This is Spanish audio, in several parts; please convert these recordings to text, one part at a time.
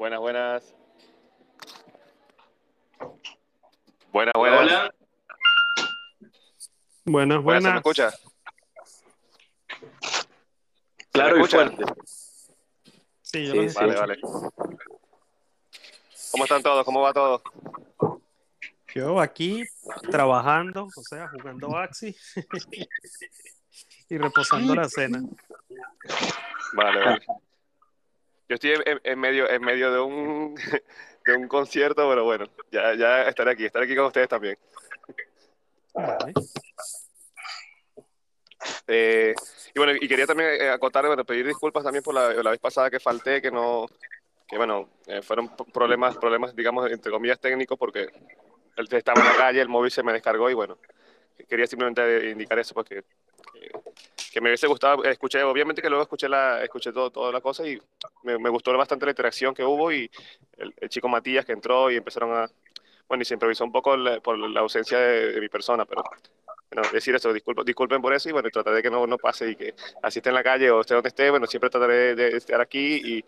Buenas, buenas. Buenas, buenas. Hola. Buenas, Buenas, ¿se me escucha? Claro y escucha? fuerte. Sí, yo Sí, sí. Vale, vale. ¿Cómo están todos? ¿Cómo va todo? Yo aquí trabajando, o sea, jugando Axi y reposando la cena. Vale, vale. Yo estoy en, en medio, en medio de un, de un concierto, pero bueno, ya, ya estaré aquí, estaré aquí con ustedes también. Eh, y bueno, y quería también eh, acotar, bueno, pedir disculpas también por la, la vez pasada que falté, que no, que bueno, eh, fueron problemas, problemas, digamos, entre comillas técnicos, porque él estaba en la calle, el móvil se me descargó y bueno, quería simplemente indicar eso, porque que, que me hubiese gustado, escuché, obviamente que luego escuché la, escuché todo, toda la cosa y me, me gustó bastante la interacción que hubo y el, el chico Matías que entró y empezaron a, bueno, y se improvisó un poco la- por la ausencia de, de mi persona, pero bueno, decir eso, disculpen, disculpen por eso y bueno, trataré de que no, no pase y que así esté en la calle o esté donde esté, bueno, siempre trataré de estar aquí y,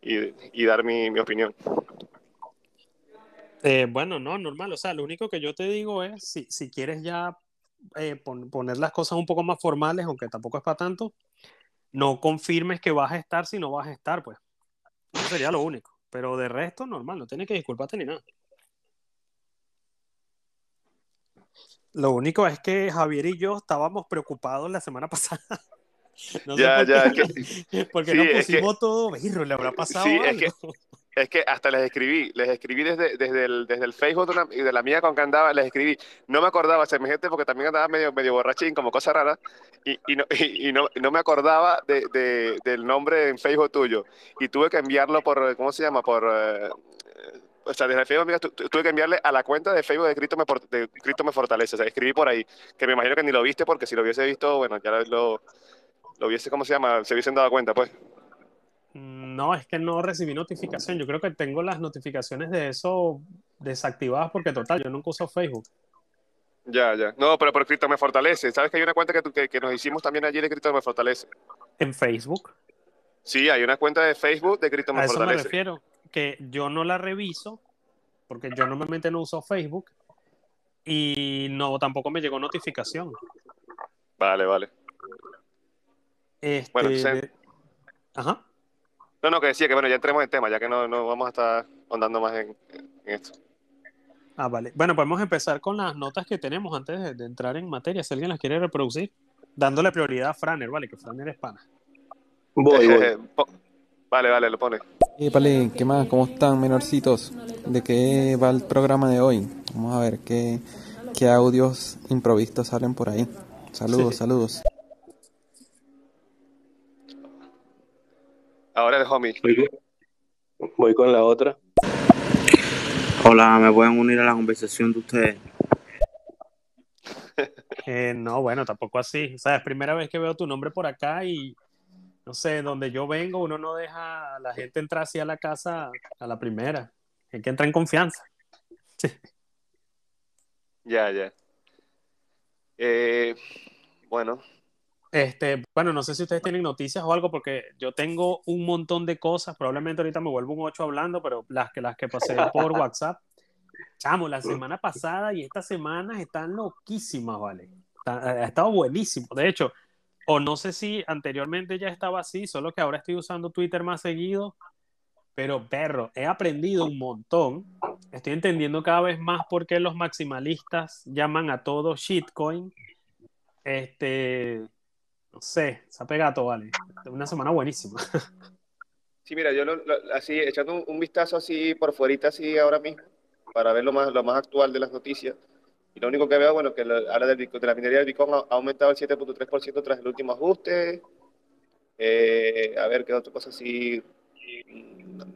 y, y dar mi, mi opinión. Eh, bueno, no, normal. O sea, lo único que yo te digo es, si, si quieres ya eh, pon- poner las cosas un poco más formales, aunque tampoco es para tanto, no confirmes que vas a estar si no vas a estar, pues. Eso sería lo único. Pero de resto, normal, no tienes que disculparte ni nada. Lo único es que Javier y yo estábamos preocupados la semana pasada. No sé Ya, por ya, qué- es que, porque sí, nos es que- pusimos todo, "Birro, le habrá pasado Sí, es algo. que- es que hasta les escribí, les escribí desde, desde, el, desde el Facebook de, una- de la mía con que andaba, les escribí, no me acordaba, semejante, porque también andaba medio, medio borrachín, como cosa rara, y, y, no, y, y no, no me acordaba de, de- del nombre en Facebook tuyo, y tuve que enviarlo por, ¿cómo se llama? Por, eh, o sea, desde el Facebook, amiga, tu- tu- tuve que enviarle a la cuenta de Facebook de Cristo me, de Cristo me Fortalece, o sea, escribí por ahí, que me imagino que ni lo viste, porque si lo hubiese visto, bueno, ya lo, lo hubiese, ¿cómo se llama? Se hubiesen dado cuenta, pues. No, es que no recibí notificación. Yo creo que tengo las notificaciones de eso desactivadas porque total, yo nunca uso Facebook. Ya, ya. No, pero por Cristo me fortalece. ¿Sabes que hay una cuenta que, que, que nos hicimos también allí de Cristo me fortalece? En Facebook. Sí, hay una cuenta de Facebook de Cristo me A eso me refiero. Que yo no la reviso porque yo normalmente no uso Facebook y no tampoco me llegó notificación. Vale, vale. Este, Bueno, Ajá. No, no, que decía que bueno, ya entremos en tema, ya que no, no vamos a estar ahondando más en, en esto. Ah, vale. Bueno, podemos empezar con las notas que tenemos antes de, de entrar en materia. Si alguien las quiere reproducir, dándole prioridad a Franer, ¿vale? Que Franer es pana. Voy, voy. Po- vale, vale, lo pone. Épale, ¿qué más? ¿Cómo están, menorcitos? ¿De qué va el programa de hoy? Vamos a ver qué, qué audios improvistos salen por ahí. Saludos, Sí. saludos. Ahora el homie. Voy con- Voy con la otra. Hola, ¿me pueden unir a la conversación de ustedes? Eh, no, bueno, tampoco así. O sea, es primera vez que veo tu nombre por acá y no sé, donde yo vengo, uno no deja a la gente entrar así a la casa a la primera. Hay que entrar en confianza. Ya, ya. Eh, bueno, Este, bueno, no sé si ustedes tienen noticias o algo, porque yo tengo un montón de cosas. Probablemente ahorita me vuelvo un 8 hablando, pero las que, las que pasé por WhatsApp. Chamo, la semana pasada y esta semana están loquísimas, ¿vale? Ha estado buenísimo. De hecho, o no sé si anteriormente ya estaba así, solo que ahora estoy usando Twitter más seguido. Pero, perro, he aprendido un montón. Estoy entendiendo cada vez más por qué los maximalistas llaman a todo shitcoin. Este, no sé, se ha pegado, vale. Una semana buenísima. sí, mira, yo lo- lo- así, echando un, un vistazo así por fuerita, así ahora mismo, para ver lo más, lo más actual de las noticias. Y lo único que veo, bueno, que habla del de la minería del Bitcoin ha, ha aumentado el 7.3% tras el último ajuste. Eh, a ver qué otra cosa así.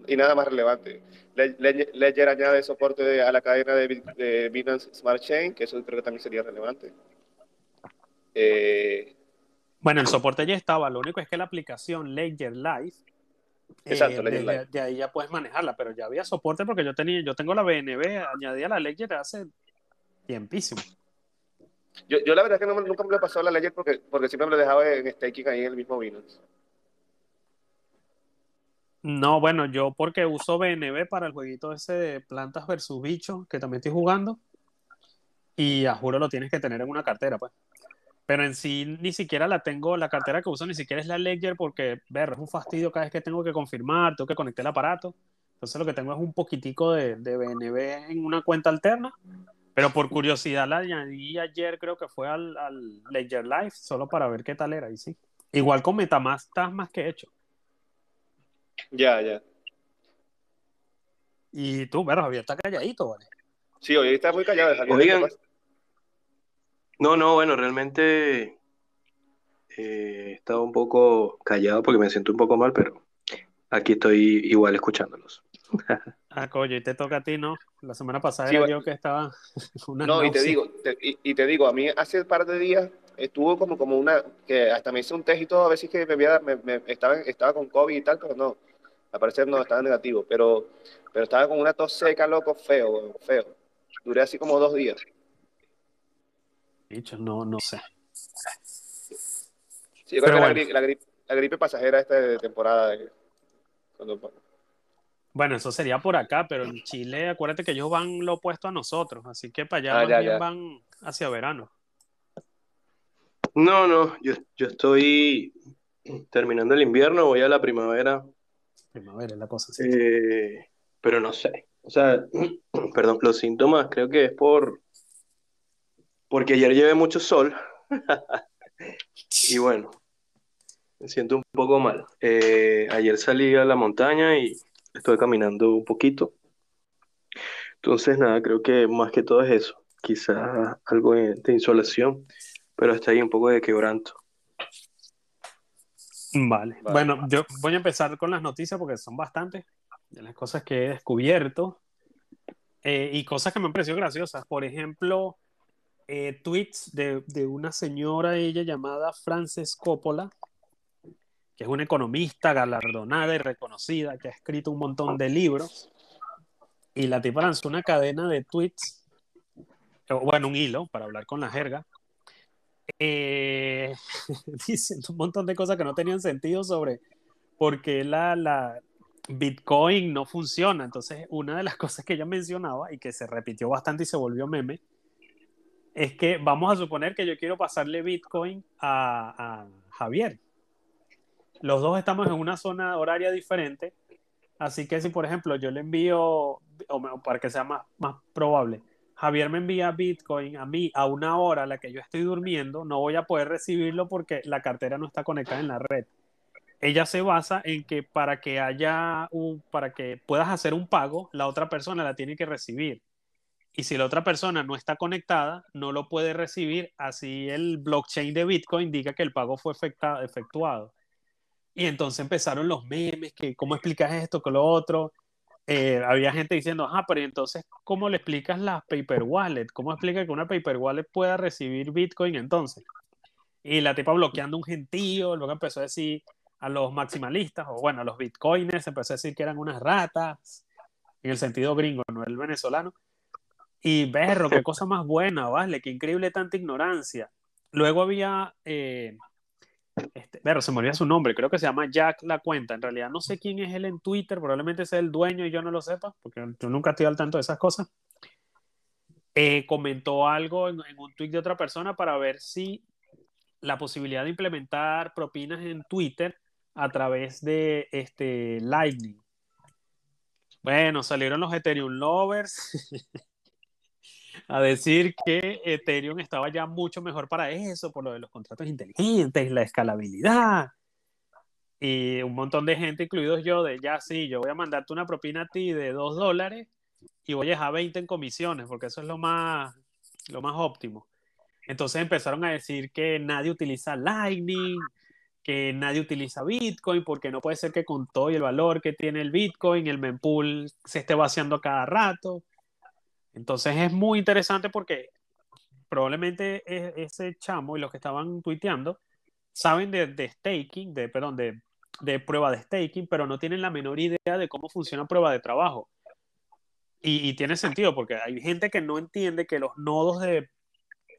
Y nada más relevante. Le- Le- Ledger añade soporte a la cadena de, de Binance Smart Chain, que eso creo que también sería relevante. Eh, Bueno, el soporte ya estaba, lo único es que la aplicación Ledger Live, eh, Exacto, Ledger desde- Live. de ahí ya puedes manejarla, pero ya había soporte porque yo tenía, yo tengo la BNB añadida a la Ledger hace tiempísimo. yo, yo la verdad que no me- nunca me lo he pasado la Ledger porque, porque siempre me lo dejaba en staking ahí en el mismo Binance. No, bueno, yo porque uso BNB para el jueguito ese de plantas versus bichos que también estoy jugando. Y a juro lo tienes que tener en una cartera, pues. Pero en sí ni siquiera la tengo, la cartera que uso ni siquiera es la Ledger porque, ver, es un fastidio cada vez que tengo que confirmar, tengo que conectar el aparato. Entonces lo que tengo es un poquitico de, de BNB en una cuenta alterna. Pero por curiosidad la añadí ayer, creo que fue al, al Ledger Live, solo para ver qué tal era. Y sí. Igual con Metamask estás más que hecho. Ya, ya. Y tú, pero Javier está calladito, ¿vale? Sí, hoy está muy callado. Oigan. No, no, bueno, realmente eh, he estado un poco callado porque me siento un poco mal, pero aquí estoy igual escuchándolos. Ah, coño, y te toca a ti, ¿no? La semana pasada Sí, era bueno. yo que estaba una No, y te digo, te- y, y te digo, a mí hace un par de días estuvo como, como una, que hasta me hice un test y todo, a veces que me, había- me- me- estaba, estaba con COVID y tal, pero no, al parecer no, estaba negativo, pero, pero estaba con una tos seca, loco, feo, feo. Duré así como dos días. Bicho, no, no sé. Sí, yo creo Pero que la, bueno. gripe, la, gripe, la gripe pasajera esta de temporada. de- cuando- Bueno, eso sería por acá, pero en Chile, acuérdate que ellos van lo opuesto a nosotros, así que para allá Ah, ya, bien ya. van hacia verano. No, no, yo, yo estoy terminando el invierno, voy a la primavera, Primavera es la cosa así. eh, pero no sé. O sea, perdón, los síntomas creo que es por porque ayer llevé mucho sol y bueno, me siento un poco mal. Eh, ayer salí a la montaña y estuve caminando un poquito. Entonces, nada, creo que más que todo es eso. Quizás algo de, insolación, pero está ahí un poco de quebranto. Vale. Vale. Bueno, yo voy a empezar con las noticias porque son bastantes de las cosas que he descubierto eh, y cosas que me han parecido graciosas. Por ejemplo, eh, tweets de, de una señora, ella llamada Frances Coppola, que es una economista galardonada y reconocida, que ha escrito un montón de libros. Y la tipa lanzó una cadena de tweets, bueno, un hilo, para hablar con la jerga, eh, diciendo un montón de cosas que no tenían sentido sobre por qué la, la Bitcoin no funciona. Entonces, una de las cosas que ella mencionaba y que se repitió bastante y se volvió meme, es que vamos a suponer que yo quiero pasarle Bitcoin a, Javier. Los dos estamos en una zona horaria diferente, así que si por ejemplo yo le envío, para que sea más, más probable, Javier me envía Bitcoin a mí a una hora a la que yo estoy durmiendo, no voy a poder recibirlo porque la cartera no está conectada en la red. Ella se basa en que para que haya un, para que puedas hacer un pago, la otra persona la tiene que recibir. Y si la otra persona no está conectada, no lo puede recibir, así el blockchain de Bitcoin diga que el pago fue efectuado. Y entonces empezaron los memes, que cómo explicas esto, con lo otro. Eh, había gente diciendo, ah, pero entonces, ¿cómo le explicas las paper wallet? ¿Cómo explica que una paper wallet pueda recibir Bitcoin entonces? Y la tipa bloqueando un gentío, luego empezó a decir a los maximalistas, o bueno, a los bitcoiners, empezó a decir que eran unas ratas, en el sentido gringo, no el venezolano. Y berro, qué cosa más buena, ¿vale? Qué increíble tanta ignorancia. Luego había, eh, este, berro, se me olvida su nombre, creo que se llama Jack La Cuenta. En realidad no sé quién es él en Twitter, probablemente sea el dueño y yo no lo sepa, porque yo nunca estoy al tanto de esas cosas. Eh, comentó algo en, en un tweet de otra persona para ver si la posibilidad de implementar propinas en Twitter a través de este Lightning. Bueno, salieron los Ethereum lovers a decir que Ethereum estaba ya mucho mejor para eso, por lo de los contratos inteligentes, la escalabilidad. Y un montón de gente, incluidos yo, de ya sí, yo voy a mandarte una propina a ti de 2 dólares y voy a dejar 20 en comisiones, porque eso es lo más, lo más óptimo. Entonces empezaron a decir que nadie utiliza Lightning, que nadie utiliza Bitcoin, porque no puede ser que con todo el valor que tiene el Bitcoin, el mempool se esté vaciando cada rato. Entonces es muy interesante porque probablemente e- ese chamo y los que estaban tuiteando saben de, de staking, de, perdón, de, de prueba de staking, pero no tienen la menor idea de cómo funciona prueba de trabajo. Y, y tiene sentido porque hay gente que no entiende que los nodos de,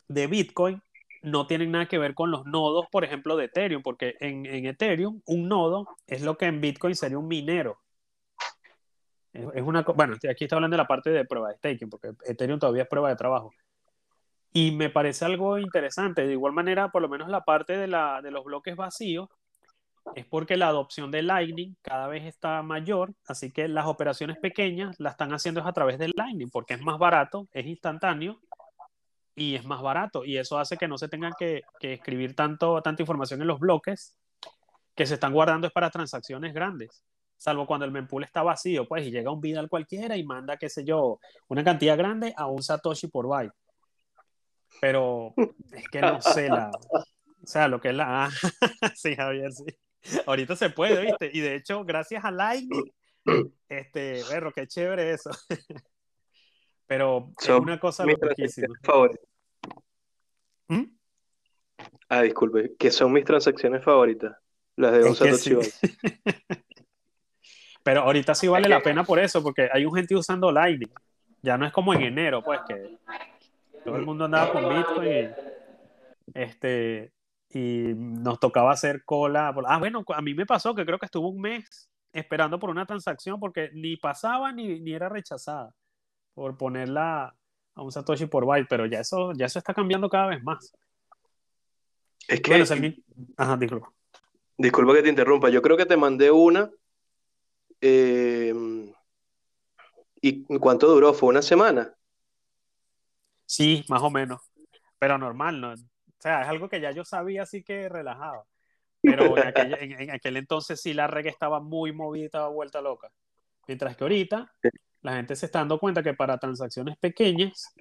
de Bitcoin no tienen nada que ver con los nodos, por ejemplo, de Ethereum, porque en, en Ethereum un nodo es lo que en Bitcoin sería un minero. Es, una, bueno, aquí está hablando de la parte de prueba de staking, porque Ethereum todavía es prueba de trabajo. Y me parece algo interesante. De igual manera, por lo menos la parte de, la, de los bloques vacíos es porque la adopción de Lightning cada vez está mayor, así que las operaciones pequeñas las están haciendo a través de Lightning, porque es más barato, es instantáneo y es más barato. Y eso hace que no se tengan que, que escribir tanto, tanta información en los bloques que se están guardando es para transacciones grandes. Salvo cuando el mempool está vacío, pues, y llega un Vidal cualquiera y manda, qué sé yo, una cantidad grande a un Satoshi por byte. Pero es que no sé la. O sea, lo que es la. sí, Javier, sí. Ahorita se puede, ¿viste? Y de hecho, gracias a Lightning, este, berro, qué chévere eso. Pero es una cosa loquísima. ¿Mm? Ah, disculpe, que son mis transacciones favoritas. Las de un Satoshi sí. Pero ahorita sí vale la pena por eso, porque hay un gente usando Lightning. Ya no es como en enero, pues, que todo el mundo andaba con Bitcoin y, este, y nos tocaba hacer cola. Ah, bueno, a mí me pasó que creo que estuvo un mes esperando por una transacción porque ni pasaba ni, ni era rechazada por ponerla a un Satoshi por byte, pero ya eso, ya eso está cambiando cada vez más. Es que, Bueno, si alguien- Ajá, disculpa. disculpa que te interrumpa, yo creo que te mandé una. Eh, ¿y cuánto duró? ¿Fue una semana? Sí, más o menos. Pero normal, ¿no? O sea, es algo que ya yo sabía, así que relajado. Pero en aquel, en, en aquel entonces sí la reggae estaba muy movida, estaba vuelta loca. Mientras que ahorita la gente se está dando cuenta que para transacciones pequeñas,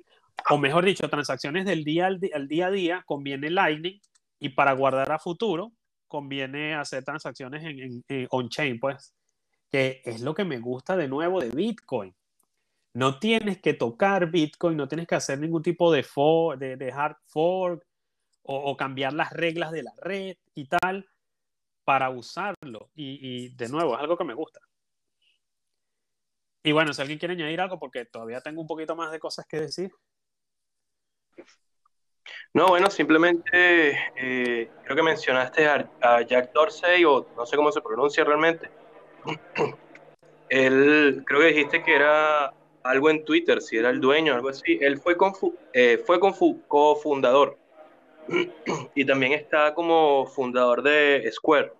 o mejor dicho, transacciones del día al, día a día, conviene Lightning y para guardar a futuro conviene hacer transacciones en, en- en on-chain, pues, que es lo que me gusta de nuevo de Bitcoin. No tienes que tocar Bitcoin, no tienes que hacer ningún tipo de, for- de, de hard fork o, cambiar las reglas de la red y tal para usarlo. Y, de nuevo, es algo que me gusta. Y bueno, si alguien quiere añadir algo, porque todavía tengo un poquito más de cosas que decir. No, bueno, simplemente eh, creo que mencionaste a Jack Dorsey, o no sé cómo se pronuncia realmente. Él, creo que dijiste que era algo en Twitter, si era el dueño, algo así. Él fue, confu- eh, fue confu- cofundador y también está como fundador de Square.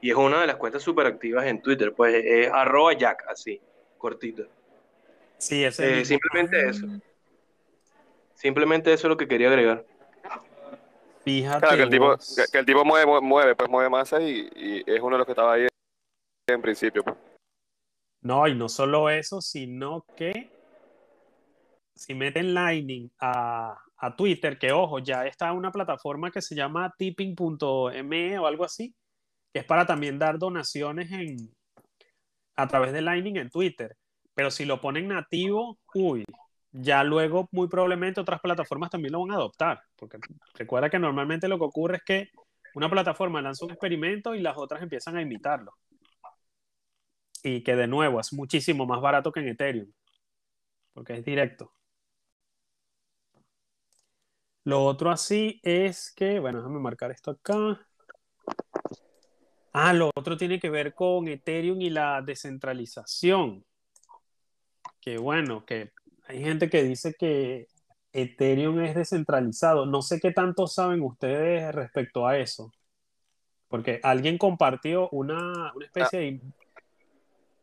Y es una de las cuentas súper activas en Twitter, pues es arroba Jack, así, cortito. Sí, ese Eh, simplemente eso. Simplemente eso es lo que quería agregar. Fíjate. Claro, que el tipo, que, que el tipo mueve, mueve, mueve, pues mueve masa y, y es uno de los que estaba ahí en principio. pues. No, y no solo eso, sino que si meten Lightning a, a Twitter, que ojo, ya está una plataforma que se llama tipping.me o algo así, que es para también dar donaciones en, a través de Lightning en Twitter. Pero si lo ponen nativo, uy, ya luego muy probablemente otras plataformas también lo van a adoptar, porque recuerda que normalmente lo que ocurre es que una plataforma lanza un experimento y las otras empiezan a imitarlo y que de nuevo es muchísimo más barato que en Ethereum, porque es directo. Lo otro así es que, bueno, déjame marcar esto acá. Ah, lo otro tiene que ver con Ethereum y la descentralización. Que bueno, que hay gente que dice que Ethereum es descentralizado. No sé qué tanto saben ustedes respecto a eso. Porque alguien compartió una, una especie de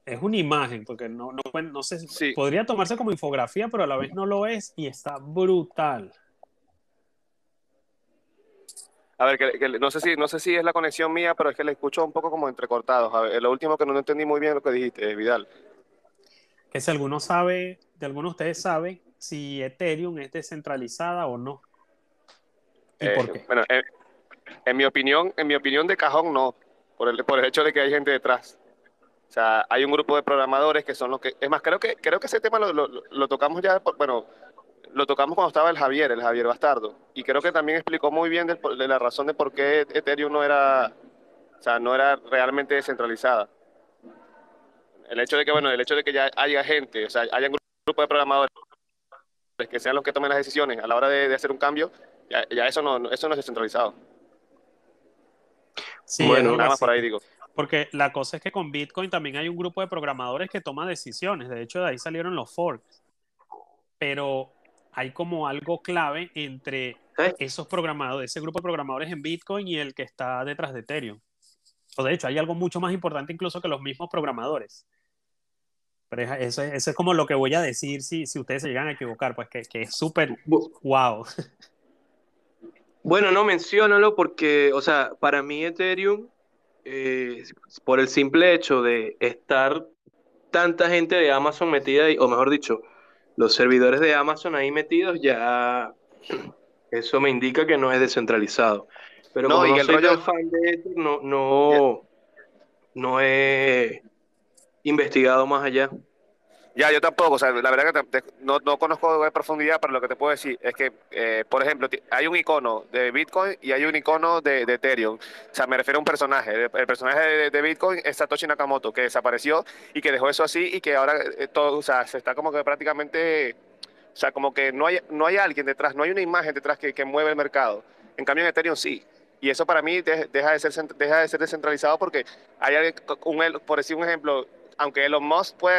es una imagen, porque no, no, no sé, Sí. podría tomarse como infografía, pero a la vez no lo es y está brutal. A ver, que, que no sé si no sé si es la conexión mía, pero es que le escucho un poco como entrecortados. A ver, lo último que no entendí muy bien lo que dijiste, Vidal. Que si alguno sabe, de alguno de ustedes sabe si Ethereum es descentralizada o no. ¿Y Eh, por qué? Bueno, en, en mi opinión, en mi opinión de cajón no, por el, por el hecho de que hay gente detrás. O sea, hay un grupo de programadores que son los que, es más, creo que creo que ese tema lo, lo- lo tocamos ya, por- bueno, lo tocamos cuando estaba el Javier, el Javier Bastardo, y creo que también explicó muy bien de la razón de por qué Ethereum no era, o sea, no era realmente descentralizada. El hecho de que, bueno, el hecho de que ya haya gente, o sea, haya un grupo de programadores que sean los que tomen las decisiones a la hora de, de hacer un cambio, Ya, ya eso, no, eso no es descentralizado. Sí, Bueno, Nada más por ahí digo. Porque la cosa es que con Bitcoin también hay un grupo de programadores que toma decisiones. De hecho, de ahí salieron los forks. Pero hay como algo clave entre esos programadores, ese grupo de programadores en Bitcoin y el que está detrás de Ethereum. O de hecho, hay algo mucho más importante incluso que los mismos programadores. Pero es- eso, es- eso es como lo que voy a decir si, si ustedes se llegan a equivocar, pues que, que es súper wow. Bueno, no, menciónalo porque, o sea, para mí Ethereum, eh, por el simple hecho de estar tanta gente de Amazon metida ahí, o mejor dicho, los servidores de Amazon ahí metidos, ya eso me indica que no es descentralizado. Pero No, como y no el soy rollo- tan fan de Ether, no, no, no he investigado más allá. Ya, yo tampoco, o sea, la verdad que no, no conozco de profundidad, pero lo que te puedo decir es que, eh, por ejemplo, hay un icono de Bitcoin y hay un icono de, de Ethereum. O sea, me refiero a un personaje. El, personaje de, Bitcoin es Satoshi Nakamoto, que desapareció y que dejó eso así y que ahora eh, todo, o sea, se está como que prácticamente, o sea, como que no hay, no hay alguien detrás, no hay una imagen detrás que, que mueve el mercado. En cambio, en Ethereum sí. Y eso para mí de- deja de ser, deja de ser descentralizado porque hay un, por decir un ejemplo, aunque Elon Musk puede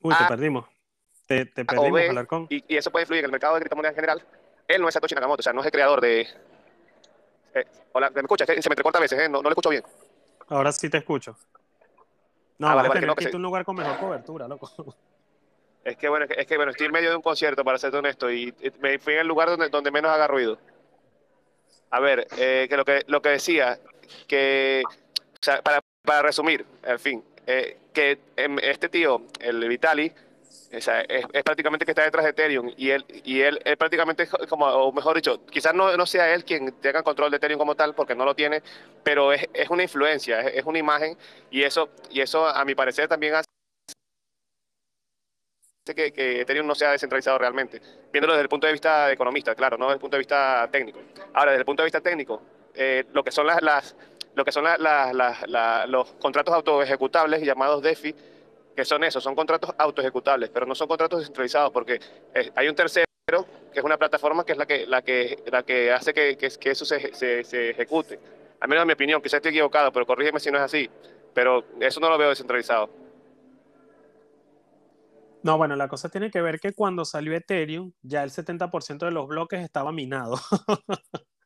Uy, te Ah. perdimos. Te, perdimos, B, Alarcón. y, y eso puede influir en el mercado de criptomonedas en general. Él no es Satoshi Nakamoto, o sea, no es el creador de... Eh, hola, ¿me escuchas? Que Se me entrecorta a veces, ¿eh? no, no lo escucho bien. Ahora sí te escucho. No, Ah, vale, vale, que no, que se- un lugar con mejor cobertura, loco. Es que bueno, es que, bueno, estoy en medio de un concierto, para serte honesto, y, y me fui en el lugar donde, donde menos haga ruido. A ver, eh, que lo que lo que decía, que, o sea, para, para resumir, en fin, eh, que em, este tío, el Vitali, o sea, es, es prácticamente que está detrás de Ethereum y él y él, él prácticamente como o mejor dicho quizás no, no sea él quien tenga control de Ethereum como tal porque no lo tiene pero es, es una influencia es, es una imagen y eso y eso a mi parecer también hace que, que Ethereum no sea descentralizado realmente viéndolo desde el punto de vista economista claro no desde el punto de vista técnico. Ahora desde el punto de vista técnico eh, lo que son las, las lo que son los contratos autoejecutables llamados DeFi que son esos, son contratos autoejecutables, pero no son contratos descentralizados porque eh, hay un tercero que es una plataforma que es la que, hace que, eso se, se, se ejecute. Al menos en mi opinión, quizás estoy equivocado, pero corrígeme si no es así. Pero eso no lo veo descentralizado. No, bueno, la cosa tiene que ver que cuando salió Ethereum, ya el 70% de los bloques estaba minado.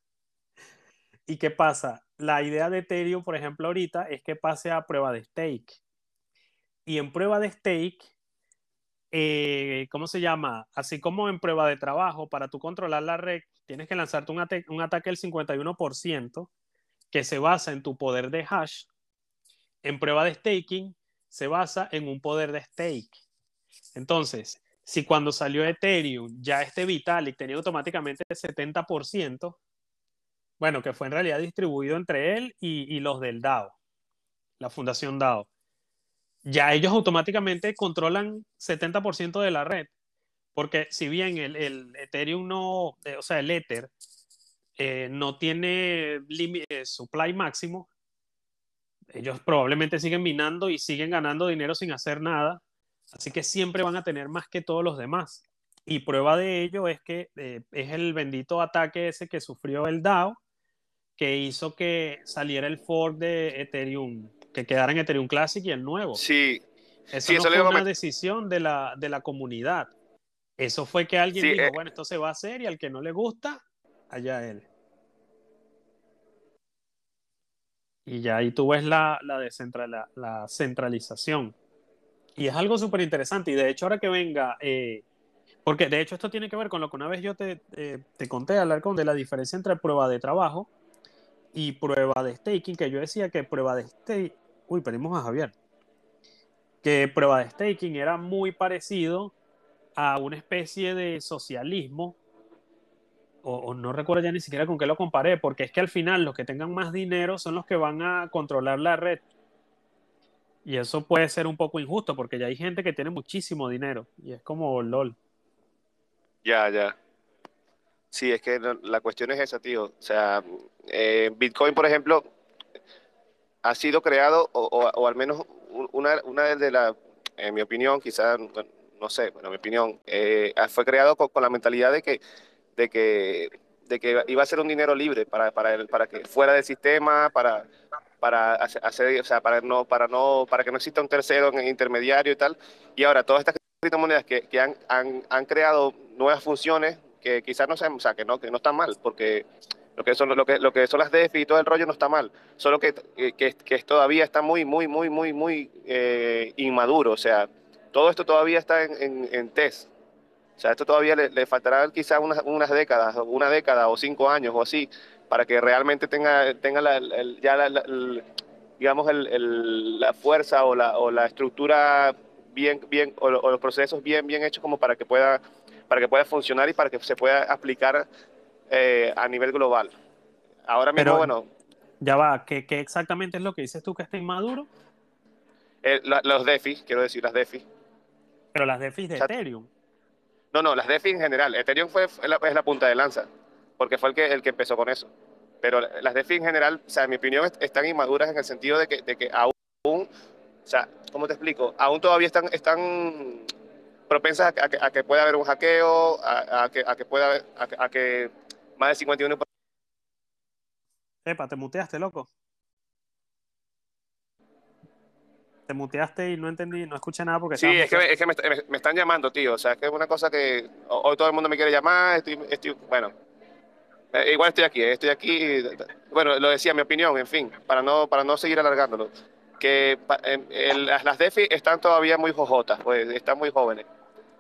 ¿Y qué pasa? La idea de Ethereum, por ejemplo, ahorita es que pase a prueba de stake. Y en prueba de stake, eh, ¿cómo se llama? Así como en prueba de trabajo, para tú controlar la red, tienes que lanzarte un, ate- un ataque del 51% que se basa en tu poder de hash. En prueba de staking, se basa en un poder de stake. Entonces, si cuando salió Ethereum ya este Vitalik tenía automáticamente el 70%, bueno, que fue en realidad distribuido entre él y, los del DAO, la fundación DAO, ya ellos automáticamente controlan 70% de la red. Porque si bien el, el Ethereum no, eh, o sea, el Ether eh, no tiene eh, supply máximo, ellos probablemente siguen minando y siguen ganando dinero sin hacer nada. Así que siempre van a tener más que todos los demás. Y prueba de ello es que eh, es el bendito ataque ese que sufrió el DAO, que hizo que saliera el fork de Ethereum, que quedara en Ethereum Classic y el nuevo. Sí, Eso sí, no eso fue una decisión de la, de la comunidad. Eso fue que alguien Sí, dijo, eh. bueno, esto se va a hacer y al que no le gusta, allá él. Y ya ahí tú ves la, la, descentra- la- la centralización. Y es algo súper interesante. Y de hecho, ahora que venga, eh, porque de hecho esto tiene que ver con lo que una vez yo te, eh, te conté, Alarcón, de la diferencia entre prueba de trabajo y prueba de staking, que yo decía que prueba de staking... Uy, perdimos a Javier. Que prueba de staking era muy parecido a una especie de socialismo, o, no recuerdo ya ni siquiera con qué lo comparé, porque es que al final los que tengan más dinero son los que van a controlar la red. Y eso puede ser un poco injusto, porque ya hay gente que tiene muchísimo dinero, y es como LOL. ya, ya. Sí, es que la cuestión es esa, tío. O sea, eh, Bitcoin, por ejemplo, ha sido creado, o, o- o al menos una, una de las, en mi opinión, quizás no no sé, bueno, mi opinión, eh, fue creado con, con, la mentalidad de que, de que, de que iba a ser un dinero libre para, para, el, para que fuera del sistema, para, para hacer, o sea, para no, para no, para que no exista un tercero intermediario y tal. Y ahora todas estas criptomonedas que, que han, han, han, creado nuevas funciones que quizás no sean, o sea, que no, que no están mal, porque lo que son lo que, lo que son las DeFi y todo el rollo no está mal, solo que, que, que todavía está muy, muy, muy, muy, muy eh, inmaduro, o sea, todo esto todavía está en, en, en test. O sea, esto todavía le, le faltará quizás unas, unas décadas, una década o cinco años o así, para que realmente tenga, tenga la, el, ya la, la, digamos, el, la fuerza o la, o la estructura bien, bien o, los procesos bien, bien hechos como para que pueda, para que pueda funcionar y para que se pueda aplicar eh, a nivel global. Ahora mismo, Pero, bueno. Ya va, ¿qué, ¿qué, exactamente es lo que dices tú que está inmaduro? Eh, la, los DeFi, quiero decir, las DeFi. Pero las DeFi de o sea, Ethereum. No, no, las DeFi en general. Ethereum fue, es la, es la punta de lanza, porque fue el que, el que empezó con eso. Pero las DeFi en general, o sea, en mi opinión, están inmaduras en el sentido de que, de que aún, o sea, ¿cómo te explico? Aún todavía están, están propensas a, a, que, a que, pueda haber un hackeo, a, que, a que pueda haber, a, que más de 51... Epa, te muteaste, loco. Te muteaste y no entendí, no escuché nada porque... Sí, es que, es que me, me, están llamando, tío. O sea, es que es una cosa que hoy todo el mundo me quiere llamar. Estoy, estoy bueno, eh, igual estoy aquí, estoy aquí. Bueno, lo decía, mi opinión, en fin, para no, para no seguir alargándolo. Que el, el, las DeFi están todavía muy jojotas, pues están muy jóvenes.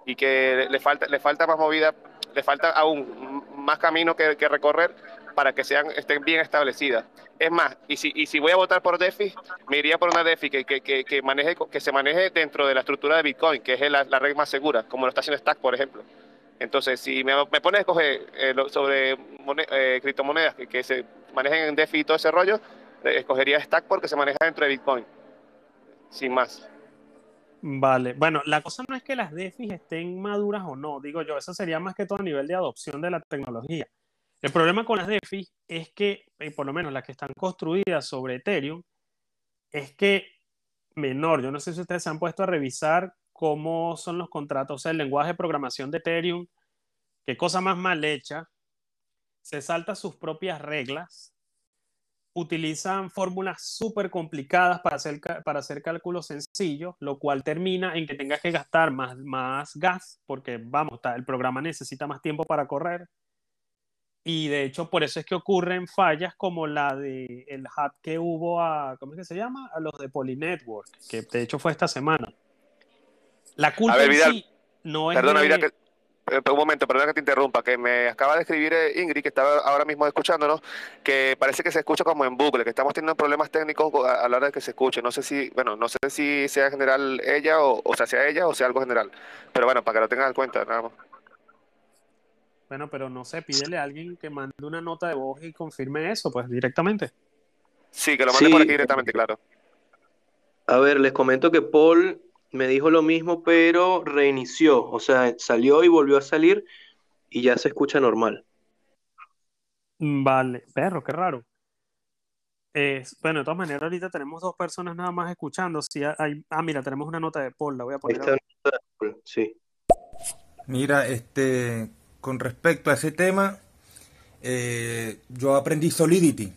Y que le falta, le falta más movida, le falta aún más camino que, recorrer para que sean, estén bien establecidas. Es más, y si, y si voy a votar por DeFi, me iría por una DeFi que, que, que, maneje, que se maneje dentro de la estructura de Bitcoin, que es la, la red más segura, como lo está haciendo Stack, por ejemplo. Entonces, si me, me pones a escoger eh, sobre eh, criptomonedas que, que, se manejen en DeFi y todo ese rollo, eh, escogería Stack porque se maneja dentro de Bitcoin. Sin más. Vale, bueno, la cosa no es que las DeFi estén maduras o no, digo yo, eso sería más que todo a nivel de adopción de la tecnología. El problema con las DeFi es que, por lo menos las que están construidas sobre Ethereum, es que menor, yo no sé si ustedes se han puesto a revisar cómo son los contratos, o sea, el lenguaje de programación de Ethereum, qué cosa más mal hecha, se salta sus propias reglas, utilizan fórmulas súper complicadas para hacer, para hacer cálculos sencillos, lo cual termina en que tengas que gastar más, más gas, porque vamos, el programa necesita más tiempo para correr. Y de hecho, por eso es que ocurren fallas como la de el hack que hubo a, ¿cómo es que se llama? A los de Polynetwork, que de hecho fue esta semana. La culpa ver, Vidal, sí no es perdona, de... Vidal, que, un momento, perdona que te interrumpa, que me acaba de escribir Ingrid, que estaba ahora mismo escuchándonos, que parece que se escucha como en bucle, que estamos teniendo problemas técnicos a, la hora de que se escuche. No sé si, bueno, no sé si sea general ella o, o sea, sea ella o sea algo general. Pero bueno, para que lo tengan en cuenta, nada más. Bueno, pero no sé, pídele a alguien que mande una nota de voz y confirme eso, pues directamente. Sí, que lo mande sí. por aquí directamente, claro. A ver, les comento que Paul me dijo lo mismo, pero reinició, o sea, salió y volvió a salir y ya se escucha normal. Vale, perro, qué raro. Eh, bueno, de todas maneras, ahorita tenemos dos personas nada más escuchando. Si hay, ah, mira, tenemos una nota de Paul, la voy a poner. Ahí está Paul, sí. Mira, este, con respecto a ese tema, eh, yo aprendí Solidity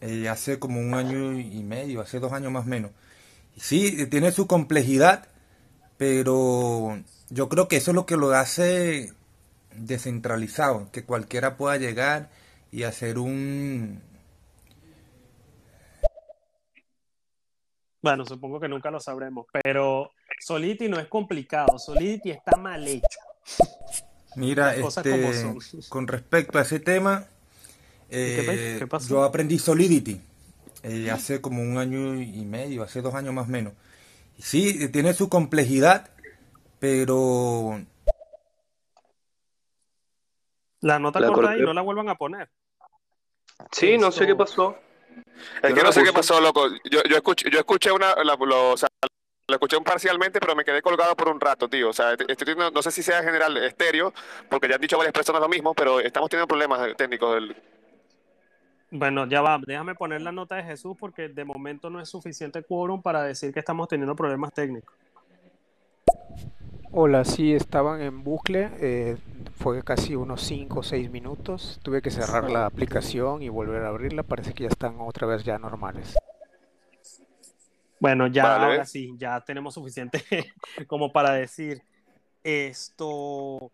eh, hace como un año y medio, hace dos años más o menos. Sí, tiene su complejidad, pero yo creo que eso es lo que lo hace descentralizado, que cualquiera pueda llegar y hacer un... Bueno, supongo que nunca lo sabremos, pero Solidity no es complicado, Solidity está mal hecho. Mira, este, con respecto a ese tema, eh, ¿Qué, qué yo aprendí Solidity eh, hace como un año y medio, hace dos años más o menos. Sí, tiene su complejidad, pero... La nota La corta y no la vuelvan a poner. Sí, no sé qué pasó. Es Yo que no no sé qué pasó, loco. Yo, yo, escuché, yo escuché una, la, lo, o sea, lo escuché un parcialmente, pero me quedé colgado por un rato, tío. O sea, estoy teniendo- no sé si sea en general estéreo, porque ya han dicho varias personas lo mismo, pero estamos teniendo problemas técnicos. Del... Bueno, ya va, déjame poner la nota de Jesús porque de momento no es suficiente quórum para decir que estamos teniendo problemas técnicos. Hola, sí, estaban en bucle, eh, fue casi unos 5 o 6 minutos, tuve que cerrar la aplicación y volver a abrirla, parece que ya están otra vez ya normales. Bueno, ya Vale. ahora sí, ya tenemos suficiente como para decir esto.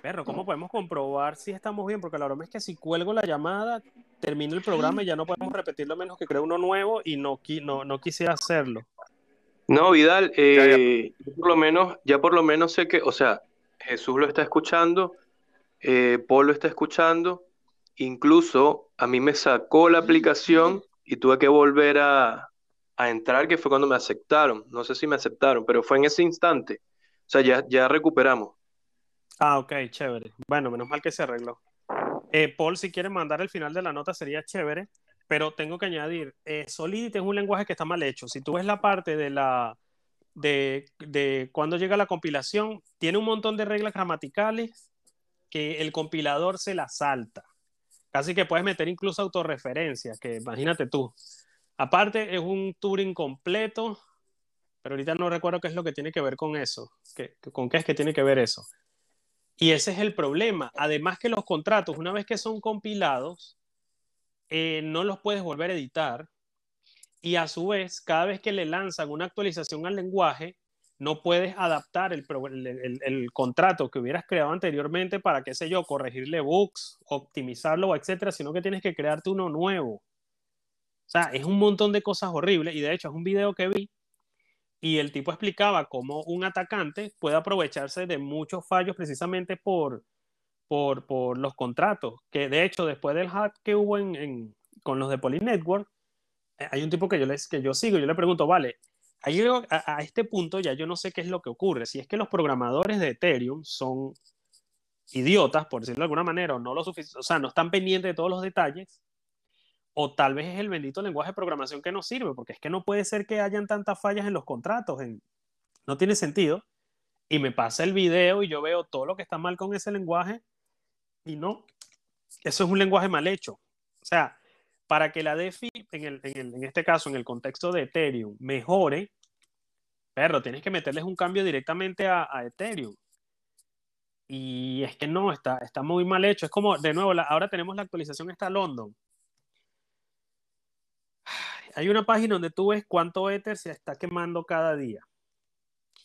Perro, ¿cómo podemos comprobar si estamos bien? Porque la broma es que si cuelgo la llamada, termino el programa y ya no podemos repetirlo a menos que cree uno nuevo y no, no, no quisiera hacerlo. No, Vidal, Ya, eh, yo por lo menos, ya por lo menos sé que, o sea, Jesús lo está escuchando, eh, Paul lo está escuchando, incluso a mí me sacó la aplicación y tuve que volver a, a entrar, que fue cuando me aceptaron. No sé si me aceptaron, pero fue en ese instante. O sea, ya, ya recuperamos. Ah, ok, chévere. Bueno, menos mal que se arregló. Eh, Paul, si quiere mandar el final de la nota sería chévere, pero tengo que añadir, eh, Solidity es un lenguaje que está mal hecho. Si tú ves la parte de la de, de cuando llega la compilación, tiene un montón de reglas gramaticales que el compilador se las salta. Casi que puedes meter incluso autorreferencias, que imagínate tú. Aparte, es un Turing completo, pero ahorita no recuerdo qué es lo que tiene que ver con eso. ¿Qué- ¿Con qué es que tiene que ver eso? Y ese es el problema. Además que los contratos, una vez que son compilados, eh, no los puedes volver a editar. Y a su vez, cada vez que le lanzan una actualización al lenguaje, no puedes adaptar el, el contrato que hubieras creado anteriormente para, qué sé yo, corregirle bugs, optimizarlo, etcétera, sino que tienes que crearte uno nuevo. O sea, es un montón de cosas horribles. Y de hecho, es un video que vi y el tipo explicaba cómo un atacante puede aprovecharse de muchos fallos precisamente por, por, por los contratos. Que de hecho, después del hack que hubo en, en- con los de Poly Network, eh, hay un tipo que yo, les, que yo sigo yo le pregunto, vale, ahí a, a este punto ya yo no sé qué es lo que ocurre. Si es que los programadores de Ethereum son idiotas, por decirlo de alguna manera, o no lo o sea, no están pendientes de todos los detalles, o tal vez es el bendito lenguaje de programación que no sirve, porque es que no puede ser que hayan tantas fallas en los contratos, no tiene sentido. Y me pasa el video y yo veo todo lo que está mal con ese lenguaje y no, eso es un lenguaje mal hecho. O sea, para que la DeFi, en, este caso, en el contexto de Ethereum, mejore, perro, tienes que meterles un cambio directamente a, Ethereum. Y es que no, está, está muy mal hecho. Es como, de nuevo, ahora tenemos la actualización esta London. Hay una página donde tú ves cuánto Ether se está quemando cada día.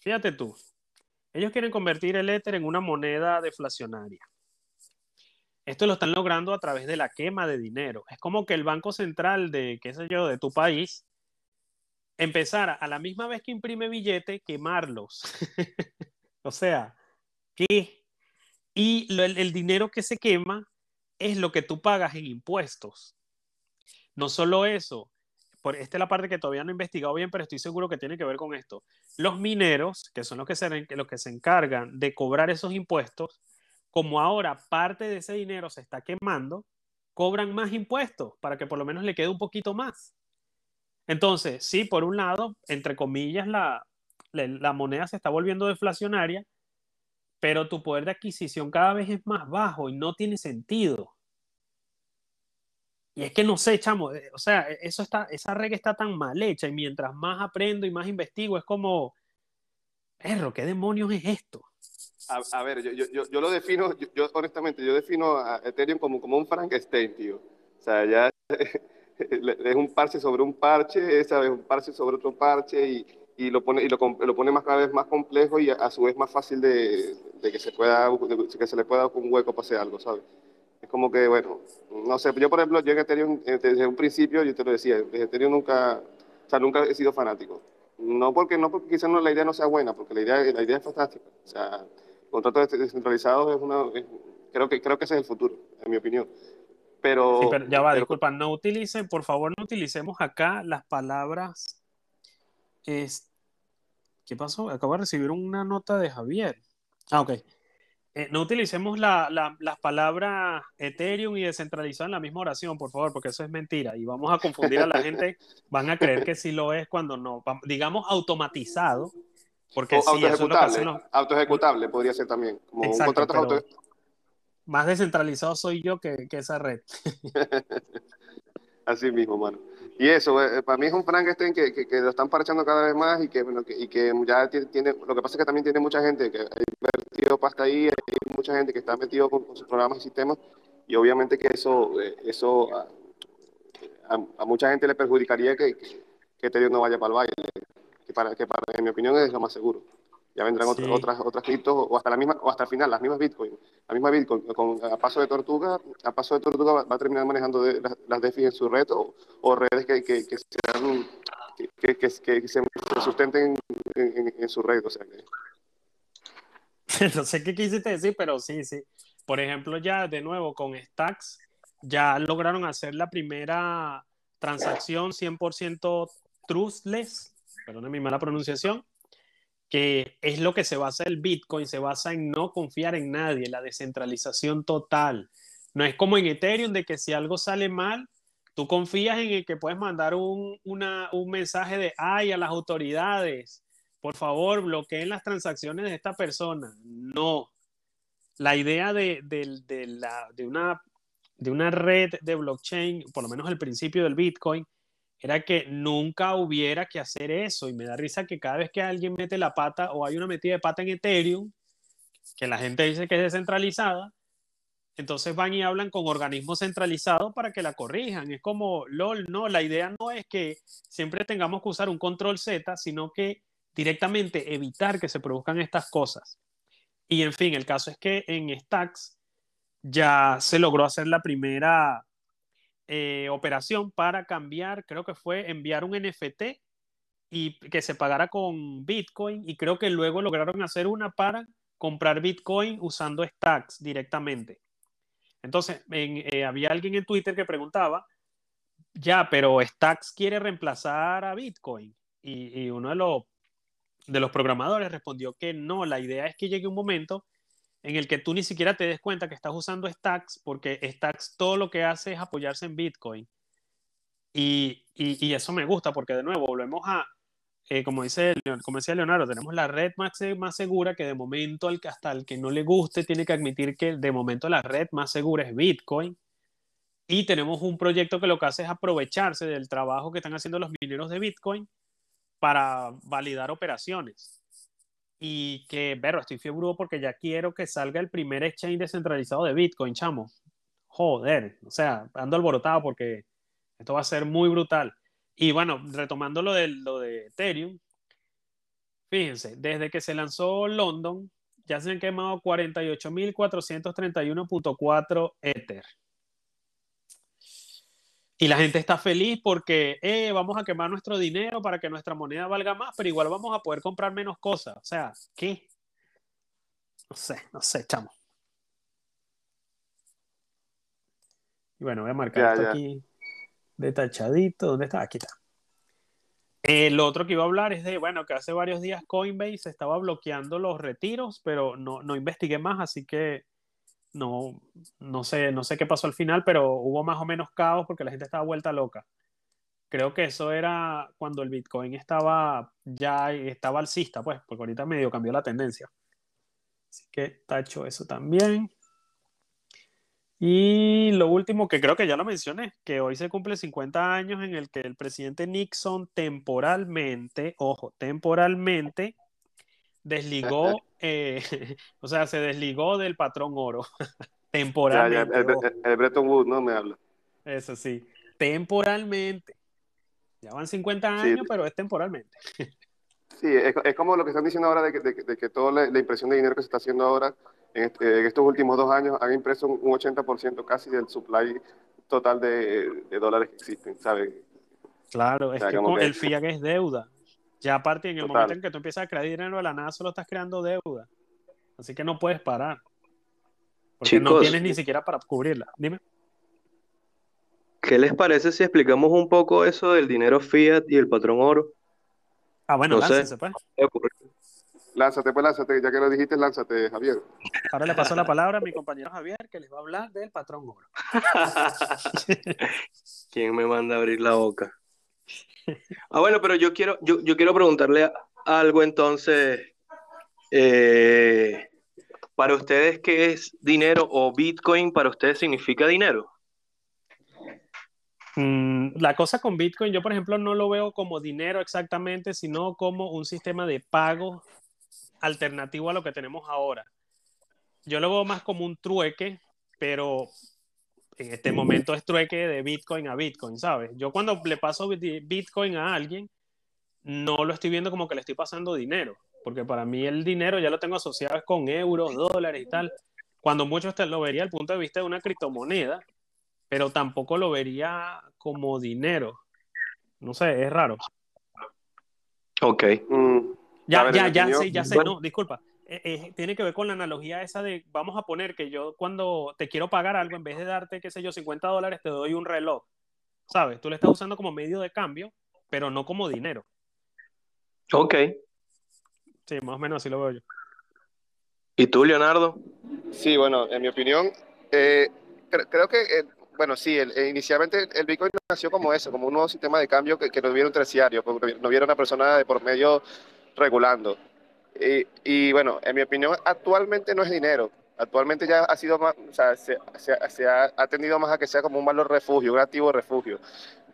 Fíjate tú, ellos quieren convertir el Ether en una moneda deflacionaria. Esto lo están logrando a través de la quema de dinero. Es como que el Banco Central de, qué sé yo, de tu país empezara a la misma vez que imprime billete, quemarlos. o sea, ¿qué? Y el dinero que se quema es lo que tú pagas en impuestos. No solo eso, por, esta es la parte que todavía no he investigado bien, pero estoy seguro que tiene que ver con esto. Los mineros, que son los que se, los que se encargan de cobrar esos impuestos, como ahora parte de ese dinero se está quemando, cobran más impuestos para que por lo menos le quede un poquito más. Entonces, sí, por un lado, entre comillas, la, la, la moneda se está volviendo deflacionaria, pero tu poder de adquisición cada vez es más bajo y no tiene sentido. Y es que no sé, chamo, eh, o sea, eso está, esa regla está tan mal hecha y mientras más aprendo y más investigo, es como, perro, ¿qué demonios es esto? A, ver, yo, yo, yo, lo defino, yo, honestamente, yo defino a Ethereum como, como un Frankenstein, tío. O sea, ya es un parche sobre un parche, esa vez un parche sobre otro parche y, y lo pone y lo, lo, pone más cada vez más complejo y a, su vez más fácil de, de, que se pueda que se le pueda dar un hueco para hacer algo, ¿sabes? Es como que, bueno, no sé, yo por ejemplo, yo en Ethereum, desde un principio, yo te lo decía, desde Ethereum nunca, o sea, nunca he sido fanático. No porque, no porque quizás no, la idea no sea buena, porque la idea, la idea es fantástica. O sea, contratos descentralizados es una, es, creo, que, creo que ese es el futuro, en mi opinión. Pero, sí, pero ya va, pero, disculpa, no utilicen, por favor, no utilicemos acá las palabras. Es, ¿Qué pasó? Acabo de recibir una nota de Javier. Ah, ok. Eh, no utilicemos la, la, las palabras Ethereum y descentralizado en la misma oración, por favor, porque eso es mentira. Y vamos a confundir a la gente. Van a creer que sí lo es cuando no. Digamos automatizado. Porque o sí, autoejecutable, eso es los... autoejecutable podría ser también. Como Exacto, un contrato auto... Más descentralizado soy yo que, que esa red. Así mismo, mano. Y eso, eh, para mí es un Frankenstein que, que, que lo están parchando cada vez más y que, bueno, que- y que ya tiene, tiene- lo que pasa es que también tiene mucha gente que pasta ahí, hay mucha gente que está metido con, con sus programas y sistemas y obviamente que eso, eh, eso a, a- a mucha gente le perjudicaría que, que, que Ethereum no vaya para el baile, que para, que para, en mi opinión es lo más seguro. Ya vendrán Sí. otras, otras, otras criptos o hasta la misma, o hasta el final, las mismas Bitcoin. La misma Bitcoin, con, a paso de tortuga, a paso de tortuga va, va a terminar manejando de- las, las DeFi en su red o, o redes que, que, que sean, que, que, que, que se sustenten en, en, en su red. O sea que, no sé qué quisiste decir, pero sí, sí. Por ejemplo, ya de nuevo con Stacks, ya lograron hacer la primera transacción 100% truthless, perdón mi mala pronunciación, que es lo que se basa el Bitcoin, se basa en no confiar en nadie, la descentralización total. No es como en Ethereum de que si algo sale mal, tú confías en el que puedes mandar un, una, un mensaje de ay a las autoridades, por favor, bloqueen las transacciones de esta persona. No. La idea de, de, la, de, una, de una red de blockchain, por lo menos al principio del Bitcoin, era que nunca hubiera que hacer eso. Y me da risa que cada vez que alguien mete la pata o hay una metida de pata en Ethereum, que la gente dice que es descentralizada, entonces van y hablan con organismos centralizados para que la corrijan. Es como, LOL, no, la idea no es que siempre tengamos que usar un control Z, sino que directamente evitar que se produzcan estas cosas. Y en fin, el caso es que en Stacks ya se logró hacer la primera eh, operación para cambiar, creo que fue enviar un NFT y que se pagara con Bitcoin y creo que luego lograron hacer una para comprar Bitcoin usando Stacks directamente. Entonces, en, eh, había alguien en Twitter que preguntaba, ya, pero Stacks quiere reemplazar a Bitcoin. Y, y uno de los, de los programadores respondió que no, la idea es que llegue un momento en el que tú ni siquiera te des cuenta que estás usando Stacks, porque Stacks todo lo que hace es apoyarse en Bitcoin. Y, y, eso me gusta, porque de nuevo volvemos a, eh, como, dice, como decía Leonardo, tenemos la red más, más segura que de momento hasta el que no le guste tiene que admitir que de momento la red más segura es Bitcoin. Y tenemos un proyecto que lo que hace es aprovecharse del trabajo que están haciendo los mineros de Bitcoin para validar operaciones. Y que, pero estoy fiebre porque ya quiero que salga el primer exchange descentralizado de Bitcoin, chamo. Joder, o sea, ando alborotado porque esto va a ser muy brutal. Y bueno, retomando lo de, lo de Ethereum, fíjense, desde que se lanzó London, ya se han quemado 48.431.4 Ether. Y la gente está feliz porque eh, vamos a quemar nuestro dinero para que nuestra moneda valga más, pero igual vamos a poder comprar menos cosas. O sea, ¿qué? No sé, no sé, chamo. Y bueno, voy a marcar Ya, esto ya. aquí detachadito. ¿Dónde está? Aquí está. Eh, lo otro que iba a hablar es de, bueno, que hace varios días Coinbase estaba bloqueando los retiros, pero no, no investigué más, así que no, no sé, no sé qué pasó al final, pero hubo más o menos caos porque la gente estaba vuelta loca. Creo que eso era cuando el Bitcoin estaba ya estaba alcista, pues, porque ahorita medio cambió la tendencia. Así que tacho eso también. Y lo último que creo que ya lo mencioné, que hoy se cumple 50 años en el que el presidente Nixon temporalmente, ojo, temporalmente desligó, eh, o sea, se desligó del patrón oro. Ya, ya, temporalmente. el, ojo. el- el Bretton Woods, ¿no? Me habla. Eso sí, temporalmente. Ya van 50 Sí. años, pero es temporalmente. Sí, es, es como lo que están diciendo ahora de que, de, que- de que toda la, la impresión de dinero que se está haciendo ahora en, este- en estos últimos dos años han impreso un, un 80% casi del supply total de, de dólares que existen, ¿sabes? Claro, es sea, que el fiat es deuda. Ya aparte, en el Total. momento en que tú empiezas a crear dinero de la nada, solo estás creando deuda. Así que no puedes parar. Porque no tienes ni siquiera para cubrirla. Dime. ¿Qué les parece si explicamos un poco eso del dinero fiat y el patrón oro? Ah, bueno, No sé. láncense, pues. Lánzate, pues lánzate, ya que lo dijiste, lánzate, Javier. Ahora le paso la palabra a mi compañero Javier, que les va a hablar del patrón oro. ¿Quién me manda a abrir la boca? Ah, bueno, pero yo quiero, yo, yo quiero preguntarle algo entonces. eh, para ustedes, ¿qué es dinero o Bitcoin para ustedes significa dinero? Mm, la cosa con Bitcoin, yo por ejemplo no lo veo como dinero exactamente, sino como un sistema de pago alternativo a lo que tenemos ahora. Yo lo veo más como un trueque, pero en este momento es trueque de Bitcoin a Bitcoin, ¿sabes? Yo cuando le paso Bitcoin a alguien, no lo estoy viendo como que le estoy pasando dinero, porque para mí el dinero ya lo tengo asociado con euros, dólares y tal. Cuando mucho lo vería desde el punto de vista de una criptomoneda, pero tampoco lo vería como dinero. No sé, es raro. Ok. Mm, Ya, ver, ya, ya sé, ya sé, Bueno. no, disculpa. Eh, eh, tiene que ver con la analogía esa de, vamos a poner que yo cuando te quiero pagar algo, en vez de darte, qué sé yo, 50 dólares, te doy un reloj. ¿Sabes? Tú le estás usando como medio de cambio, pero no como dinero. Ok. Sí, más o menos así lo veo yo. ¿Y tú, Leonardo? Sí, bueno, en mi opinión, eh, cre- creo que, eh, bueno, sí, el- eh, inicialmente el Bitcoin nació como eso, como un nuevo sistema de cambio que, que no hubiera un terciario, porque no hubiera una persona de por medio regulando. Y, y, bueno, en mi opinión, actualmente no es dinero. Actualmente ya ha sido más, o sea, se, ha, ha tendido más a que sea como un valor refugio, un activo refugio.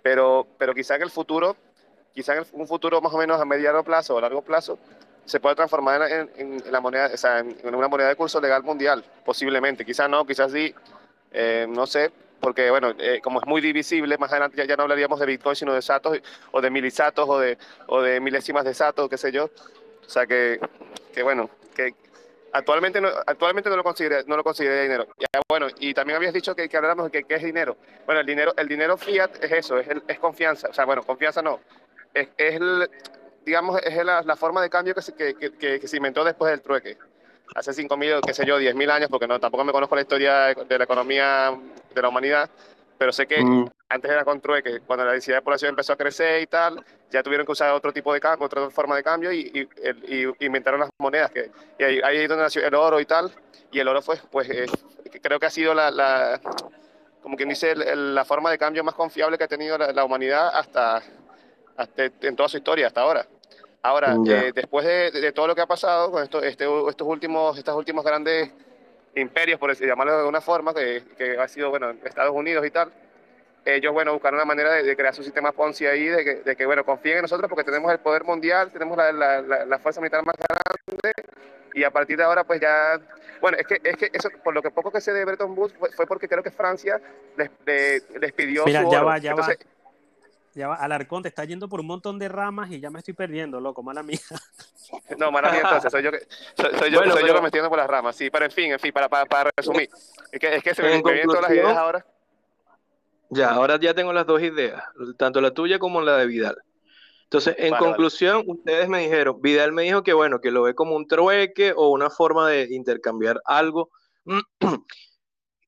Pero, pero quizá en el futuro, quizá en el- un futuro más o menos a mediano plazo o largo plazo, se puede transformar en, en- la moneda, o sea, en, en una moneda de curso legal mundial, posiblemente. Quizás no, quizás sí, eh, no sé, porque bueno, eh, como es muy divisible, más adelante ya, ya no hablaríamos de Bitcoin, sino de satos o de milisatos o de, o de milésimas de satos, qué sé yo. O sea que, que bueno, que actualmente no, actualmente no lo consideré, no lo consideré dinero. Ya, bueno, y también habías dicho que, que habláramos de que, qué es dinero. Bueno, el dinero, el dinero fiat es eso, es, es confianza. O sea, bueno, confianza no. Es, es el, digamos, es la, forma de cambio que se, que, que- que se inventó después del trueque. Hace 5.000, qué sé yo, 10.000 años, porque no, tampoco me conozco la historia de la economía de la humanidad, pero sé que Mm, antes era con trueque, cuando la densidad de población empezó a crecer y tal, ya tuvieron que usar otro tipo de cambio, otra forma de cambio y, y- y inventaron las monedas, que, y ahí, ahí es donde nació el oro y tal, y el oro fue, pues, eh, creo que ha sido la, la- como quien dice, el- el- la forma de cambio más confiable que ha tenido la, la humanidad hasta, hasta en toda su historia, hasta ahora. Ahora, Ya. eh, después de, de todo lo que ha pasado con esto, este, estos últimos, estos últimos grandes imperios, por llamarlo de alguna forma, que, que ha sido, bueno, Estados Unidos y tal, ellos, bueno, buscaron una manera de, de crear su sistema Ponzi ahí, de que, de que, bueno, confíen en nosotros porque tenemos el poder mundial, tenemos la, la, la, la fuerza militar más grande y a partir de ahora, pues ya, bueno, es que, es que eso, por lo que poco que sé de Bretton Woods, fue, fue porque creo que Francia les, le- les pidió Mira, su ya oro. va, ya Entonces, va. Ya va, Alarcón te está yendo por un montón de ramas y ya me estoy perdiendo, loco, mala mía. No, mala mía entonces, soy yo que, soy, soy yo, Bueno, soy yo pero- que me estoy yendo por las ramas, sí, pero en fin, en fin, para, para, para resumir, es que, es que se me, En me vienen todas las ideas ahora. Ya, ahora ya tengo las dos ideas, tanto la tuya como la de Vidal. Entonces, en Vale, conclusión, ustedes me dijeron, Vidal me dijo que bueno, que lo ve como un trueque o una forma de intercambiar algo.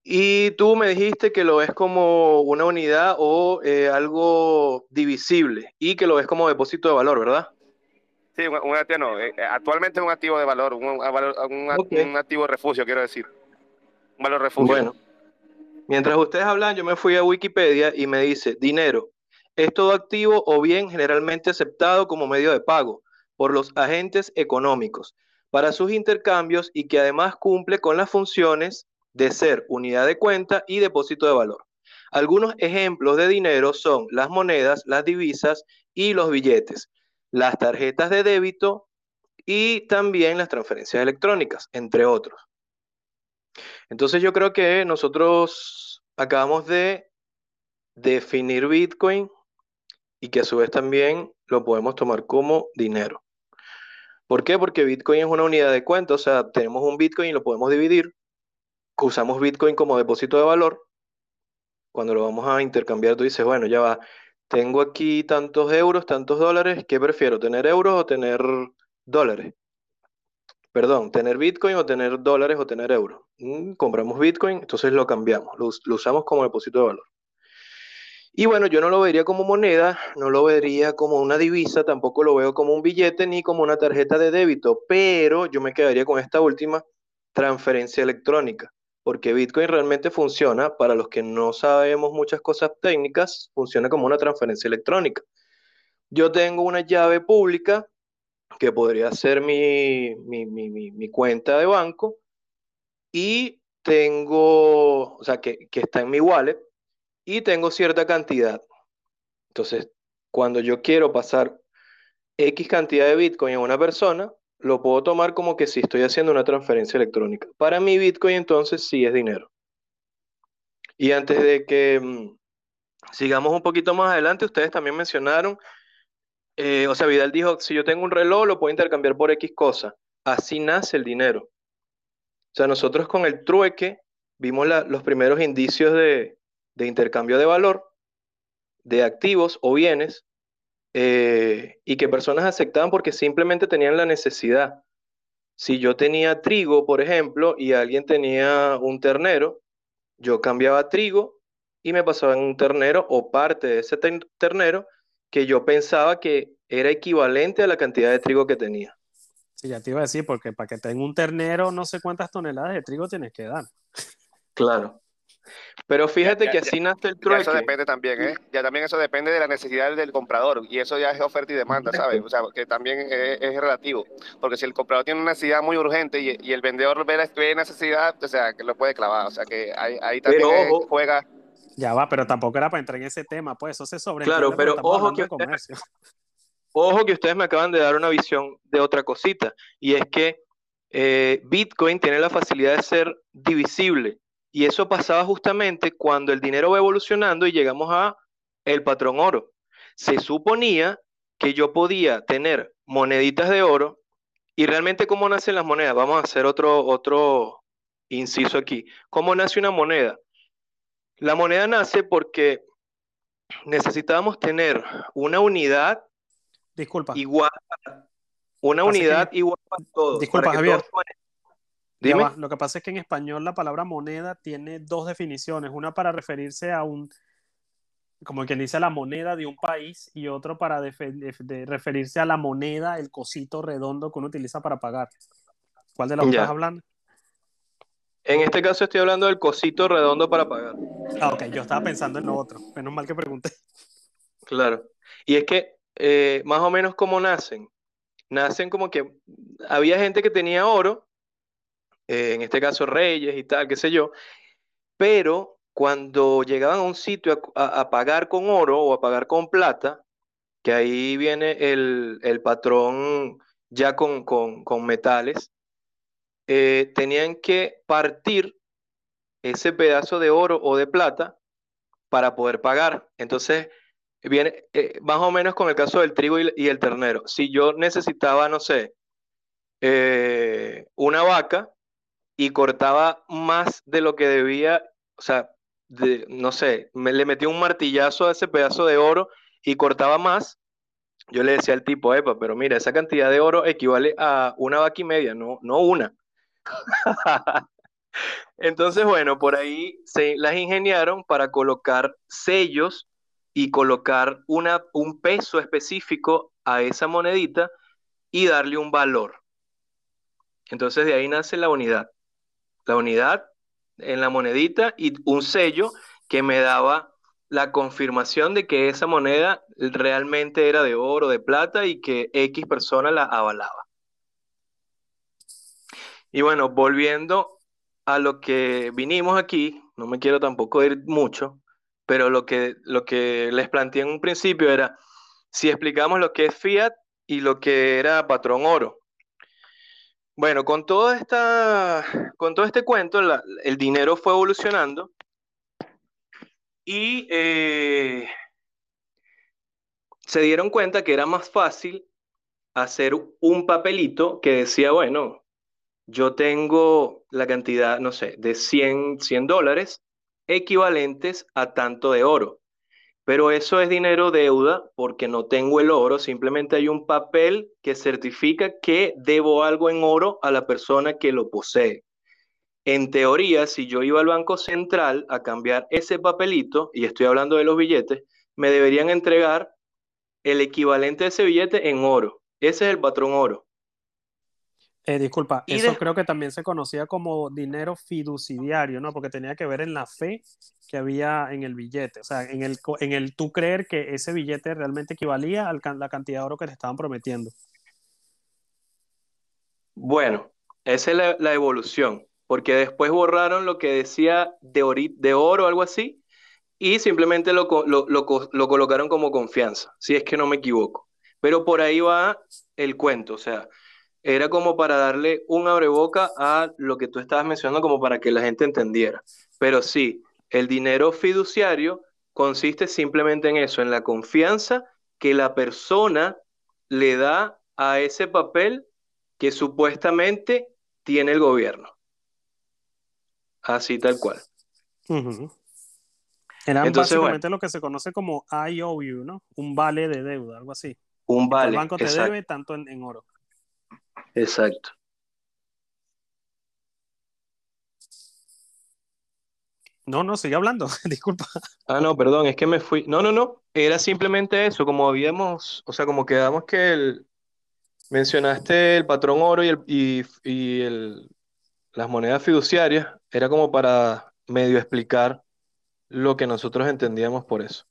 Y tú me dijiste que lo ves como una unidad o eh, algo divisible y que lo ves como depósito de valor, ¿verdad? Sí, un, un activo, no, eh, actualmente es un activo de valor, un, un activo refugio, quiero decir. Un valor refugio. Bueno, mientras ustedes hablan, yo me fui a Wikipedia y me dice, dinero, es todo activo o bien generalmente aceptado como medio de pago por los agentes económicos para sus intercambios y que además cumple con las funciones de ser unidad de cuenta y depósito de valor. Algunos ejemplos de dinero son las monedas, las divisas y los billetes, las tarjetas de débito y también las transferencias electrónicas, entre otros. Entonces yo creo que nosotros acabamos de definir Bitcoin y que a su vez también lo podemos tomar como dinero. ¿Por qué? Porque Bitcoin es una unidad de cuenta, o sea, tenemos un Bitcoin y lo podemos dividir. Usamos Bitcoin como depósito de valor. Cuando lo vamos a intercambiar, tú dices, bueno, ya va, tengo aquí tantos euros, tantos dólares, ¿qué prefiero? ¿Tener euros o tener dólares? Perdón, tener Bitcoin o tener dólares o tener euros. Mm, compramos Bitcoin, entonces lo cambiamos, lo, us- lo usamos como depósito de valor. Y bueno, yo no lo vería como moneda, no lo vería como una divisa, tampoco lo veo como un billete ni como una tarjeta de débito, pero yo me quedaría con esta última transferencia electrónica, porque Bitcoin realmente funciona, para los que no sabemos muchas cosas técnicas, funciona como una transferencia electrónica. Yo tengo una llave pública que podría ser mi, mi, mi, mi, cuenta de banco y tengo, o sea, que, que está en mi wallet y tengo cierta cantidad. Entonces, cuando yo quiero pasar X cantidad de Bitcoin a una persona, lo puedo tomar como que si estoy haciendo una transferencia electrónica. Para mí Bitcoin entonces sí es dinero. Y antes de que mm, sigamos un poquito más adelante, ustedes también mencionaron, eh, o sea, Vidal dijo, si yo tengo un reloj, lo puedo intercambiar por X cosa. Así nace el dinero. O sea, nosotros con el trueque vimos los primeros indicios de, de intercambio de valor, de activos o bienes, eh, y que personas aceptaban porque simplemente tenían la necesidad. Si yo tenía trigo, por ejemplo, y alguien tenía un ternero, yo cambiaba trigo y me pasaba en un ternero o parte de ese ternero que yo pensaba que era equivalente a la cantidad de trigo que tenía. Sí, ya te iba a decir, porque para que tenga un ternero, no sé cuántas toneladas de trigo tienes que dar. Claro. Pero fíjate que así nace el trueque. eso depende también, ¿eh? Ya también eso depende de la necesidad del comprador y eso ya es oferta y demanda, ¿sabes? O sea, que también es, relativo, porque si el comprador tiene una necesidad muy urgente y, el vendedor ve la necesidad, o sea, que lo puede clavar, o sea, que ahí, también juega. Ya va, pero tampoco era para entrar en ese tema, pues eso se sobre. Claro, pero ojo que, ustedes, ojo que ustedes me acaban de dar una visión de otra cosita, y es que eh, Bitcoin tiene la facilidad de ser divisible. Y eso pasaba justamente cuando el dinero va evolucionando y llegamos a el patrón oro. Se suponía que yo podía tener moneditas de oro y realmente cómo nacen las monedas. Vamos a hacer otro, otro inciso aquí. ¿Cómo nace una moneda? La moneda nace porque necesitábamos tener una unidad Disculpa. igual, una unidad igual para todos. Disculpa, Javier. Lo que pasa es que en español la palabra moneda tiene dos definiciones, una para referirse a un, como quien dice, a la moneda de un país y otro para referirse a la moneda, el cosito redondo que uno utiliza para pagar. ¿Cuál de las dos estás hablando? En este caso estoy hablando del cosito redondo para pagar. Ah, ok, yo estaba pensando en lo otro. Menos mal que pregunté. Claro. Y es que eh, más o menos como nacen. Nacen como que había gente que tenía oro eh, en este caso reyes y tal, qué sé yo, pero cuando llegaban a un sitio a, pagar con oro o a pagar con plata, que ahí viene el, patrón ya con, metales, eh, tenían que partir ese pedazo de oro o de plata para poder pagar. Entonces, viene eh, más o menos con el caso del trigo y, el ternero. Si yo necesitaba, no sé, una vaca, y cortaba más de lo que debía, o sea, no sé, me, le metí un martillazo a ese pedazo de oro y cortaba más, yo le decía al tipo, epa, pero mira, esa cantidad de oro equivale a una vaca y media, no, no una. Entonces, bueno, por ahí se las ingeniaron para colocar sellos y colocar una, un peso específico a esa monedita y darle un valor. Entonces de ahí nace la unidad la unidad en la monedita y un sello que me daba la confirmación de que esa moneda realmente era de oro, de plata y que X persona la avalaba. Y bueno, volviendo a lo que vinimos aquí, no me quiero tampoco ir mucho, pero lo que, lo que les planteé en un principio era si explicamos lo que es fiat y lo que era patrón oro. Bueno, con todo, esta, con todo este cuento, el dinero fue evolucionando y eh, se dieron cuenta que era más fácil hacer un papelito que decía, bueno, yo tengo la cantidad, no sé, de 100, 100 dólares equivalentes a tanto de oro. Pero eso es dinero deuda porque no tengo el oro, simplemente hay un papel que certifica que debo algo en oro a la persona que lo posee. En teoría, si yo iba al Banco Central a cambiar ese papelito, y estoy hablando de los billetes, me deberían entregar el equivalente de ese billete en oro. Ese es el patrón oro. Eh, disculpa, eso creo que también se conocía como dinero fiduciario, ¿no? Porque tenía que ver en la fe que había en el billete, o sea, en el, en el tú creer que ese billete realmente equivalía a la cantidad de oro que te estaban prometiendo. Bueno, esa es la, evolución, porque después borraron lo que decía de, de oro o algo así, y simplemente lo, lo, lo lo colocaron como confianza, si es que no me equivoco. Pero por ahí va el cuento, o sea, era como para darle un abreboca a lo que tú estabas mencionando, como para que la gente entendiera. Pero sí, el dinero fiduciario consiste simplemente en eso, en la confianza que la persona le da a ese papel que supuestamente tiene el gobierno. Así tal cual. Ujú. Era Entonces, básicamente lo que se conoce como IOU, ¿no? Un vale de deuda, algo así. Un El vale. banco te exacto, debe tanto en, en oro. Exacto. No, no, sigue hablando, disculpa. Ah, no, perdón, es que me fui. No, no, no. Era simplemente eso, como habíamos, o sea, como quedamos que el, mencionaste el patrón oro y, el, y, y el, las monedas fiduciarias, era como para medio explicar lo que nosotros entendíamos por eso.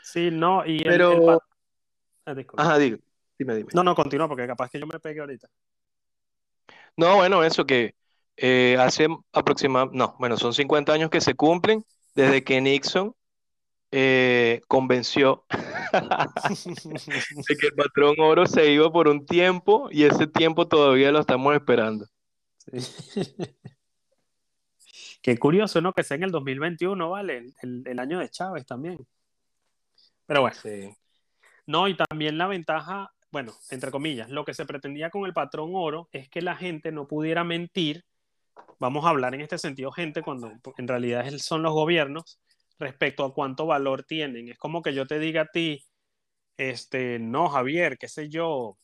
Sí, no, y el, el Pero, pa- ah, disculpa. ajá, digo, dime, dime. No, no, continúa, porque capaz que yo me pegue ahorita. No, bueno, eso que eh, hace aproximadamente, no, bueno, son 50 años que se cumplen desde que Nixon eh, convenció de que el patrón oro se iba por un tiempo y ese tiempo todavía lo estamos esperando. Sí. Qué curioso, ¿no? Que sea en el 2021, ¿vale? El, el- el año de Chávez también. Pero bueno, Sí. no, y también la ventaja, bueno, entre comillas, lo que se pretendía con el patrón oro es que la gente no pudiera mentir, vamos a hablar en este sentido, gente, cuando en realidad son los gobiernos, respecto a cuánto valor tienen. Es como que yo te diga a ti, este, no, Javier, qué sé yo,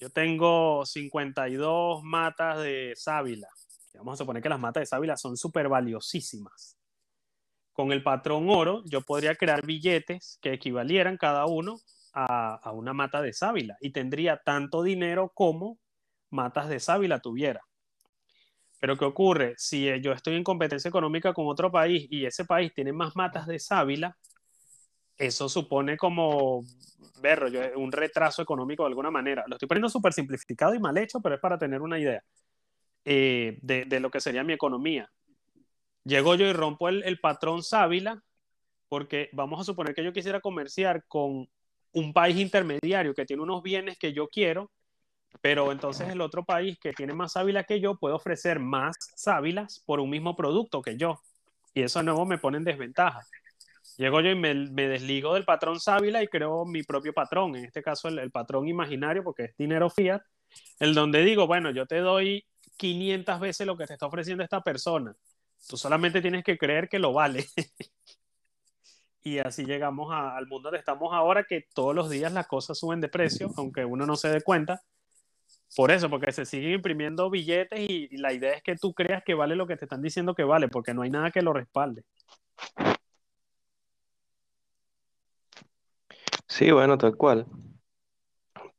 yo tengo 52 matas de sábila. Vamos a suponer que las matas de sábila son súper valiosísimas. Con el patrón oro, yo podría crear billetes que equivalieran cada uno a, una mata de sábila y tendría tanto dinero como matas de sábila tuviera. Pero ¿qué ocurre? Si eh, yo estoy en competencia económica con otro país y ese país tiene más matas de sábila, eso supone como, berro, yo, un retraso económico de alguna manera. Lo estoy poniendo súper simplificado y mal hecho, pero es para tener una idea eh, de, lo que sería mi economía. Llego yo y rompo el patrón sábila porque vamos a suponer que yo quisiera comerciar con un país intermediario que tiene unos bienes que yo quiero, pero entonces el otro país que tiene más sábila que yo puede ofrecer más sábilas por un mismo producto que yo. Y eso nuevo me pone en desventaja. Llego yo y me, me desligo del patrón sábila y creo mi propio patrón, en este caso el, el patrón imaginario porque es dinero fiat, el donde digo, bueno, yo te doy 500 veces lo que te está ofreciendo esta persona. Tú solamente tienes que creer que lo vale. y así llegamos a- al mundo donde estamos ahora, que todos los días las cosas suben de precio, aunque uno no se dé cuenta. Por eso, porque se siguen imprimiendo billetes y, y la idea es que tú creas que vale lo que te están diciendo que vale, porque no hay nada que lo respalde. Sí, bueno, tal cual.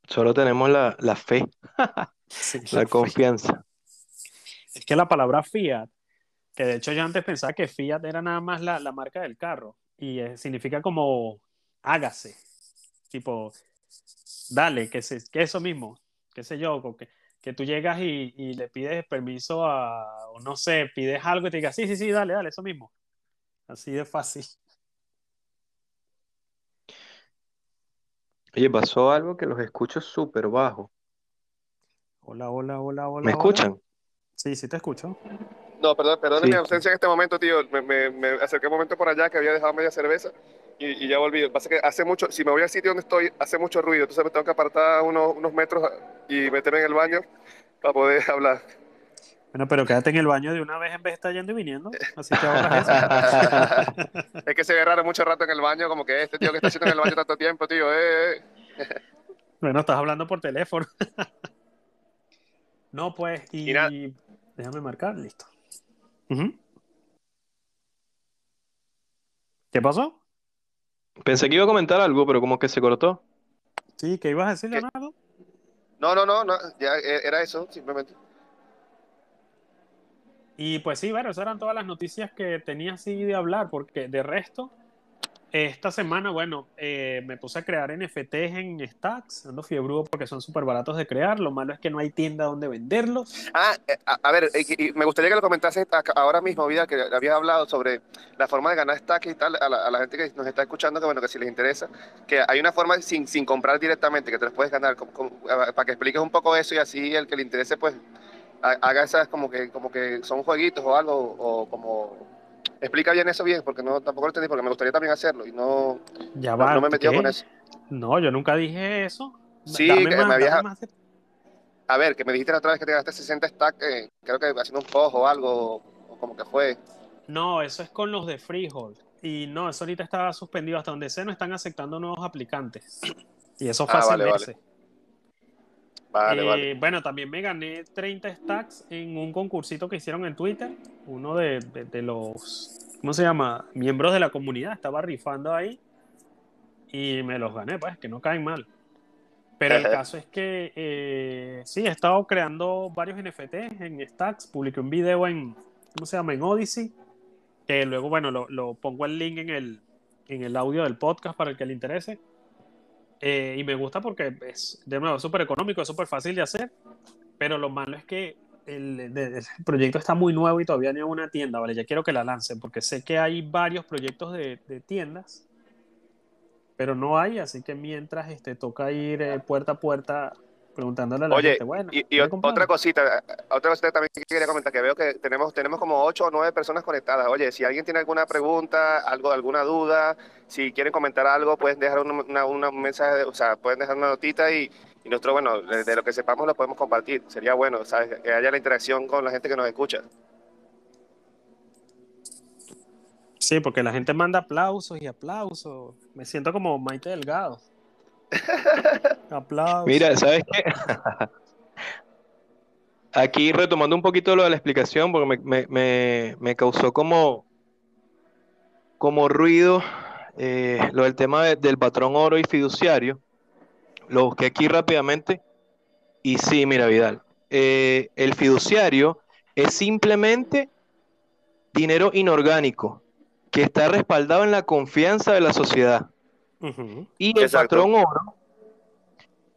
Solo tenemos la, la fe, Sí, la confianza. Es que la palabra fiat, que de hecho yo antes pensaba que fiat era nada más la, la marca del carro, y eh, significa como hágase, tipo, dale, que, se, que eso mismo, qué sé yo, que, que tú llegas y, y le pides permiso a, o no sé, pides algo y te digas, sí, sí, sí, dale, dale, eso mismo. Así de fácil. Oye, pasó algo que los escucho súper bajo. Hola, hola, hola, hola. ¿Me hola. escuchan? Sí, sí te escucho. No, perdón, perdón Sí. mi ausencia en este momento, tío. Me, me, me acerqué un momento por allá que había dejado media cerveza y, y ya volví. Lo que pasa es que hace mucho, si me voy al sitio donde estoy, hace mucho ruido. Entonces me tengo que apartar unos, unos metros y meterme en el baño para poder hablar. Bueno, pero quédate en el baño de una vez en vez de estar yendo y viniendo, así te ahorras eso. es que se ve raro mucho rato en el baño, como que este tío que está haciendo en el baño tanto tiempo, tío. Eh, eh. Bueno, estás hablando por teléfono. no, pues, y, Y déjame marcar, listo. ¿Qué pasó? Pensé que iba a comentar algo, pero como que se cortó. Sí, ¿qué ibas a decir. Leonardo? No, no, no, no, ya eh, era eso, simplemente. Y pues sí, bueno, esas eran todas las noticias que tenía así de hablar, porque de resto, Esta semana, bueno, eh, me puse a crear NFTs en Stacks, ando fiebrudo porque son súper baratos de crear, lo malo es que no hay tienda donde venderlos. Ah, eh, a, ver, me gustaría que lo comentases ahora mismo, Vida, que habías hablado sobre la forma de ganar stack y tal, a la, gente que nos está escuchando, que bueno, que si les interesa, que hay una forma sin, sin comprar directamente, que te los puedes ganar, como- a- para que expliques un poco eso y así el que le interese, pues, ha- haga esas como que, como que son jueguitos o algo, o como... Explica bien eso bien, porque no, tampoco lo entendí, porque me gustaría también hacerlo y no, Ya no, va, no me he con eso. No, yo nunca dije eso. Sí, Dame que más, me habías- dame más de- A ver, que me dijiste la otra vez que te gastaste 60 stack, eh, creo que haciendo un post o algo, o como que fue. No, eso es con los de Freehold. Y no, eso ahorita está suspendido. Hasta donde sé, no están aceptando nuevos aplicantes. Y eso fue Ah, hace vale, vale. meses. Vale, Eh, vale. Bueno, también me gané 30 stacks en un concursito que hicieron en Twitter. Uno de, de- de los, ¿cómo se llama? Miembros de la comunidad estaba rifando ahí y me los gané, pues, que no caen mal. Pero el caso es que eh, sí, he estado creando varios NFTs en stacks. Publiqué un video en, ¿cómo se llama? En Odyssey. Que luego, bueno, lo, lo pongo el link en el, en el audio del podcast para el que le interese. Eh, y me gusta porque es, de nuevo, súper económico, es súper fácil de hacer, pero lo malo es que el, proyecto está muy nuevo y todavía no hay una tienda, ¿vale? Ya quiero que la lancen porque sé que hay varios proyectos de, de tiendas, pero no hay, así que mientras este, toca ir eh, puerta a puerta preguntándole a la Oye, gente, bueno, y, otra cosita, otra cosita también que quería comentar, que veo que tenemos, tenemos como ocho o nueve personas conectadas. Oye, si alguien tiene alguna pregunta, algo, alguna duda, si quieren comentar algo, pueden dejar un, una, una- un mensaje, o sea, pueden dejar una notita y, y nosotros, bueno, de lo que sepamos lo podemos compartir. Sería bueno, ¿sabes? Que haya la interacción con la gente que nos escucha. Sí, porque la gente manda aplausos y aplausos. Me siento como Maite Delgado. Aplausos. Mira, ¿sabes qué? Aquí retomando un poquito lo de la explicación, porque me, me- me- me causó como, como ruido eh, lo del tema de- del patrón oro y fiduciario. Lo busqué aquí rápidamente. Y sí, mira, Vidal, eh, el fiduciario es simplemente dinero inorgánico que está respaldado en la confianza de la sociedad. Y el Exacto. patrón oro,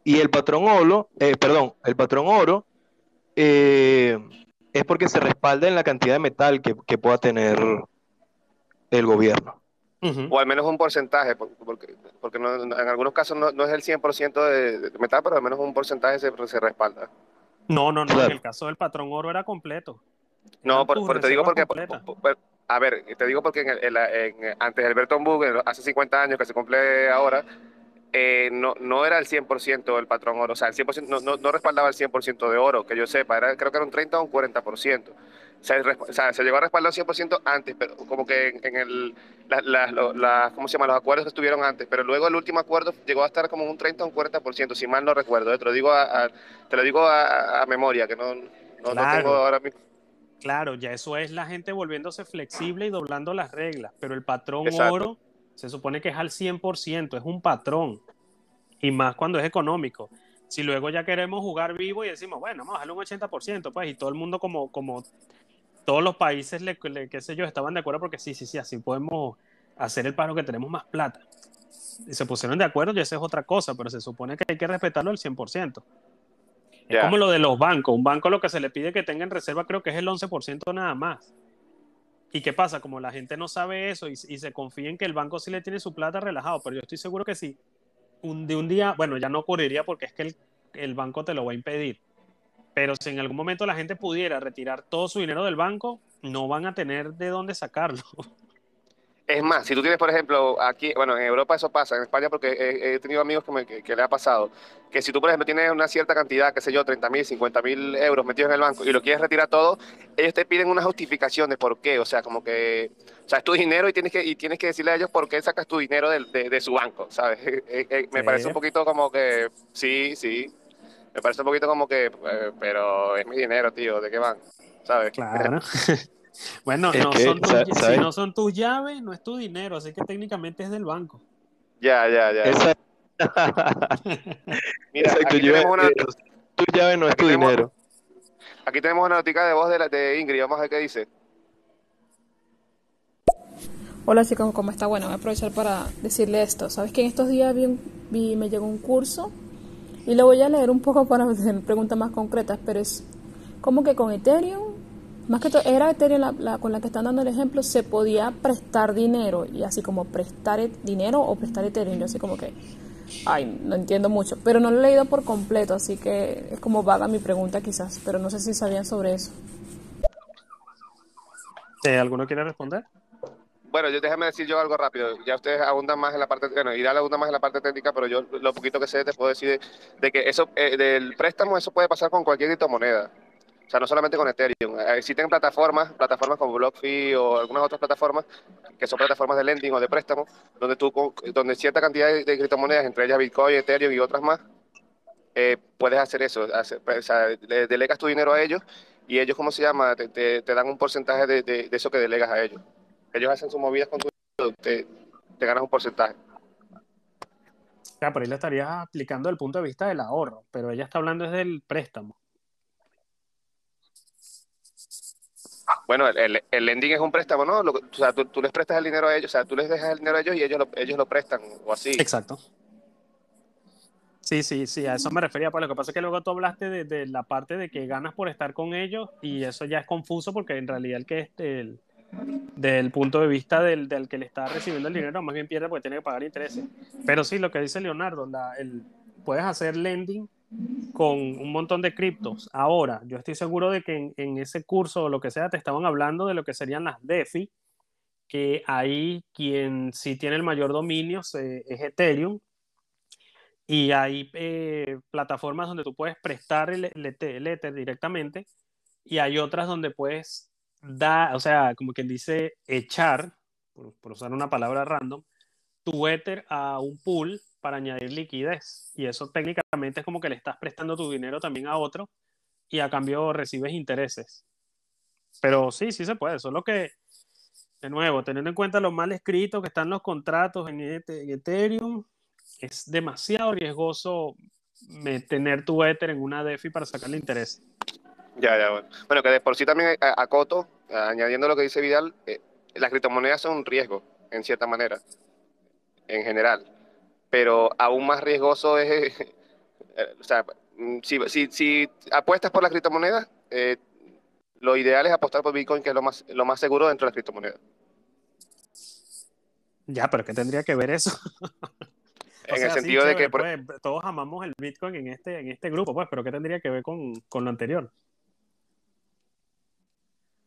y el patrón oro, eh, perdón, el patrón oro eh, es porque se respalda en la cantidad de metal que, que pueda tener el gobierno. O al menos un porcentaje, por- porque, porque no- en algunos casos no, no es el 100% de, de metal, pero al menos un porcentaje se, se respalda. No, no, no. Claro. En el caso del patrón oro era completo. No, por, te digo porque, completas. por- por- a ver, te digo porque en el- en la- en- antes Bretton Woods, en- hace 50 años que se cumple ahora, eh, no, no era el 100% el patrón oro, o sea, el 100% no, no, no respaldaba el 100% de oro, que yo sepa, era, creo que era un 30 o un 40%. O sea, el resp- o sea, se llegó a respaldar el 100% antes, pero como que en, en el, la- la- ¿cómo se llama? Los acuerdos que estuvieron antes, pero luego el último acuerdo llegó a estar como un 30 o un 40%, si mal no recuerdo, eh, te lo digo a, a- te lo digo a, memoria, que no, no, no tengo ahora mismo. Claro, ya eso es la gente volviéndose flexible y doblando las reglas, pero el patrón Exacto. oro se supone que es al 100%, es un patrón, y más cuando es económico. Si luego ya queremos jugar vivo y decimos, bueno, vamos a darle un 80%, pues, y todo el mundo como, como todos los países, le, le- qué sé yo, estaban de acuerdo porque sí, sí, sí, así podemos hacer el paro que tenemos más plata. Y se pusieron de acuerdo y esa es otra cosa, pero se supone que hay que respetarlo al 100%. Es como lo de los bancos. Un banco lo que se le pide que tenga en reserva creo que es el 11% nada más. ¿Y qué pasa? Como la gente no sabe eso y, y se confía en que el banco sí le tiene su plata relajado, pero yo estoy seguro que sí. Un, de un día, bueno, ya no ocurriría porque es que el, el banco te lo va a impedir. Pero si en algún momento la gente pudiera retirar todo su dinero del banco, no van a tener de dónde sacarlo. Es más, si tú tienes, por ejemplo, aquí, bueno, en Europa eso pasa, en España porque he, he tenido amigos que, me- que- que le ha pasado, que si tú, por ejemplo, tienes una cierta cantidad, qué sé yo, 30 mil, 50 mil euros metidos en el banco y lo quieres retirar todo, ellos te piden una justificación de por qué, o sea, como que, o sea, es tu dinero y tienes que, y tienes que decirle a ellos por qué sacas tu dinero del- de, de su banco, ¿sabes? Eh, eh, me parece un poquito como que, sí, sí, me parece un poquito como que, eh, pero es mi dinero, tío, ¿de qué van? ¿Sabes? Claro. bueno, no que, son tus- si no son tus llaves, no es tu dinero, así que técnicamente es del banco. Ya, ya, ya. Esa- Mira, Exacto, yo una, tu llave no es Aquí tu tenemos- dinero. Aquí tenemos una notica de voz de, la, de Ingrid, vamos a ver qué dice. Hola chicos, ¿cómo está? Bueno, voy a aprovechar para decirle esto. Sabes que en estos días vi, vi, me llegó un curso y lo voy a leer un poco para hacer preguntas más concretas, pero es como que con Ethereum, más que todo, era Ethereum la, la, con la que están dando el ejemplo, se podía prestar dinero y así como prestar e, dinero o prestar Ethereum. Yo así como que, ay, no entiendo mucho, pero no lo he leído por completo, así que es como vaga mi pregunta quizás, pero no sé si sabían sobre eso. ¿Alguno quiere responder? Bueno, yo déjame decir yo algo rápido. Ya ustedes abundan más en la parte, bueno, Irán abunda más en la parte técnica, pero yo lo poquito que sé te puedo decir de, de que eso, eh, del préstamo, eso puede pasar con cualquier criptomoneda. O sea, no solamente con Ethereum. Existen plataformas, plataformas como BlockFi o algunas otras plataformas que son plataformas de lending o de préstamo, donde tú, donde cierta cantidad de, criptomonedas, entre ellas Bitcoin, Ethereum y otras más, eh, puedes hacer eso. Hacer, o sea, le delegas tu dinero a ellos y ellos, ¿cómo se llama? Te, te, dan un porcentaje de, de, de, eso que delegas a ellos. Ellos hacen sus movidas con tu dinero, te, te ganas un porcentaje. Ya, por ahí le estarías aplicando el punto de vista del ahorro, pero ella está hablando desde el préstamo. Bueno, el, el, lending es un préstamo, ¿no? O sea, tú, tú, les prestas el dinero a ellos, o sea, tú les dejas el dinero a ellos y ellos lo, ellos lo prestan, o así. Exacto. Sí, sí, sí, a eso me refería. Pues lo que pasa es que luego tú hablaste de, de, la parte de que ganas por estar con ellos y eso ya es confuso porque en realidad el que es el, del punto de vista del, del, que le está recibiendo el dinero más bien pierde porque tiene que pagar intereses. Pero sí, lo que dice Leonardo, el, puedes hacer lending con un montón de criptos. Ahora, yo estoy seguro de que en, en, ese curso o lo que sea te estaban hablando de lo que serían las DeFi, que ahí quien sí tiene el mayor dominio se, es Ethereum, y hay eh, plataformas donde tú puedes prestar el, el, el, Ether directamente y hay otras donde puedes dar, o sea, como quien dice, echar, por, por, usar una palabra random, tu Ether a un pool para añadir liquidez. Y eso técnicamente es como que le estás prestando tu dinero también a otro y a cambio recibes intereses. Pero sí, sí se puede, solo que, de nuevo, teniendo en cuenta lo mal escrito que están los contratos en, en Ethereum, es demasiado riesgoso tener tu Ether en una DeFi para sacarle interés. Ya, ya, bueno. Bueno, que de por sí también a, a Coto, añadiendo lo que dice Vidal, eh, las criptomonedas son un riesgo, en cierta manera, en general. Pero aún más riesgoso es, eh, o sea, si, si, si, apuestas por las criptomonedas, eh, lo ideal es apostar por Bitcoin, que es lo más, lo más seguro dentro de las criptomonedas. Ya, pero ¿qué tendría que ver eso? en sea, el sentido sí, de que... Pues, todos amamos el Bitcoin en este, en este grupo, pues, pero ¿qué tendría que ver con, con lo anterior?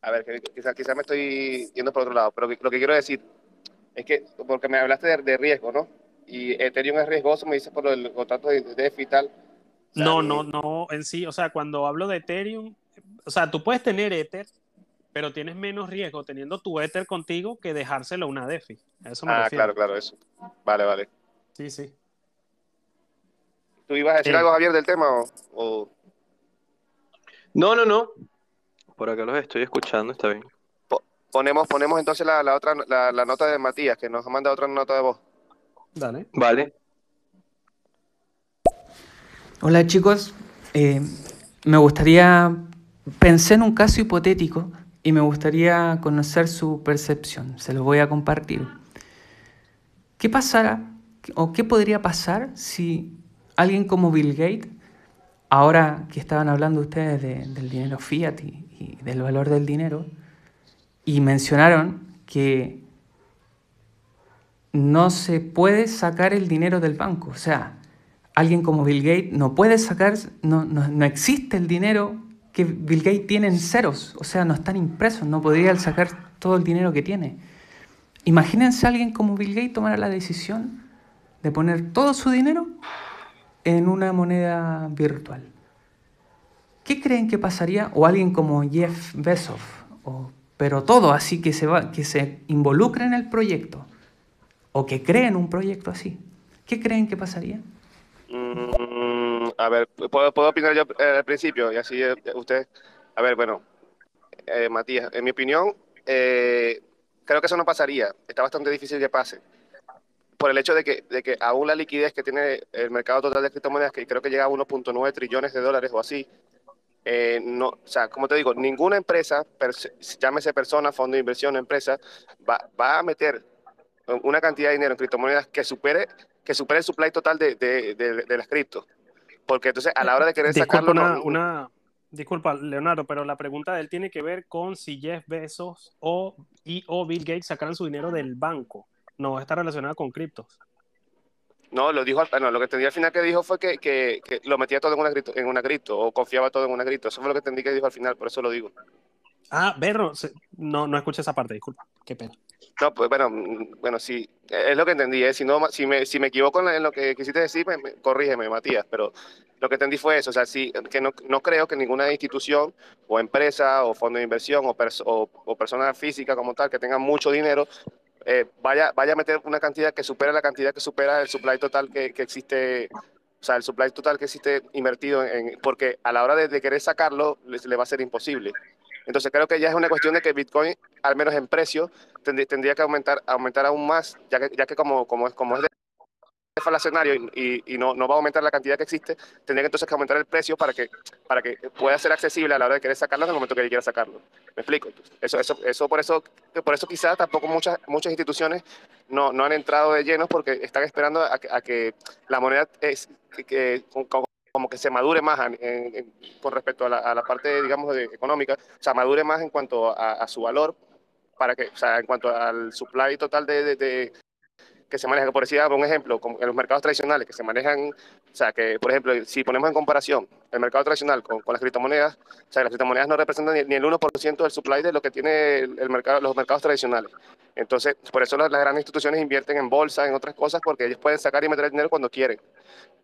A ver, quizás quizá me estoy yendo por otro lado, pero lo que quiero decir es que, porque me hablaste de, de riesgo, ¿no? Y Ethereum es riesgoso, me dices por el contrato de DeFi y tal. O sea, no, no, no, en sí, o sea, cuando hablo de Ethereum, o sea, tú puedes tener Ether, pero tienes menos riesgo teniendo tu Ether contigo que dejárselo a una DeFi. A eso me ah, refiero. claro, claro, eso. Vale, vale. Sí, sí. ¿Tú ibas a decir sí. algo, Javier, del tema o, o, No, no, no. Por acá los estoy escuchando, está bien. Ponemos, ponemos entonces la, la otra la, la, nota de Matías, que nos manda otra nota de voz. Dale. Vale. Hola chicos, eh, me gustaría, pensé en un caso hipotético y me gustaría conocer su percepción, se lo voy a compartir. ¿Qué pasará o qué podría pasar si alguien como Bill Gates, ahora que estaban hablando ustedes de, del dinero fiat y, y del valor del dinero, y mencionaron que no se puede sacar el dinero del banco. O sea, alguien como Bill Gates no puede sacar, no, no, no, existe el dinero que Bill Gates tiene en ceros. O sea, no están impresos, no podría sacar todo el dinero que tiene. Imagínense a alguien como Bill Gates tomara la decisión de poner todo su dinero en una moneda virtual. ¿Qué creen que pasaría? O alguien como Jeff Bezos, o, pero todo así que se, va, que se involucra en el proyecto o que creen un proyecto así. ¿Qué creen que pasaría? Mm, a ver, ¿puedo, opinar yo eh, al principio y así eh, usted. A ver, bueno, eh, Matías, en mi opinión, eh, creo que eso no pasaría. Está bastante difícil que pase. Por el hecho de que, de que aún la liquidez que tiene el mercado total de criptomonedas, que creo que llega a 1.9 trillones de dólares o así, eh, no, o sea, como te digo, ninguna empresa, llámese persona, fondo de inversión, empresa, va, va a meter una cantidad de dinero en criptomonedas que supere, que supere el supply total de, de, de, las cripto. Porque entonces a la hora de querer sacarlo... Una, una, disculpa, Leonardo, pero la pregunta de él tiene que ver con si Jeff Bezos o, y, o Bill Gates sacaran su dinero del banco. No está relacionado con criptos. No, lo dijo, no, lo que entendí al final que dijo fue que, que, que, lo metía todo en una, cripto, en una cripto o confiaba todo en una cripto. Eso fue lo que entendí que dijo al final, por eso lo digo. Ah, Berro, no, no escuché esa parte, disculpa. Qué pena. No, pues bueno, mm, bueno, sí, es lo que entendí. ¿eh? Si, no, si, me, si me equivoco en lo que quisiste decir, me, corrígeme, Matías, pero lo que entendí fue eso. O sea, sí, que no, no creo que ninguna institución o empresa o fondo de inversión o, o, o persona física como tal que tenga mucho dinero eh, vaya, vaya a meter una cantidad que supera la cantidad que supera el supply total que, existe, o sea, el supply total que existe invertido en, porque a la hora de, querer sacarlo le, va a ser imposible. Entonces creo que ya es una cuestión de que Bitcoin, al menos en precio, tendría, que aumentar, aumentar aún más, ya que, ya que como, como, es, como es de falacionario y, y, no, no, va a aumentar la cantidad que existe, tendría que entonces que aumentar el precio para que, para que pueda ser accesible a la hora de querer sacarlo en el momento que quiera sacarlo. ¿Me explico? Eso, eso, eso, por eso, por eso quizás tampoco muchas, muchas instituciones no, no han entrado de lleno porque están esperando a, que la moneda es, que, como que se madure más con respecto a la, parte, digamos, de, económica, o sea, madure más en cuanto a, su valor, para que, o sea, en cuanto al supply total de, que se maneja, por decir un ejemplo, en los mercados tradicionales que se manejan, o sea, que por ejemplo, si ponemos en comparación el mercado tradicional con, las criptomonedas, o sea, las criptomonedas no representan ni, el 1% del supply de lo que tiene el, mercado, los mercados tradicionales. Entonces, por eso las, grandes instituciones invierten en bolsa, en otras cosas, porque ellos pueden sacar y meter el dinero cuando quieren.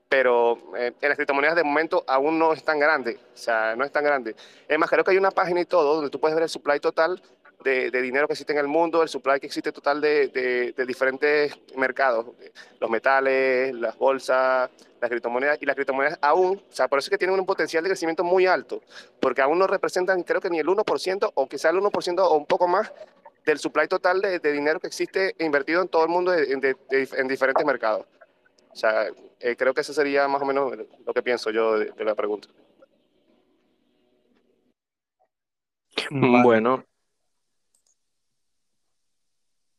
Pero eh, en las criptomonedas de momento aún no es tan grande, o sea, no es tan grande. Es más, creo que hay una página y todo donde tú puedes ver el supply total de, dinero que existe en el mundo, el supply que existe total de, de, diferentes mercados, los metales, las bolsas, las criptomonedas, y las criptomonedas aún, o sea, por eso es que tienen un potencial de crecimiento muy alto, porque aún no representan, creo que ni el 1%, o quizá el 1% o un poco más del supply total de, dinero que existe invertido en todo el mundo en diferentes mercados. O sea, eh, creo que eso sería más o menos lo que pienso yo de, la pregunta. Bueno,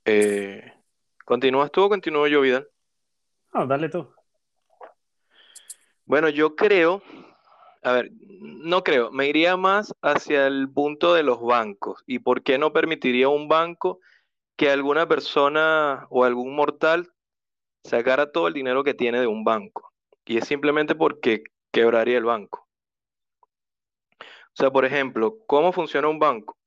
eh, ¿Continúas tú o continúo yo, Vidal? No, dale tú. Bueno, yo creo, a ver, no creo, me iría más hacia el punto de los bancos. ¿Y por qué no permitiría un banco que alguna persona o algún mortal sacara todo el dinero que tiene de un banco? Y es simplemente porque quebraría el banco. O sea, por ejemplo, ¿cómo funciona un banco?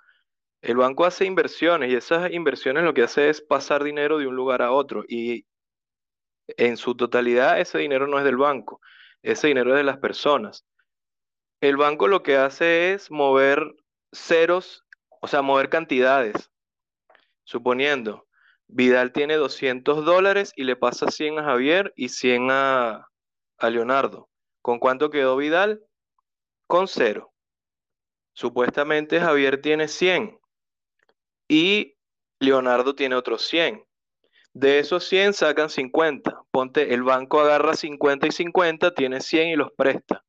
El banco hace inversiones y esas inversiones lo que hace es pasar dinero de un lugar a otro y en su totalidad ese dinero no es del banco, ese dinero es de las personas. El banco lo que hace es mover ceros, o sea, mover cantidades. Suponiendo, Vidal tiene 200 dólares y le pasa 100 a Javier y 100 a, a Leonardo. ¿Con cuánto quedó Vidal? Con cero. Supuestamente Javier tiene 100 y Leonardo tiene otros 100. De esos 100 sacan 50. Ponte, el banco agarra 50 y 50, tiene 100 y los presta.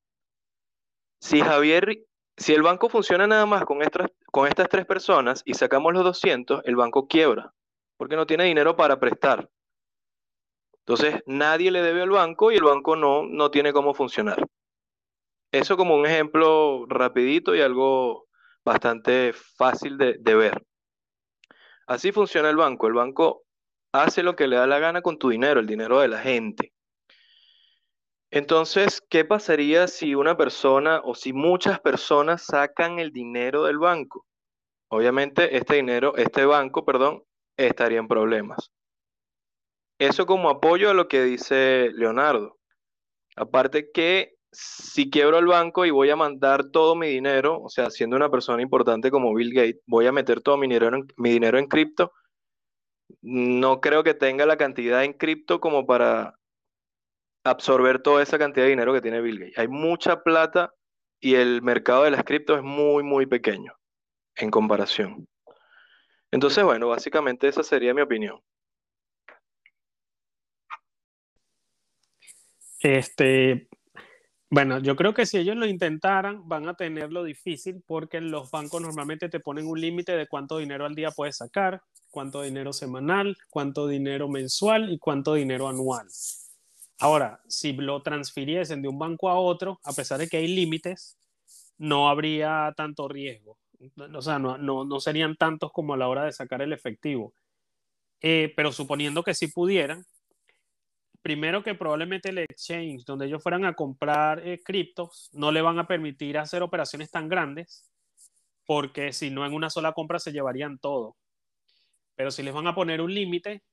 Si Javier, si el banco funciona nada más con estas, con estas tres personas y sacamos los 200, el banco quiebra, porque no tiene dinero para prestar. Entonces, nadie le debe al banco y el banco no, no tiene cómo funcionar. Eso como un ejemplo rapidito y algo bastante fácil de ver. Así funciona el banco. El banco hace lo que le da la gana con tu dinero, el dinero de la gente. Entonces, ¿qué pasaría si una persona o si muchas personas sacan el dinero del banco? Obviamente, este dinero, este banco, perdón, estaría en problemas. Eso como apoyo a lo que dice Leonardo. Aparte que si quiebro el banco y voy a mandar todo mi dinero, o sea, siendo una persona importante como Bill Gates, voy a meter todo mi dinero en, mi dinero en cripto, no creo que tenga la cantidad en cripto como para absorber toda esa cantidad de dinero que tiene Bill Gates. Hay mucha plata y el mercado de las cripto es muy, muy pequeño en comparación. Entonces, bueno, básicamente esa sería mi opinión. Este, Bueno, yo creo que si ellos lo intentaran, van a tenerlo difícil porque los bancos normalmente te ponen un límite de cuánto dinero al día puedes sacar, cuánto dinero semanal, cuánto dinero mensual y cuánto dinero anual. Ahora, si lo transfiriesen de un banco a otro, a pesar de que hay límites, no habría tanto riesgo. O sea, no, no, no serían tantos como a la hora de sacar el efectivo. Eh, pero suponiendo que sí pudieran, primero que probablemente el exchange donde ellos fueran a comprar eh, criptos no le van a permitir hacer operaciones tan grandes porque si no en una sola compra se llevarían todo. Pero si les van a poner un límite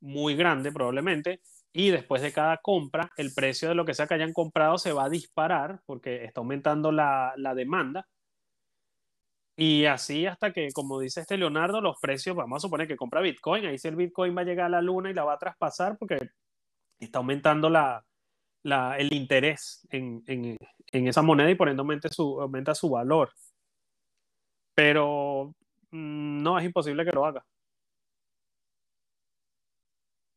muy grande probablemente y después de cada compra el precio de lo que sea que hayan comprado se va a disparar porque está aumentando la, la demanda. Y así hasta que, como dice este Leonardo, los precios, vamos a suponer que compra Bitcoin, ahí si el Bitcoin va a llegar a la luna y la va a traspasar porque está aumentando la, la, el interés en, en, en, esa moneda y por ende aumenta su, aumenta su valor. Pero mmm, no es imposible que lo haga.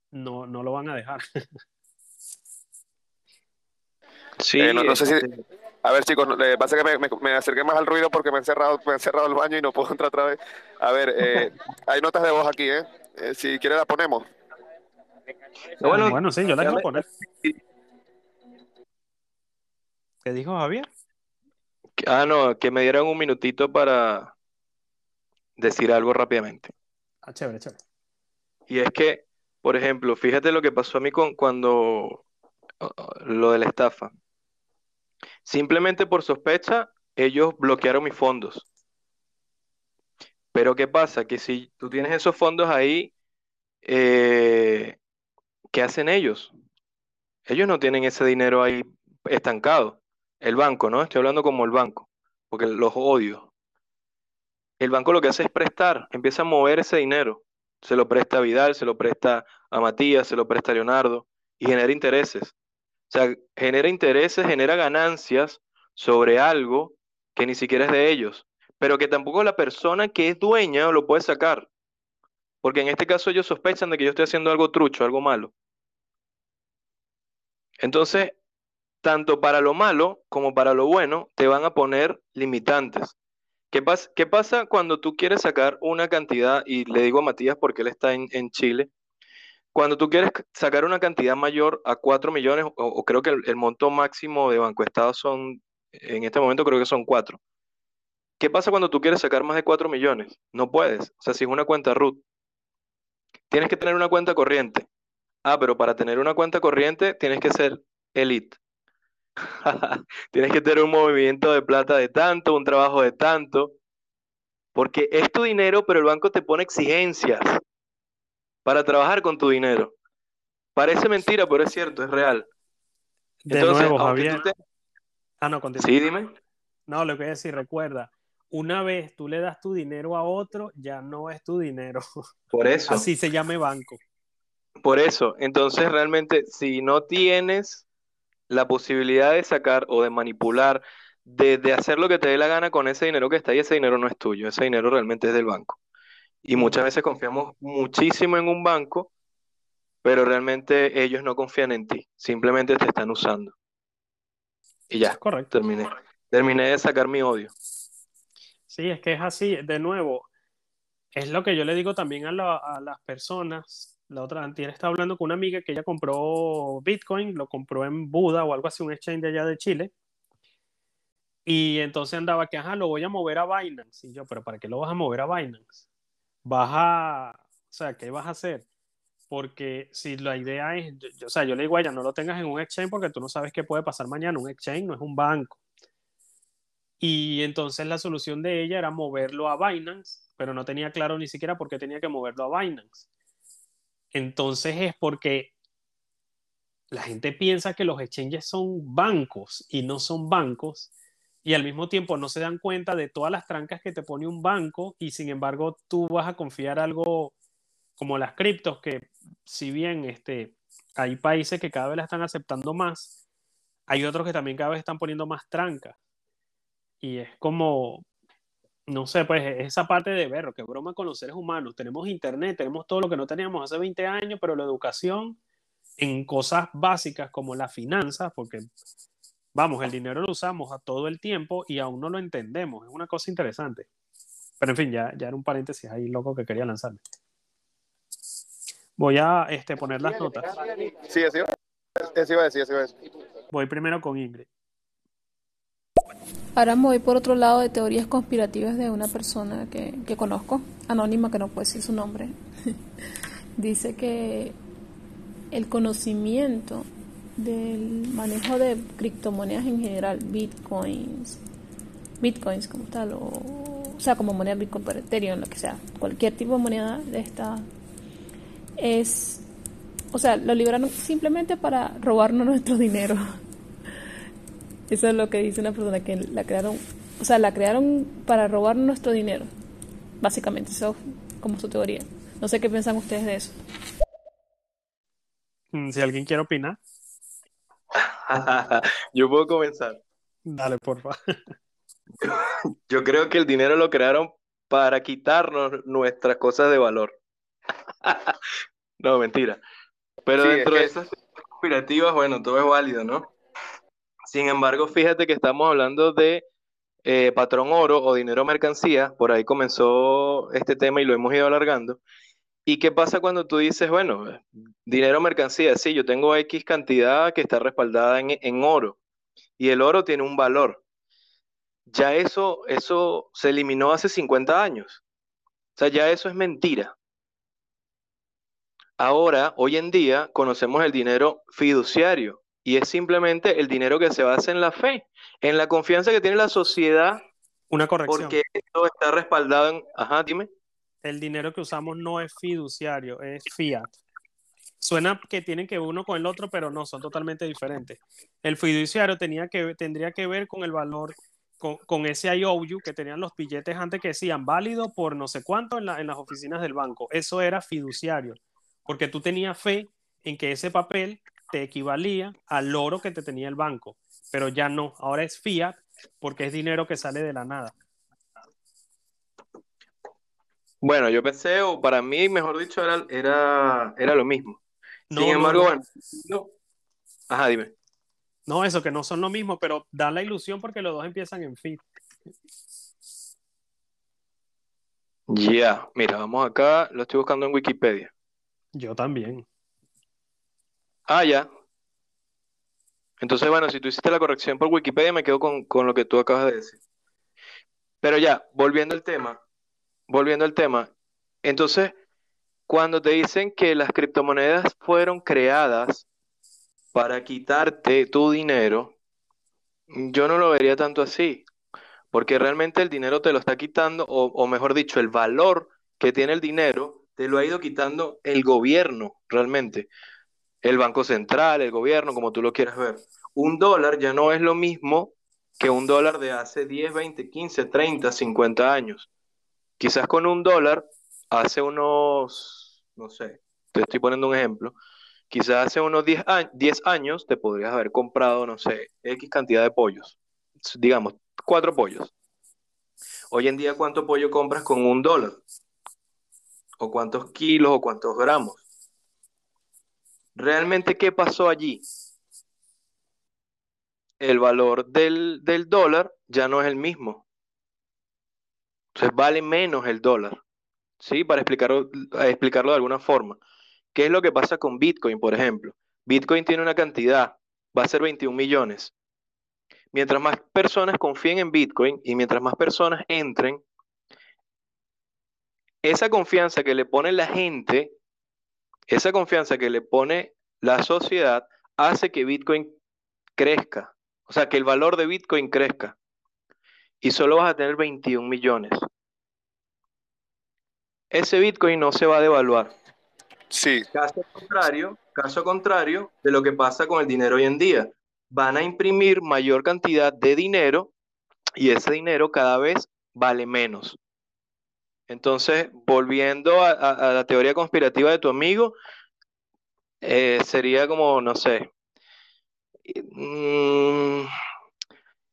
No, no lo van a dejar. Sí, eh, no, no, sé si. A ver, chicos, eh, pasa que me, me, me, acerqué más al ruido porque me he cerrado, me he cerrado el baño y no puedo entrar otra vez. A ver, eh, hay notas de voz aquí, ¿eh? eh si quiere la ponemos. Bueno, bueno, sí, yo la quiero poner. ¿Qué dijo Javier? Ah, no, que me dieran un minutito para decir algo rápidamente. Ah, chévere, chévere. Y es que, por ejemplo, fíjate lo que pasó a mí con cuando lo de la estafa. Simplemente por sospecha, ellos bloquearon mis fondos. Pero ¿qué pasa? Que si tú tienes esos fondos ahí, eh, ¿qué hacen ellos? Ellos no tienen ese dinero ahí estancado. El banco, ¿no? Estoy hablando como el banco, porque los odio. El banco lo que hace es prestar, empieza a mover ese dinero. Se lo presta a Vidal, se lo presta a Matías, se lo presta a Leonardo y genera intereses. O sea, genera intereses, genera ganancias sobre algo que ni siquiera es de ellos, pero que tampoco la persona que es dueña lo puede sacar. Porque en este caso ellos sospechan de que yo estoy haciendo algo trucho, algo malo. Entonces, tanto para lo malo como para lo bueno, te van a poner limitantes. ¿Qué, pas ¿Qué pasa cuando tú quieres sacar una cantidad, y le digo a Matías porque él está en, en Chile, cuando tú quieres sacar una cantidad mayor a 4 millones, o, creo que el, el, monto máximo de Banco Estado son, en este momento creo que son 4. ¿Qué pasa cuando tú quieres sacar más de 4 millones? No puedes. O sea, si es una cuenta root, tienes que tener una cuenta corriente. Ah, pero para tener una cuenta corriente tienes que ser elite. tienes que tener un movimiento de plata de tanto, un trabajo de tanto, porque es tu dinero, pero el banco te pone exigencias para trabajar con tu dinero. Parece mentira, pero es cierto, es real. De Entonces, nuevo, Javier. Te... Ah, no, continúa. Sí, dime. No, lo que voy a decir, recuerda, una vez tú le das tu dinero a otro, ya no es tu dinero. Por eso. Así se llame banco. Por eso, entonces realmente si no tienes la posibilidad de sacar o de manipular, de, de, hacer lo que te dé la gana con ese dinero que está ahí, ese dinero no es tuyo, ese dinero realmente es del banco. Y muchas veces confiamos muchísimo en un banco, pero realmente ellos no confían en ti, simplemente te están usando. Y ya, correcto. Terminé, terminé de sacar mi odio. Sí, es que es así, de nuevo, es lo que yo le digo también a, la, a las personas la otra antier estaba hablando con una amiga que ella compró Bitcoin, lo compró en Buda o algo así, un exchange de allá de Chile. Y entonces andaba que, ajá, lo voy a mover a Binance. Y yo, pero ¿para qué lo vas a mover a Binance? Vas a, o sea, ¿qué vas a hacer? Porque si la idea es, yo, o sea, yo le digo a ella, no lo tengas en un exchange porque tú no sabes qué puede pasar mañana. Un exchange no es un banco. Y entonces la solución de ella era moverlo a Binance, pero no tenía claro ni siquiera por qué tenía que moverlo a Binance. Entonces es porque la gente piensa que los exchanges son bancos y no son bancos y al mismo tiempo no se dan cuenta de todas las trancas que te pone un banco y sin embargo tú vas a confiar algo como las criptos que si bien este, hay países que cada vez la están aceptando más, hay otros que también cada vez están poniendo más trancas. Y es como, no sé, pues esa parte de ver, que broma con los seres humanos. Tenemos internet, tenemos todo lo que no teníamos hace 20 años, pero la educación en cosas básicas como las finanzas, porque vamos, el dinero lo usamos a todo el tiempo y aún no lo entendemos. Es una cosa interesante. Pero en fin, ya, ya era un paréntesis ahí loco que quería lanzarme. Voy a este, poner las notas. Sí, así, así iba a decir, así iba a decir. Voy primero con Ingrid. Ahora me voy por otro lado de teorías conspirativas de una persona que, que conozco, anónima, que no puede decir su nombre. Dice que el conocimiento del manejo de criptomonedas en general, bitcoins, bitcoins como tal, o, o sea, como moneda bitcoin, pero Ethereum, lo que sea, cualquier tipo de moneda de esta, es, o sea, lo liberaron simplemente para robarnos nuestro dinero. Eso es lo que dice una persona que la crearon, o sea, la crearon para robar nuestro dinero, básicamente, eso es como su teoría. No sé qué piensan ustedes de eso. Mm, Si alguien quiere opinar, Yo puedo comenzar. dale, por favor. Yo creo que el dinero lo crearon para quitarnos nuestras cosas de valor. No, mentira. Pero Sí, es dentro de esas conspirativas, bueno, todo es válido, ¿no? Sin embargo, fíjate que estamos hablando de eh, patrón oro o dinero mercancía. Por ahí comenzó este tema y lo hemos ido alargando. ¿Y qué pasa cuando tú dices, bueno, eh, dinero mercancía? Sí, yo tengo X cantidad que está respaldada en, en oro y el oro tiene un valor. Ya eso, eso se eliminó hace 50 años. O sea, ya eso es mentira. Ahora, hoy en día, conocemos el dinero fiduciario y es simplemente el dinero que se basa en la fe, en la confianza que tiene la sociedad Una corrección. porque esto está respaldado en... Ajá, dime. El dinero que usamos no es fiduciario, es fiat. Suena que tienen que ver uno con el otro, pero no, son totalmente diferentes. El fiduciario tenía que, tendría que ver con el valor, con, con ese IOU que tenían los billetes antes que decían válido por no sé cuánto en, la- en las oficinas del banco. Eso era fiduciario, porque tú tenías fe en que ese papel te equivalía al oro que te tenía el banco, pero ya no, ahora es fiat porque es dinero que sale de la nada. Bueno, yo pensé, o para mí, mejor dicho, era, era, era lo mismo. No, Sin embargo, no. bueno, no. Ajá, dime. No, eso que no son lo mismo, pero da la ilusión porque los dos empiezan en fit. Ya, mira, vamos acá, lo estoy buscando en Wikipedia. Yo también. Ah, ya. Entonces, bueno, si tú hiciste la corrección por Wikipedia, me quedo con, con lo que tú acabas de decir. Pero ya, volviendo al tema, volviendo al tema, entonces, cuando te dicen que las criptomonedas fueron creadas para quitarte tu dinero, yo no lo vería tanto así, porque realmente el dinero te lo está quitando, o, mejor dicho, el valor que tiene el dinero, te lo ha ido quitando el gobierno, realmente. El Banco Central, el gobierno, como tú lo quieras ver. Un dólar ya no es lo mismo que un dólar de hace 10, 20, 15, 30, 50 años. Quizás con un dólar, hace unos, no sé, te estoy poniendo un ejemplo, quizás hace unos 10, a- 10 años te podrías haber comprado, no sé, X cantidad de pollos, digamos, cuatro pollos. Hoy en día, ¿cuánto pollo compras con un dólar? ¿O cuántos kilos o cuántos gramos? ¿Realmente qué pasó allí? El valor del dólar ya no es el mismo. Entonces vale menos el dólar. ¿Sí? Para explicarlo, explicarlo de alguna forma. ¿Qué es lo que pasa con Bitcoin, por ejemplo? Bitcoin tiene una cantidad, va a ser 21 millones. Mientras más personas confíen en Bitcoin y mientras más personas entren, esa confianza que le pone la gente, esa confianza que le pone la sociedad, hace que Bitcoin crezca. O sea, que el valor de Bitcoin crezca. Y solo vas a tener 21 millones. Ese Bitcoin no se va a devaluar. Sí, Caso contrario, caso contrario de lo que pasa con el dinero hoy en día. Van a imprimir mayor cantidad de dinero y ese dinero cada vez vale menos. Entonces, volviendo a, a- a la teoría conspirativa de tu amigo, eh, sería como, no sé, mm,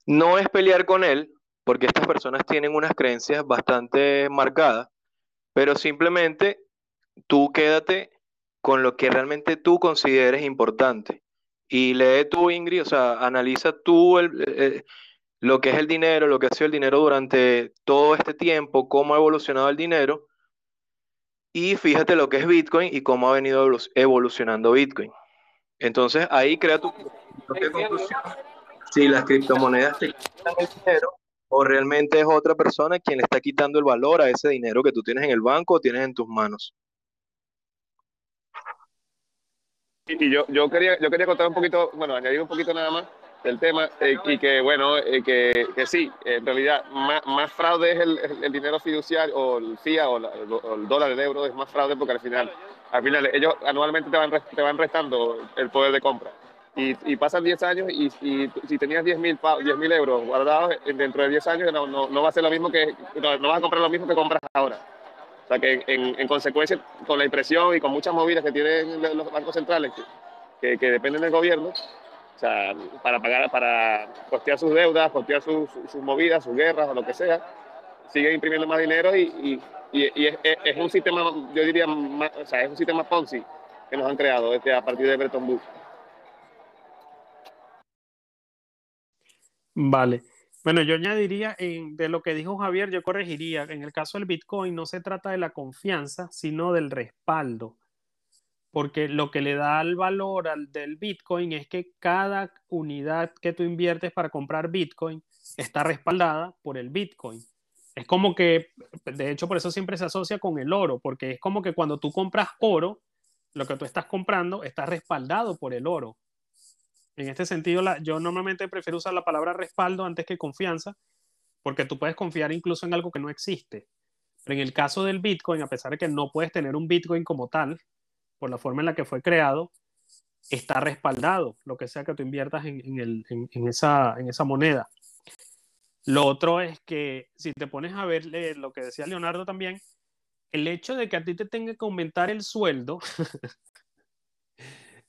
no es pelear con él, porque estas personas tienen unas creencias bastante marcadas, pero simplemente tú quédate con lo que realmente tú consideres importante. y lee tú, Ingrid, o sea, analiza tú el, eh, lo que es el dinero, lo que ha sido el dinero durante todo este tiempo, cómo ha evolucionado el dinero, y fíjate lo que es Bitcoin y cómo ha venido evolu- evolucionando Bitcoin. Entonces ahí crea tu si las criptomonedas te quitan el dinero o realmente es otra persona quien le está quitando el valor a ese dinero que tú tienes en el banco o tienes en tus manos. Y, yo, yo, quería, yo quería contar un poquito, bueno, añadir un poquito nada más del tema eh, y que, bueno, eh, que, que sí, en realidad más, más fraude es el, el- dinero fiduciario o el FIA o, la- o el dólar, el euro, es más fraude porque al final, al final ellos anualmente te van, te van restando el poder de compra. Y, pasan 10 años y, si tenías 10 mil euros guardados, dentro de 10 años no, no, no va a ser lo mismo que, no, vas a comprar lo mismo que compras ahora. O sea que en, en consecuencia, con la impresión y con muchas movidas que tienen los bancos centrales, que, que, dependen del gobierno, o sea, para pagar, para costear sus deudas, costear sus, sus, movidas, sus guerras o lo que sea, siguen imprimiendo más dinero y, y, y- es, un sistema, yo diría, o sea, es un sistema Ponzi que nos han creado desde a partir de Bretton Woods. Vale. Bueno, yo añadiría de lo que dijo Javier, yo corregiría. En el caso del Bitcoin no se trata de la confianza, sino del respaldo. Porque lo que le da el valor al del Bitcoin es que cada unidad que tú inviertes para comprar Bitcoin está respaldada por el Bitcoin. Es como que, de hecho, por eso siempre se asocia con el oro, porque es como que cuando tú compras oro, lo que tú estás comprando está respaldado por el oro. En este sentido, la- yo normalmente prefiero usar la palabra respaldo antes que confianza, porque tú puedes confiar incluso en algo que no existe. Pero en el caso del Bitcoin, a pesar de que no puedes tener un Bitcoin como tal, por la forma en la que fue creado, está respaldado, lo que sea que tú inviertas en, en el- en- en esa, moneda. Lo otro es que si te pones a ver eh, lo que decía Leonardo también, el hecho de que a ti te tenga que aumentar el sueldo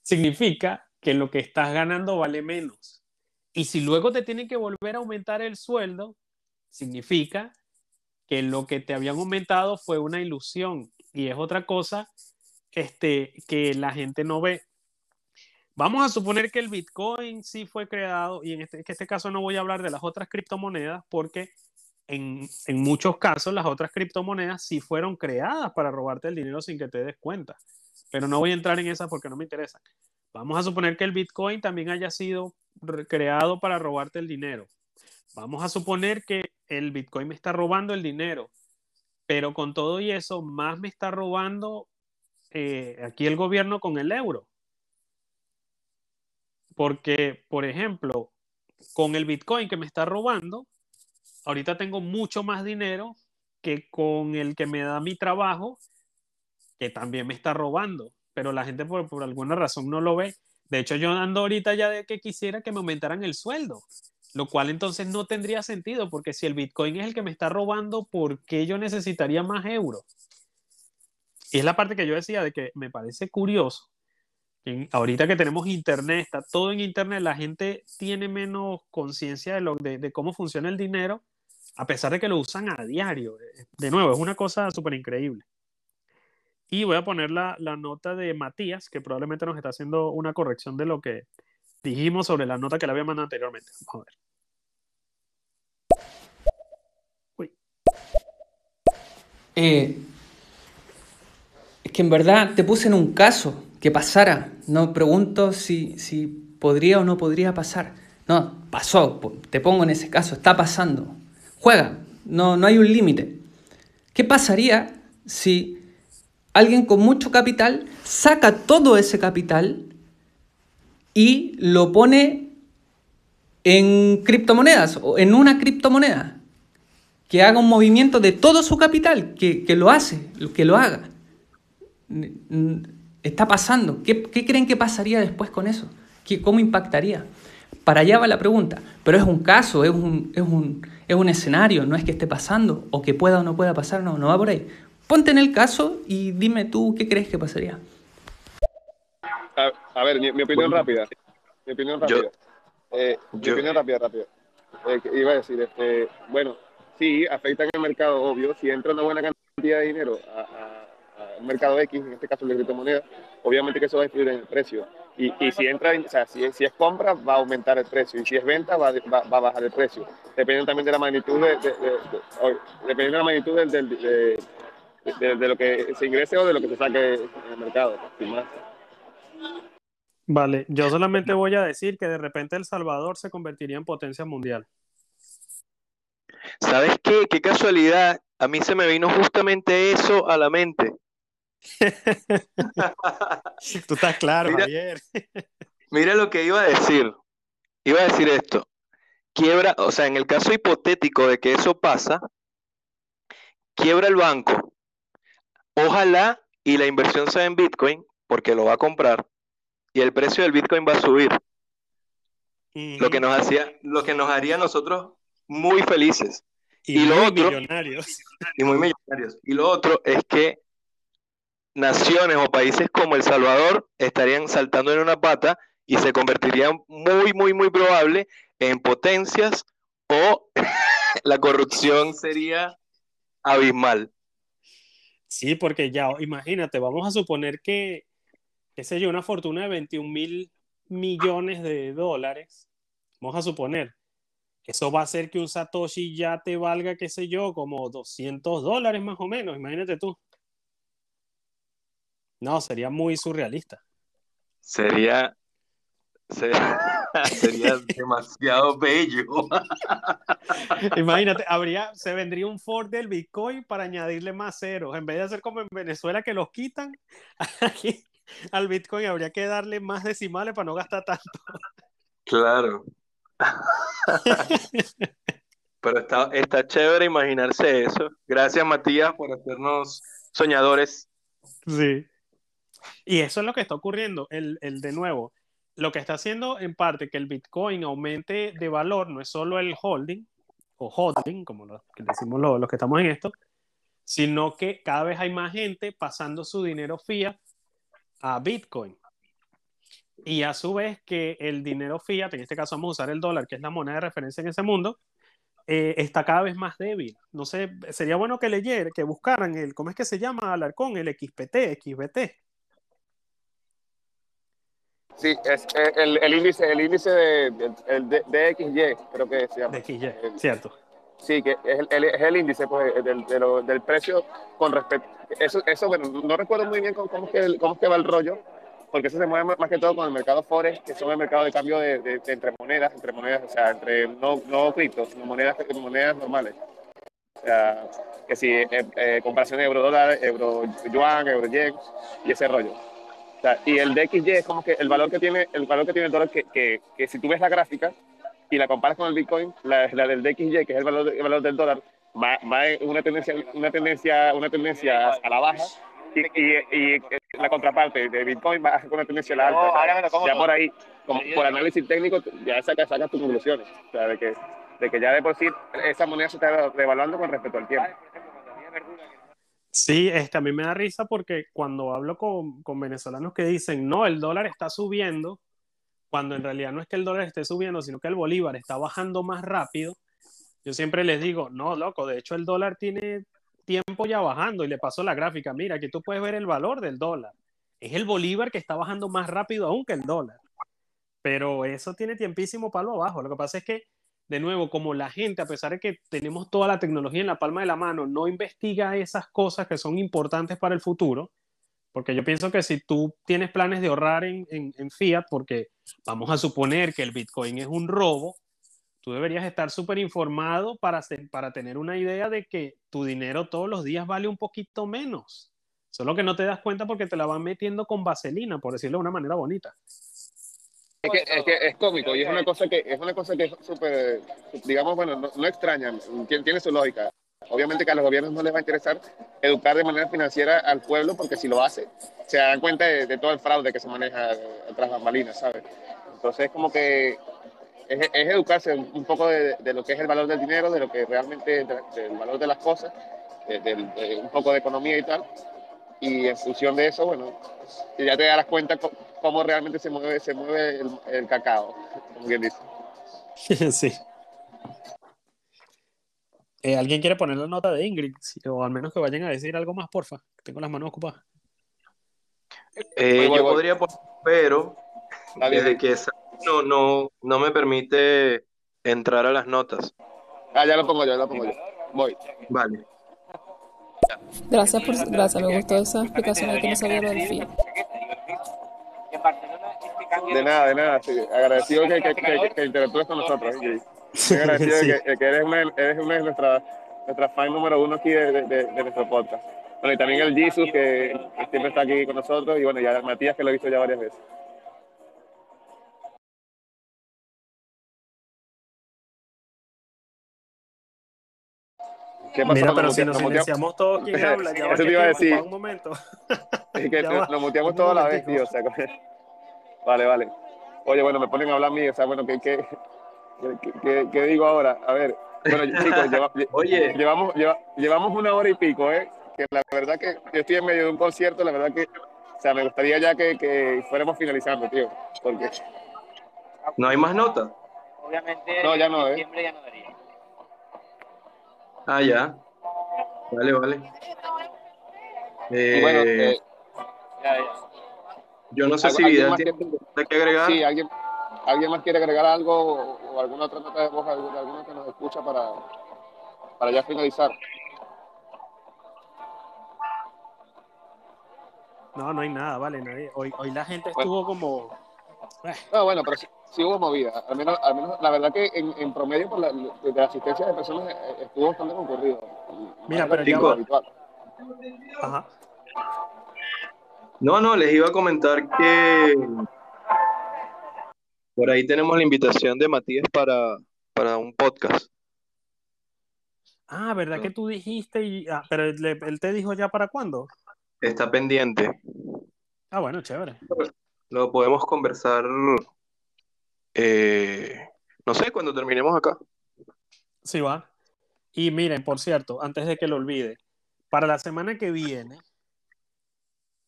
significa que lo que estás ganando vale menos. Y si luego te tienen que volver a aumentar el sueldo, significa que lo que te habían aumentado fue una ilusión y es otra cosa este, que la gente no ve. Vamos a suponer que el Bitcoin sí fue creado, y en este, en este caso no voy a hablar de las otras criptomonedas, porque en, en muchos casos las otras criptomonedas sí fueron creadas para robarte el dinero sin que te des cuenta. Pero no voy a entrar en esas porque no me interesan. Vamos a suponer que el Bitcoin también haya sido re- creado para robarte el dinero. Vamos a suponer que el Bitcoin me está robando el dinero, pero con todo y eso, más me está robando eh, aquí el gobierno con el euro. Porque, por ejemplo, con el Bitcoin que me está robando, ahorita tengo mucho más dinero que con el que me da mi trabajo, que también me está robando. Pero la gente por, por alguna razón no lo ve. De hecho, yo ando ahorita ya de que quisiera que me aumentaran el sueldo, lo cual entonces no tendría sentido, porque si el Bitcoin es el que me está robando, ¿por qué yo necesitaría más euros? Y es la parte que yo decía de que me parece curioso. en- ahorita que tenemos internet, está todo en internet, la gente tiene menos conciencia de, de cómo funciona el dinero, a pesar de que lo usan a diario. De nuevo, es una cosa súper increíble. Y voy a poner la, nota de Matías, que probablemente nos está haciendo una corrección de lo que dijimos sobre la nota que le había mandado anteriormente. Vamos a ver. Eh, es que en verdad te puse en un caso que pasara. No pregunto si, si podría o no podría pasar. No, pasó. Te pongo en ese caso. Está pasando. Juega. No, no hay un límite. ¿Qué pasaría si alguien con mucho capital saca todo ese capital y lo pone en criptomonedas o en una criptomoneda? que haga un movimiento de todo su capital, que, que lo hace, que lo haga. Está pasando. ¿Qué, qué creen que pasaría después con eso? ¿Qué, ¿Cómo impactaría? Para allá va la pregunta. Pero es un caso, es un, es, un, es un escenario, no es que esté pasando o que pueda o no pueda pasar, no, no va por ahí. Ponte en el caso y dime tú qué crees que pasaría. A, a ver, mi, mi opinión rápida. Mi opinión Yo- rápida. Eh, mi yo- opinión rápida, rápida. Eh, iba a decir, este, bueno, sí, afecta en el mercado, obvio. Si entra una buena cantidad de dinero a, a- a un mercado X, en este caso el de criptomonedas, obviamente que eso va a influir en el precio. Y, y si entra, o sea, si, si, es compra, va a aumentar el precio. Y si es venta, va, va, va a bajar el precio. Dependiendo también de la magnitud, de, de, de dependiendo de la magnitud del, del, de, de, lo que se ingrese o de lo que se saque en el mercado. Sin más. Vale, yo solamente voy a decir que de repente El Salvador se convertiría en potencia mundial. ¿Sabes qué? Qué casualidad. A mí se me vino justamente eso a la mente. Tú estás claro, Mira- Javier. Mira lo que iba a decir. Iba a decir esto. Quiebra, o sea, en el caso hipotético de que eso pasa, quiebra el banco. Ojalá y la inversión sea en Bitcoin, porque lo va a comprar, y el precio del Bitcoin va a subir, lo que nos hacía, lo que nos haría a nosotros muy felices y, y lo otro- millonarios. y muy millonarios. Y lo otro es que naciones o países como El Salvador estarían saltando en una pata y se convertirían muy, muy, muy probable en potencias o la corrupción sería abismal. Sí, porque ya, imagínate, vamos a suponer que, qué sé yo, una fortuna de 21 mil millones de dólares, vamos a suponer, eso va a hacer que un Satoshi ya te valga, qué sé yo, como 200 dólares más o menos, imagínate tú. No, sería muy surrealista. Sería, se- sería demasiado bello. Imagínate, habría, se vendría un Ford del Bitcoin para añadirle más ceros. En vez de hacer como en Venezuela que los quitan, aquí al Bitcoin habría que darle más decimales para no gastar tanto. Claro. Pero está, está chévere imaginarse eso. Gracias, Matías, por hacernos soñadores. Sí. Y eso es lo que está ocurriendo. El, el de nuevo, lo que está haciendo en parte que el Bitcoin aumente de valor no es solo el holding o holding, como decimos los, los que estamos en esto, sino que cada vez hay más gente pasando su dinero fiat a Bitcoin. Y a su vez que el dinero fiat, en este caso vamos a usar el dólar, que es la moneda de referencia en ese mundo, eh, está cada vez más débil. No sé, sería bueno que leyeran, que buscaran el, ¿cómo es que se llama Alarcón? El XPT, XBT. Sí, es eh, el, el índice, el índice de, el de, DXY, creo que se llama. DXY, cierto. Sí, que es el, es el índice pues, del, de lo- del precio con respecto. Eso, eso, bueno, no recuerdo muy bien cómo, cómo es que, cómo es que va el rollo, porque eso se mueve más, que todo con el mercado Forex, que son el mercado de cambio de, de- de entre monedas, entre monedas, o sea, entre no, no criptos, sino monedas, monedas normales. O sea, que si eh, eh, comparación de euro dólar, euro yuan, euro yen y ese rollo. O sea, y el DXY es como que el valor que tiene el valor que tiene el dólar, que, que, que si tú ves la gráfica y la comparas con el Bitcoin, la, la del DXY, que es el valor, el valor del dólar, va, va en una tendencia, una tendencia, una tendencia a la baja y, y, y la contraparte de Bitcoin va con una tendencia a la alta. O sea, ya por ahí, como por análisis técnico, ya sacas, sacas tus conclusiones. O sea, de que, de que ya de por sí esa moneda se está devaluando con respecto al tiempo. Sí, este, a mí me da risa porque cuando hablo con, con venezolanos que dicen, no, el dólar está subiendo, cuando en realidad no es que el dólar esté subiendo, sino que el bolívar está bajando más rápido, yo siempre les digo, no, loco, de hecho el dólar tiene tiempo ya bajando y le paso la gráfica, mira, aquí tú puedes ver el valor del dólar. Es el bolívar que está bajando más rápido aún que el dólar. Pero eso tiene tiempísimo palo abajo. Lo que pasa es que, de nuevo, como la gente, a pesar de que tenemos toda la tecnología en la palma de la mano, no investiga esas cosas que son importantes para el futuro, porque yo pienso que si tú tienes planes de ahorrar en, fiat, porque vamos a suponer que el Bitcoin es un robo, tú deberías estar súper informado para, para tener una idea de que tu dinero todos los días vale un poquito menos. Solo que no te das cuenta porque te la van metiendo con vaselina, por decirlo de una manera bonita. Es que, es que es cómico y es una cosa que es una cosa que es súper, digamos, bueno, no, no extraña, tiene, tiene su lógica. Obviamente que a los gobiernos no les va a interesar educar de manera financiera al pueblo porque si lo hace, se dan cuenta de, de todo el fraude que se maneja tras bambalinas, ¿sabes? Entonces es como que es, es educarse un poco de, de lo que es el valor del dinero, de lo que realmente, de- del valor de las cosas, de, un poco de economía y tal. Y en función de eso, bueno, ya te darás cuenta cómo realmente se mueve, se mueve el, el cacao, como quien dice. sí. Eh, ¿Alguien quiere poner la nota de Ingrid? O al menos que vayan a decir algo más, porfa. Tengo las manos ocupadas. Eh, Voy, voy, yo voy. podría poner, pero desde que esa- no, no, no me permite entrar a las notas. Ah, ya lo pongo yo, ya lo pongo yo. Voy. Vale. Gracias por gracias, me gustó esa explicación de que no sabía lo del FIA. De nada, de nada. sí. Agradecido que, que, que, que interactúes con nosotros. Estoy agradecido Sí. que, que eres una, eres una de nuestras nuestra fan número uno aquí de, de, de- de nuestro podcast. Bueno, y también el Jesus, que, siempre está aquí con nosotros, y bueno, ya Matías, que lo he visto ya varias veces. ¿Qué pasó Mira, pero si nos silenciamos todos, ¿quién habla? Ya Eso te iba a decir. un momento. Es que nos, muteamos Un toda la vez, tío. O sea, vale, vale. Oye, bueno, me ponen a hablar a mí. O sea, bueno, ¿qué, qué, qué, qué- qué digo ahora? A ver, bueno, chicos, lleva- Oye. llevamos, lleva- llevamos una hora y pico, ¿eh? Que la verdad que yo estoy en medio de un concierto, la verdad que, o sea, me gustaría ya que, que fuéramos finalizando, tío. Porque, ¿No hay más notas? Obviamente, No, ya no, ¿eh? diciembre ya no daría. Ah, ya. Vale, vale. y bueno, Eh, eh, Ya, ya. Yo no sé ¿algu- si alguien Vidal más tiene que- algo que agregar. sí, ¿alguien, ¿alguien más quiere agregar algo o, alguna otra nota de voz, alguno que nos escucha para, para ya finalizar? No, no hay nada, vale. Nadie. Hoy, hoy la gente estuvo como. eh, No, bueno, pero sí, sí hubo movida. Al menos, al menos, la verdad que en, en promedio, por la, de la asistencia de personas, eh, estuvo bastante concurrido. Mira, pero habitual. Ajá. No, no, les iba a comentar que por ahí tenemos la invitación de Matías para, para un podcast. Ah, ¿verdad que tú dijiste? Y, ah, pero él, él te dijo ya para cuándo? Está pendiente. Ah, bueno, chévere. Lo podemos conversar, eh, no sé, cuando terminemos acá. Sí, va. Y miren, por cierto, antes de que lo olvide, para la semana que viene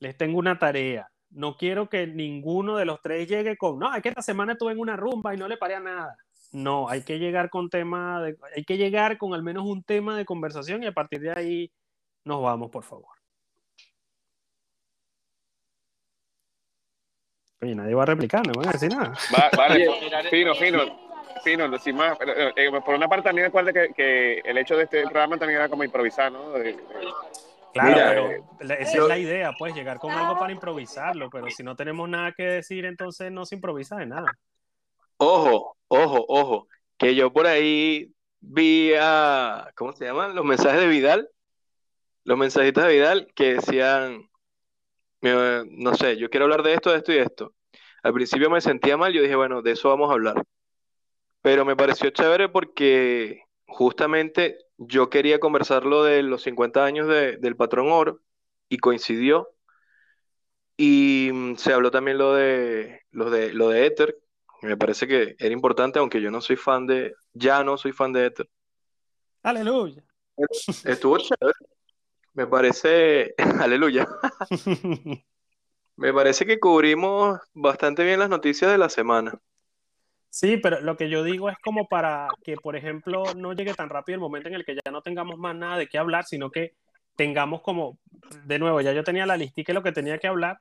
les tengo una tarea. No quiero que ninguno de los tres llegue con, no, es que esta semana estuve en una rumba y no le paré a nada. No, hay que llegar con tema de, hay que llegar con al menos un tema de conversación y a partir de ahí nos vamos, por favor. Oye, nadie va a replicar, no van a decir nada. Va- vale, fino, fino, fino, sin más. Pero, eh, eh, por una parte también recuerda que, que el hecho de este programa también era como improvisar, ¿no? De- de- Claro, Mira, pero eh, esa yo- es la idea, pues, llegar con algo para improvisarlo, pero si no tenemos nada que decir, entonces no se improvisa de nada. Ojo, ojo, ojo, que yo por ahí vi a, ¿cómo se llaman? Los mensajes de Vidal, los mensajitos de Vidal que decían, no sé, yo quiero hablar de esto, de esto y de esto. Al principio me sentía mal, yo dije, bueno, de eso vamos a hablar. Pero me pareció chévere porque justamente yo quería conversar lo de los 50 años de- del Patrón Oro y coincidió. Y mm, se habló también lo de, lo de, lo de Ether. Me parece que era importante, aunque yo no soy fan de, ya no soy fan de Ether. Aleluya. Estuvo chévere. Me parece, aleluya. Me parece que cubrimos bastante bien las noticias de la semana. Sí, pero lo que yo digo es como para que, por ejemplo, no llegue tan rápido el momento en el que ya no tengamos más nada de qué hablar, sino que tengamos como, de nuevo, ya yo tenía la listica de lo que tenía que hablar,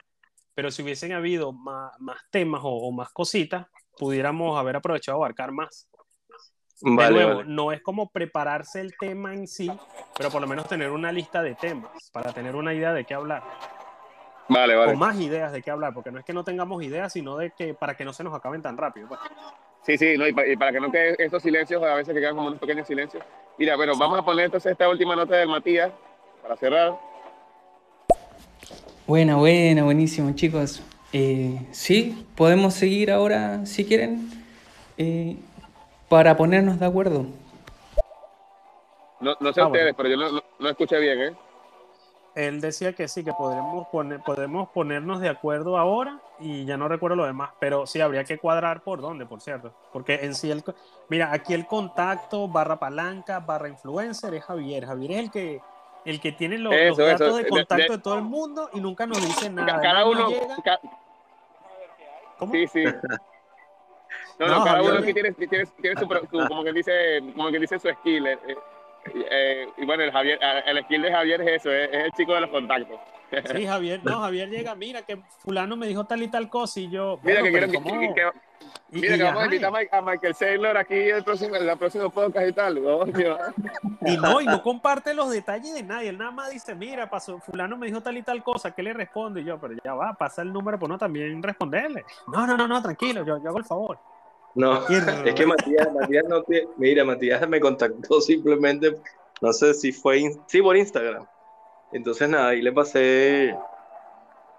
pero si hubiesen habido más, más temas o, o más cositas, pudiéramos haber aprovechado a abarcar más. De nuevo, vale. no es como prepararse el tema en sí, pero por lo menos tener una lista de temas para tener una idea de qué hablar. Vale, O vale. más ideas de qué hablar, porque no es que no tengamos ideas, sino de que para que no se nos acaben tan rápido. pues. Sí, sí, no, y, pa- y para que no queden estos silencios, a veces que quedan como unos pequeños silencios. Mira, bueno, vamos a poner entonces esta última nota del Matías para cerrar. Buena, buena, buenísimo, chicos. Eh, sí, podemos seguir ahora, si quieren, eh, para ponernos de acuerdo. No, no sé Ah, ustedes, bueno. pero yo no, no, no escuché bien, ¿eh? Él decía que sí, que podremos, poner, podemos ponernos de acuerdo ahora y ya no recuerdo lo demás, pero sí habría que cuadrar por dónde, por cierto. Porque en sí, el, mira, aquí el contacto, barra palanca, barra influencer es Javier. Javier es el que, el que tiene los, datos eso. de contacto de- de, todo el mundo y nunca nos dice nada. cada uno, ca- ¿Cómo? sí, sí. No, no, No, cada Javier- uno aquí tiene, tiene, tiene su, como que dice, como que dice su skill. eh, eh. Eh, y bueno, el, Javier, eh, el skill de Javier es eso, es, es el chico de los contactos. Sí, Javier, no, Javier llega, mira que fulano me dijo tal y tal cosa y yo. Mira bueno, que quiero que, ¿cómo? que- que- Y- mira y que vamos a ajá, invitar a Michael Saylor aquí el próximo, en la próxima podcast y tal. coño. Y no, y no comparte los detalles de nadie. Él nada más dice, mira, pasó, fulano me dijo tal y tal cosa, ¿qué le respondo? Y yo, pero ya va, pasa el número, pues no, también responderle. No, no, no, no, tranquilo, yo, yo hago el favor. No, es que Matías, Matías no tiene, mira, Matías me contactó simplemente, no sé si fue, in- sí, por Instagram. Entonces nada, ahí le pasé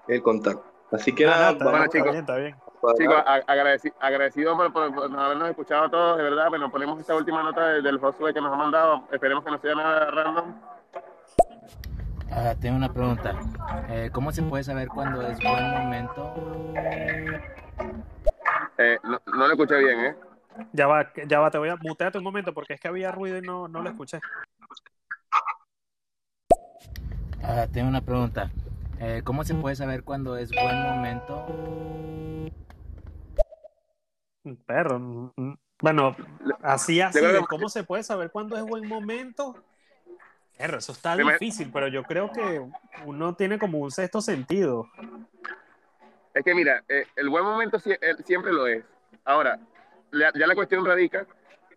el contacto. Así que Ah, nada, no, está, chicos. bien, está bien. Chicos, agradeci- agradecido por, por- por habernos escuchado a todos, de verdad. Bueno, ponemos esta última nota de- del Josué que nos ha mandado. Esperemos que no sea nada random. Ah, tengo una pregunta. Eh, ¿Cómo se puede saber cuándo es buen momento? Eh, no, no lo escuché bien, ¿eh? Ya va, ya va, te voy a mutearte un momento porque es que había ruido y no, no lo escuché. Ah, tengo una pregunta. Eh, ¿Cómo se puede saber cuándo es buen momento? Perro. mm, mm. Bueno, así, así, de cómo se puede saber cuándo es buen momento. Perro, eso está difícil, pero yo creo que uno tiene como un sexto sentido. Es que mira, eh, el buen momento sie- eh, siempre lo es. Ahora, la- ya la cuestión radica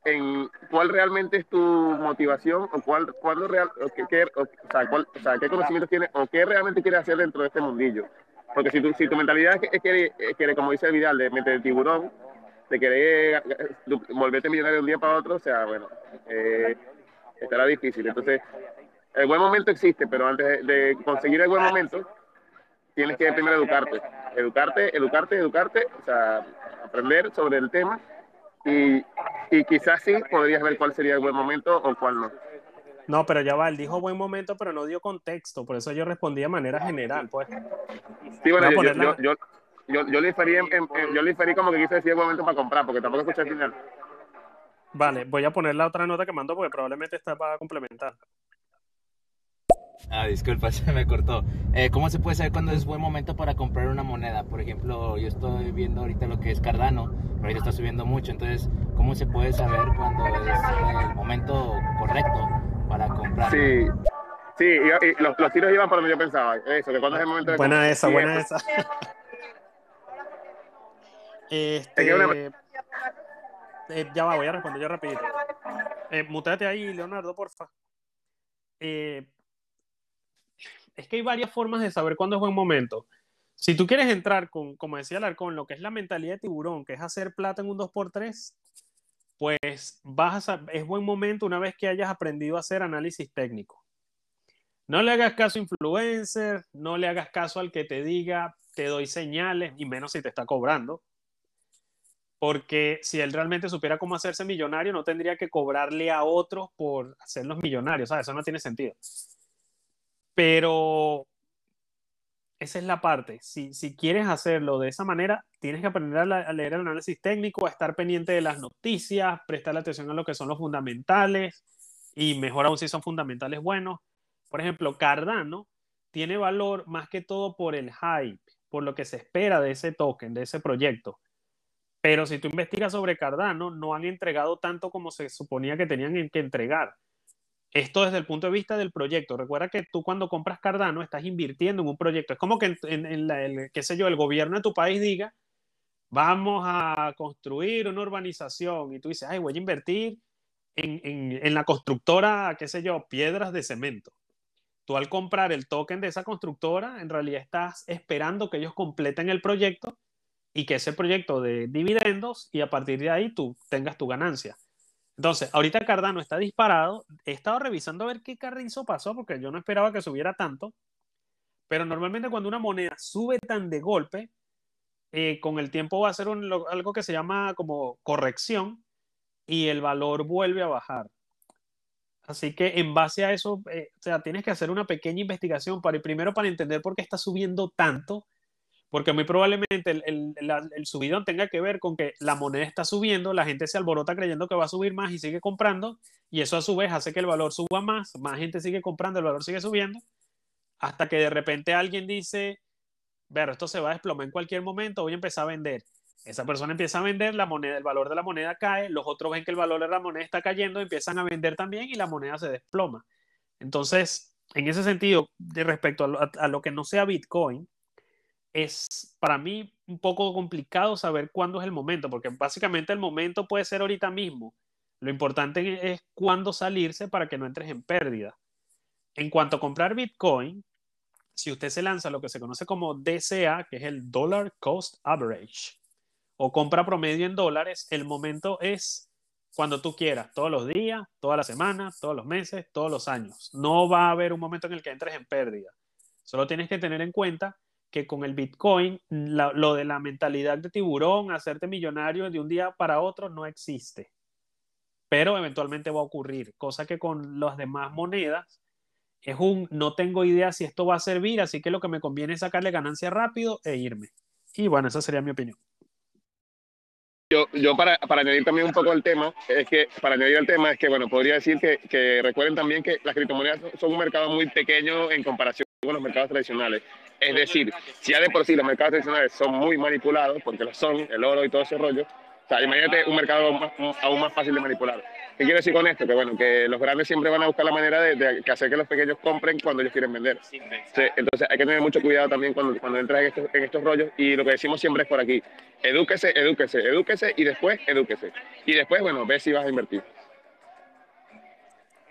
en cuál realmente es tu motivación o cuál, cuándo real, o qué, qué- o, o sea, cuál- o sea, qué conocimientos tienes o qué realmente quieres hacer dentro de este mundillo. Porque si tu, si tu mentalidad es que, es que, como dice Vidal, de meter el tiburón, de querer eh, volverte millonario de un día para otro, o sea, bueno, eh, estará difícil. Entonces, el buen momento existe, pero antes de conseguir el buen momento, tienes que primero educarte. Educarte, educarte, educarte, o sea, aprender sobre el tema y, y quizás sí podrías ver cuál sería el buen momento o cuál no. No, pero ya va, él dijo buen momento, pero no dio contexto, por eso yo respondí de manera general, pues. Sí, bueno, yo, poner yo, yo, yo, le inferí, en- en- en- yo le inferí como que quise decir el buen momento para comprar, porque tampoco escuché el final. Vale, voy a poner la otra nota que mandó porque probablemente esta va a complementar. Ah, disculpa, se me cortó. Eh, ¿Cómo se puede saber cuándo es buen momento para comprar una moneda? Por ejemplo, yo estoy viendo ahorita lo que es Cardano, pero ahorita está subiendo mucho, entonces, ¿cómo se puede saber cuándo es el momento correcto para comprar? Sí, sí, y, y los, los tiros iban por donde yo pensaba. Eso, que cuando es el momento de Buena comprar. esa, Sí, buena eso. esa. Es que una- Este, eh, ya va, voy a responder yo rapidito. Eh, muteate ahí, Leonardo, porfa. Eh, es que hay varias formas de saber cuándo es buen momento. Si tú quieres entrar con, como decía Alarcón, lo que es la mentalidad de tiburón, que es hacer plata en un 2x3, pues vas a, es buen momento una vez que hayas aprendido a hacer análisis técnico. No le hagas caso a influencer, no le hagas caso al que te diga, te doy señales, y menos si te está cobrando. Porque si él realmente supiera cómo hacerse millonario, no tendría que cobrarle a otros por hacerlos millonarios. ¿sabes? Eso no tiene sentido. Pero esa es la parte. Si, si quieres hacerlo de esa manera, tienes que aprender a, leer el análisis técnico, a estar pendiente de las noticias, prestarle atención a lo que son los fundamentales y mejor aún si son fundamentales buenos. Por ejemplo, Cardano tiene valor más que todo por el hype, por lo que se espera de ese token, de ese proyecto. Pero si tú investigas sobre Cardano, no han entregado tanto como se suponía que tenían en- que entregar. Esto desde el punto de vista del proyecto. Recuerda que tú cuando compras Cardano estás invirtiendo en un proyecto. Es como que en, el, qué sé yo, el gobierno de tu país diga, vamos a construir una urbanización y tú dices, ay, voy a invertir en, en- en la constructora, qué sé yo, piedras de cemento. Tú al comprar el token de esa constructora, en realidad estás esperando que ellos completen el proyecto y que ese proyecto de dividendos y a partir de ahí tú tengas tu ganancia. Entonces, ahorita Cardano está disparado. He estado revisando a ver qué carrizo pasó porque yo no esperaba que subiera tanto. Pero normalmente cuando una moneda sube tan de golpe, eh, con el tiempo va a ser algo que se llama como corrección y el valor vuelve a bajar. Así que en base a eso, eh, o sea, tienes que hacer una pequeña investigación para, primero para entender por qué está subiendo tanto, porque muy probablemente el, el, la- subidón tenga que ver con que la moneda está subiendo, la gente se alborota creyendo que va a subir más y sigue comprando, y eso a su vez hace que el valor suba más, más gente sigue comprando, el valor sigue subiendo, hasta que de repente alguien dice, ver, esto se va a desplomar en cualquier momento, voy a empezar a vender. Esa persona empieza a vender, la moneda, el valor de la moneda cae, los otros ven que el valor de la moneda está cayendo, empiezan a vender también y la moneda se desploma. Entonces, en ese sentido, de respecto a lo que no sea Bitcoin, es para mí un poco complicado saber cuándo es el momento, porque básicamente el momento puede ser ahorita mismo. Lo importante es cuándo salirse para que no entres en pérdida. En cuanto a comprar Bitcoin, si usted se lanza lo que se conoce como DCA, que es el Dollar Cost Average, o compra promedio en dólares, el momento es cuando tú quieras, todos los días, todas las semanas, todos los meses, todos los años. No va a haber un momento en el que entres en pérdida. Solo tienes que tener en cuenta que con el Bitcoin, la, lo de la mentalidad de tiburón, hacerte millonario de un día para otro, no existe. Pero eventualmente va a ocurrir, cosa que con las demás monedas es un no tengo idea si esto va a servir, así que lo que me conviene es sacarle ganancia rápido e irme. Y bueno, esa sería mi opinión. Yo, yo para, para añadir también un poco el tema, es que para añadir el tema es que, bueno, podría decir que, que recuerden también que las criptomonedas son un mercado muy pequeño en comparación con los mercados tradicionales. Es decir, si ya de por sí los mercados tradicionales son muy manipulados, porque lo son, el oro y todo ese rollo, o sea, imagínate un mercado más, aún más fácil de manipular. ¿Qué quiero decir con esto? Que bueno, que los grandes siempre van a buscar la manera de, de hacer que los pequeños compren cuando ellos quieren vender. Sí, entonces hay que tener mucho cuidado también cuando, cuando entras en estos, en estos rollos y lo que decimos siempre es por aquí, edúquese, edúquese, edúquese y después edúquese. Y después, bueno, ve si vas a invertir.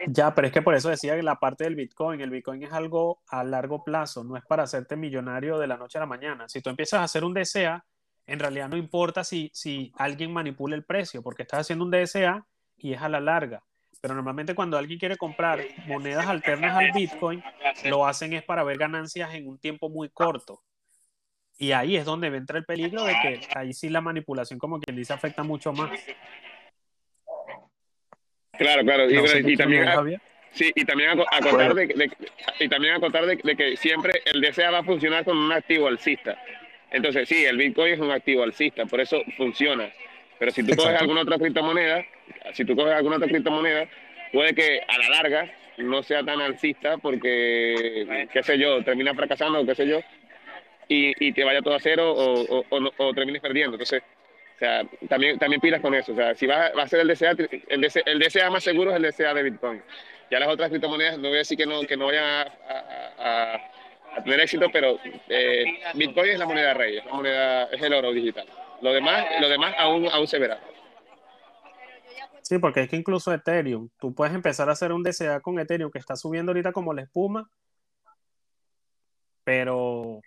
Ya, pero es que por eso decía que la parte del Bitcoin, el Bitcoin es algo a largo plazo, no es para hacerte millonario de la noche a la mañana. Si tú empiezas a hacer un DCA, en realidad no importa si, si alguien manipula el precio, porque estás haciendo un DSA y es a la larga. Pero normalmente cuando alguien quiere comprar monedas alternas al Bitcoin, lo hacen es para ver ganancias en un tiempo muy corto. Y ahí es donde entra el peligro de que ahí sí la manipulación, como quien dice, afecta mucho más. Claro, claro. Y, no sé y también, sí, y también acotar, de, de, y también acotar de, de, que siempre el DCA va a funcionar con un activo alcista. Entonces, sí, el Bitcoin es un activo alcista, por eso funciona. Pero si tú Exacto. coges alguna otra criptomoneda, si tú coges alguna otra criptomoneda, puede que a la larga no sea tan alcista porque, qué sé yo, termina fracasando o qué sé yo, y, y te vaya todo a cero o, o, o, o termines perdiendo. Entonces, también, también pilas con eso. O sea, si va, va a ser el DCA, el DCA, el DCA, más seguro es el DCA de Bitcoin. Ya las otras criptomonedas, no voy a decir que no, que no vayan a tener éxito, pero eh, Bitcoin es la moneda rey, es, la moneda, es el oro digital. Lo demás, lo demás aún, aún se verá. Sí, porque es que incluso Ethereum, tú puedes empezar a hacer un DCA con Ethereum que está subiendo ahorita como la espuma, pero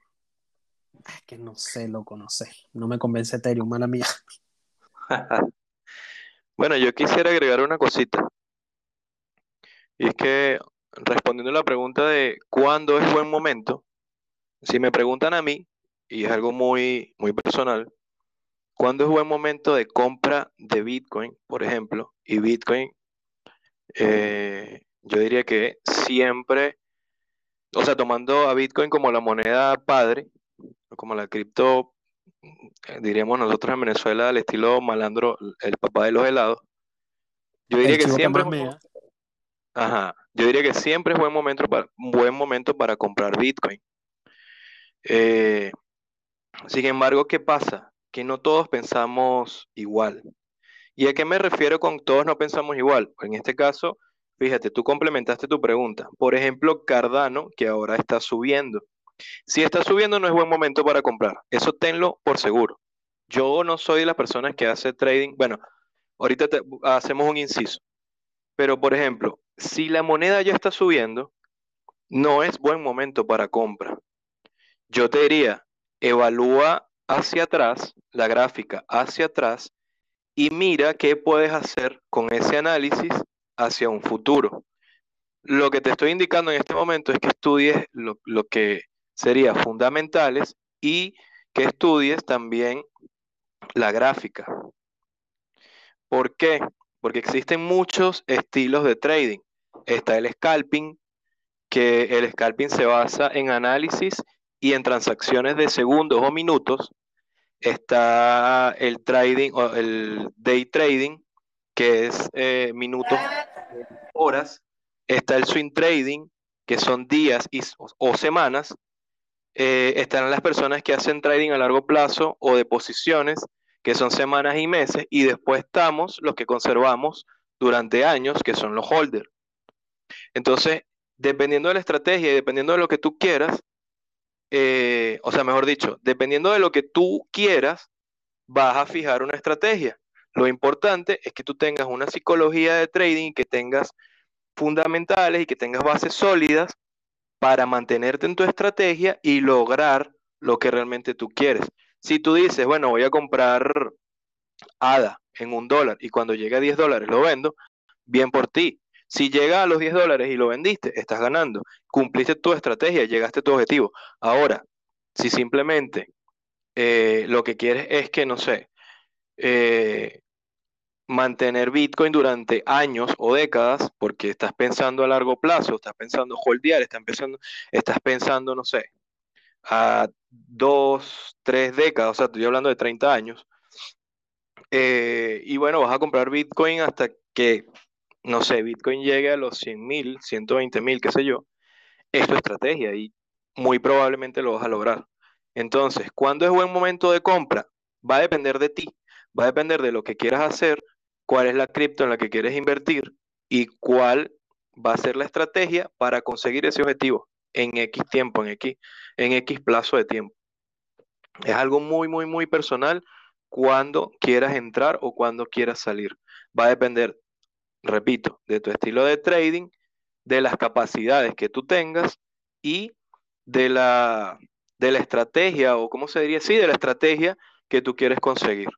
es que no sé, loco, no sé. No me convence Ethereum, mala mía. bueno, yo quisiera agregar una cosita. Y es que respondiendo a la pregunta de cuándo es buen momento, si me preguntan a mí, y es algo muy, muy personal, ¿cuándo es buen momento de compra de Bitcoin, por ejemplo? Y Bitcoin, eh, yo diría que siempre, o sea, tomando a Bitcoin como la moneda padre, como la cripto, diríamos nosotros en Venezuela, al estilo malandro, el papá de los helados, yo diría que siempre... Ajá, yo diría que siempre es buen momento para, buen momento para comprar Bitcoin. Eh, sin embargo, ¿qué pasa? Que no todos pensamos igual. ¿Y a qué me refiero con todos no pensamos igual? En este caso, fíjate, tú complementaste tu pregunta. Por ejemplo, Cardano, que ahora está subiendo. Si está subiendo, no es buen momento para comprar. Eso tenlo por seguro. Yo no soy de las personas que hace trading. Bueno, ahorita te, hacemos un inciso. Pero, por ejemplo, si la moneda ya está subiendo, no es buen momento para compra. Yo te diría, evalúa hacia atrás, la gráfica hacia atrás, y mira qué puedes hacer con ese análisis hacia un futuro. Lo que te estoy indicando en este momento es que estudies lo, lo que sería fundamentales y que estudies también la gráfica. ¿Por qué? Porque existen muchos estilos de trading. Está el scalping, que el scalping se basa en análisis y en transacciones de segundos o minutos. Está el trading o el day trading, que es eh, minutos, horas. Está el swing trading, que son días y, o semanas. Eh, están las personas que hacen trading a largo plazo o de posiciones, que son semanas y meses, y después estamos los que conservamos durante años, que son los holders. Entonces, dependiendo de la estrategia y dependiendo de lo que tú quieras, eh, o sea, mejor dicho, dependiendo de lo que tú quieras, vas a fijar una estrategia. Lo importante es que tú tengas una psicología de trading, que tengas fundamentales y que tengas bases sólidas para mantenerte en tu estrategia y lograr lo que realmente tú quieres. Si tú dices, bueno, voy a comprar ADA en un dólar y cuando llegue a 10 dólares lo vendo, bien por ti. Si llega a los 10 dólares y lo vendiste, estás ganando. Cumpliste tu estrategia, llegaste a tu objetivo. Ahora, si simplemente eh, lo que quieres es que, no sé, eh, mantener Bitcoin durante años o décadas, porque estás pensando a largo plazo, estás pensando holdear, estás pensando, estás pensando, no sé, a dos, tres décadas, o sea, estoy hablando de 30 años. Eh, y bueno, vas a comprar Bitcoin hasta que, no sé, Bitcoin llegue a los 100 mil, 120 mil, qué sé yo. Es tu estrategia y muy probablemente lo vas a lograr. Entonces, ¿cuándo es buen momento de compra? Va a depender de ti, va a depender de lo que quieras hacer, cuál es la cripto en la que quieres invertir y cuál va a ser la estrategia para conseguir ese objetivo en X tiempo, en X, en X plazo de tiempo. Es algo muy, muy, muy personal cuando quieras entrar o cuando quieras salir. Va a depender, repito, de tu estilo de trading, de las capacidades que tú tengas y de la, de la estrategia, o cómo se diría, sí, de la estrategia que tú quieres conseguir.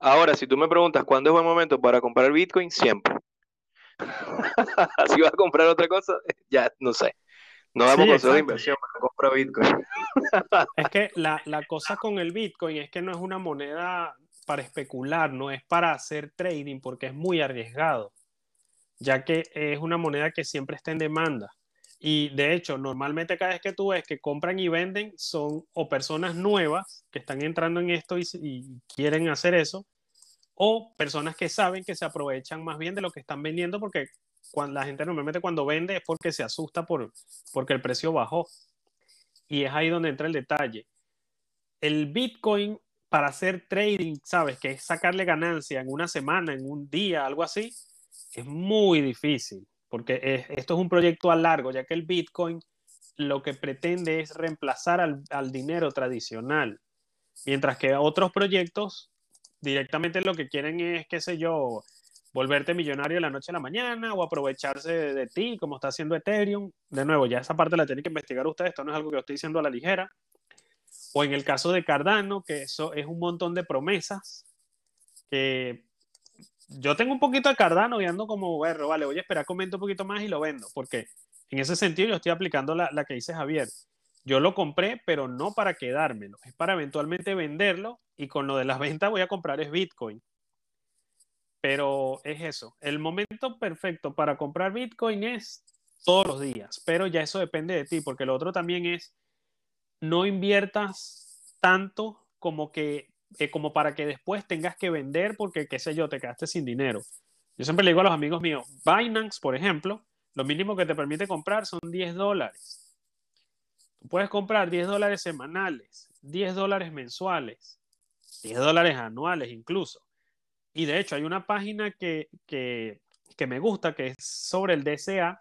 Ahora, si tú me preguntas cuándo es buen momento para comprar Bitcoin, siempre. si vas a comprar otra cosa, ya no sé. No damos Sí, consejos de inversión para comprar Bitcoin. Es que la, la cosa con el Bitcoin es que no es una moneda para especular, no es para hacer trading porque es muy arriesgado, ya que es una moneda que siempre está en demanda. Y de hecho, normalmente cada vez que tú ves que compran y venden son o personas nuevas que están entrando en esto y, quieren hacer eso, o personas que saben que se aprovechan más bien de lo que están vendiendo porque cuando, la gente normalmente cuando vende es porque se asusta por, porque el precio bajó. Y es ahí donde entra el detalle. El Bitcoin para hacer trading, ¿sabes? Que es sacarle ganancia en una semana, en un día, algo así, es muy difícil, porque es- esto es un proyecto a largo, ya que el Bitcoin lo que pretende es reemplazar al, al dinero tradicional, mientras que otros proyectos directamente lo que quieren es, qué sé yo, volverte millonario de la noche a la mañana o aprovecharse de, de ti, como está haciendo Ethereum. De nuevo, ya esa parte la tienen que investigar ustedes, esto no es algo que yo estoy diciendo a la ligera. O en el caso de Cardano, que eso es un montón de promesas que yo tengo un poquito de Cardano y ando como, bueno, vale, voy a esperar, comento un poquito más y lo vendo, porque en ese sentido yo estoy aplicando la, la que dice Javier. Yo lo compré, pero no para quedármelo, es para eventualmente venderlo y con lo de las ventas voy a comprar es Bitcoin. Pero es eso, el momento perfecto para comprar Bitcoin es todos los días, pero ya eso depende de ti, porque lo otro también es no inviertas tanto como que eh, como para que después tengas que vender porque qué sé yo, te quedaste sin dinero. Yo siempre le digo a los amigos míos, Binance, por ejemplo, lo mínimo que te permite comprar son 10 dólares. Tú puedes comprar 10 dólares semanales, 10 dólares mensuales, 10 dólares anuales incluso. Y de hecho hay una página que, que, que me gusta que es sobre el DCA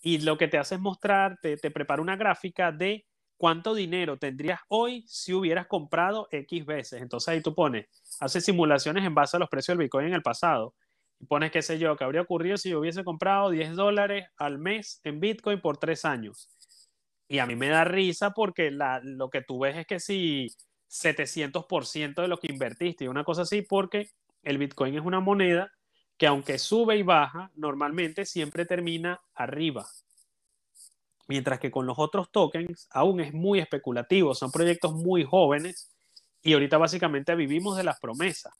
y lo que te hace es mostrar, te, te prepara una gráfica de cuánto dinero tendrías hoy si hubieras comprado X veces. Entonces ahí tú pones, hace simulaciones en base a los precios del Bitcoin en el pasado. Y pones, qué sé yo, que habría ocurrido si yo hubiese comprado 10 dólares al mes en Bitcoin por tres años. Y a mí me da risa porque lo que tú ves es que si 700% de lo que invertiste y una cosa así, porque el Bitcoin es una moneda que aunque sube y baja, normalmente siempre termina arriba. Mientras que con los otros tokens aún es muy especulativo, son proyectos muy jóvenes y ahorita básicamente vivimos de las promesas.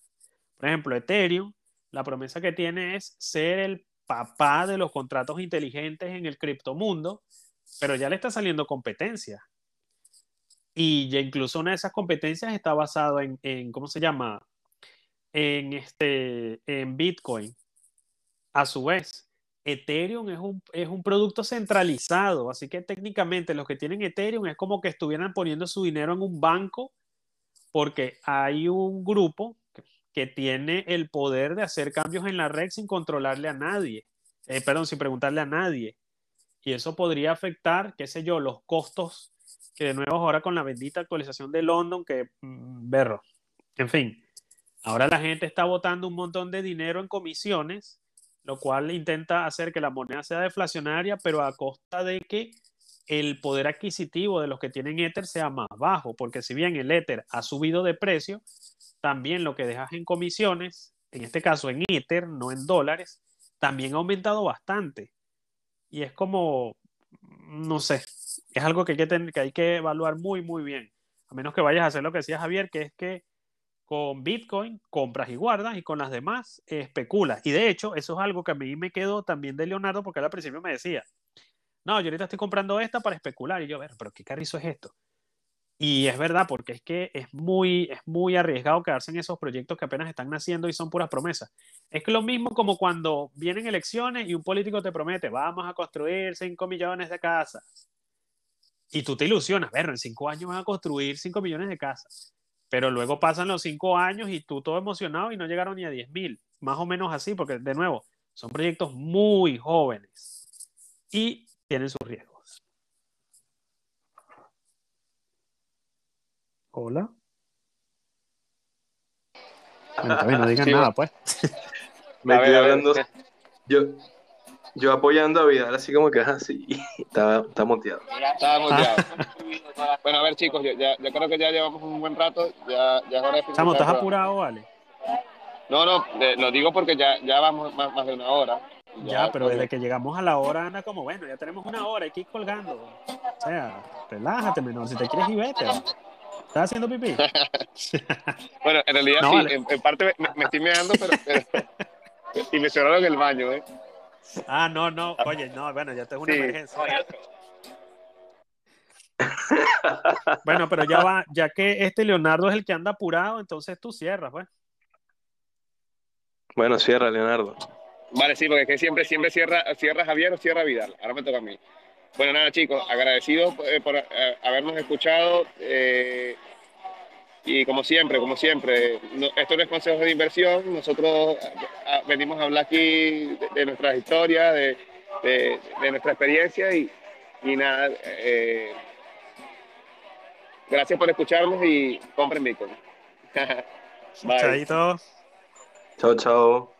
Por ejemplo, Ethereum, la promesa que tiene es ser el papá de los contratos inteligentes en el criptomundo, pero ya le está saliendo competencia. Y ya incluso una de esas competencias está basada en, en ¿cómo se llama? En, este, en Bitcoin. A su vez, Ethereum es un, es un producto centralizado, así que técnicamente los que tienen Ethereum es como que estuvieran poniendo su dinero en un banco porque hay un grupo que, tiene el poder de hacer cambios en la red sin controlarle a nadie, eh, perdón, sin preguntarle a nadie. Y eso podría afectar, qué sé yo, los costos que de nuevo ahora con la bendita actualización de London, que mm, berro. En fin, ahora la gente está botando un montón de dinero en comisiones, lo cual intenta hacer que la moneda sea deflacionaria, pero a costa de que el poder adquisitivo de los que tienen Ether sea más bajo, porque si bien el Ether ha subido de precio, también lo que dejas en comisiones, en este caso en Ether, no en dólares, también ha aumentado bastante. Y es como, no sé, es algo que hay que, tener, que hay que evaluar muy, muy bien. A menos que vayas a hacer lo que decía Javier, que es que con Bitcoin compras y guardas y con las demás especulas. Y de hecho, eso es algo que a mí me quedó también de Leonardo, porque él al principio me decía, no, yo ahorita estoy comprando esta para especular. Y yo, ver, pero qué carrizo es esto. Y es verdad, porque es que es muy, es muy arriesgado quedarse en esos proyectos que apenas están naciendo y son puras promesas. Es que lo mismo como cuando vienen elecciones y un político te promete, vamos a construir 5 millones de casas. Y tú te ilusionas, ver, en 5 años van a construir 5 millones de casas. Pero luego pasan los 5 años y tú todo emocionado y no llegaron ni a 10 mil. Más o menos así, porque de nuevo, son proyectos muy jóvenes y tienen sus riesgos. Hola. Bueno, no digan Sí, nada, pues. Me quedé hablando, yo, yo apoyando a Vidal, así como que es así, está, está muteado. Estaba muteado. Bueno, a ver, chicos, yo, ya, yo creo que ya llevamos un buen rato. Ya, ya es hora de finalizar Chamo, el ¿estás apurado, vale? No, no, eh, lo digo porque ya, ya vamos más, más de una hora. Ya, pero desde que llegamos a la hora anda como, bueno, ya tenemos una hora, hay que ir colgando. O sea, relájate, menor, si te quieres ir, vete. ¿Estás haciendo pipí? Bueno, en realidad No, sí, vale. en, en parte me, me estoy meando, pero, pero- y me cerraron el baño, ¿eh? Ah, no, no, oye, no, bueno, ya esto es una Sí. emergencia. Bueno, pero ya va, ya que este Leonardo es el que anda apurado, entonces tú cierras, pues. Bueno, cierra, Leonardo. Vale, sí, porque es que siempre, siempre cierra, cierra Javier o cierra Vidal. Ahora me toca a mí. Bueno, nada, chicos, agradecidos eh, por eh, habernos escuchado. eh, y como siempre, como siempre, no- esto no es consejo de inversión. Nosotros venimos a hablar aquí de, de nuestras historias, de, de- de nuestra experiencia y, y nada. eh, gracias por escucharnos y compren Bitcoin. Bye. Chaito. Chao, chao.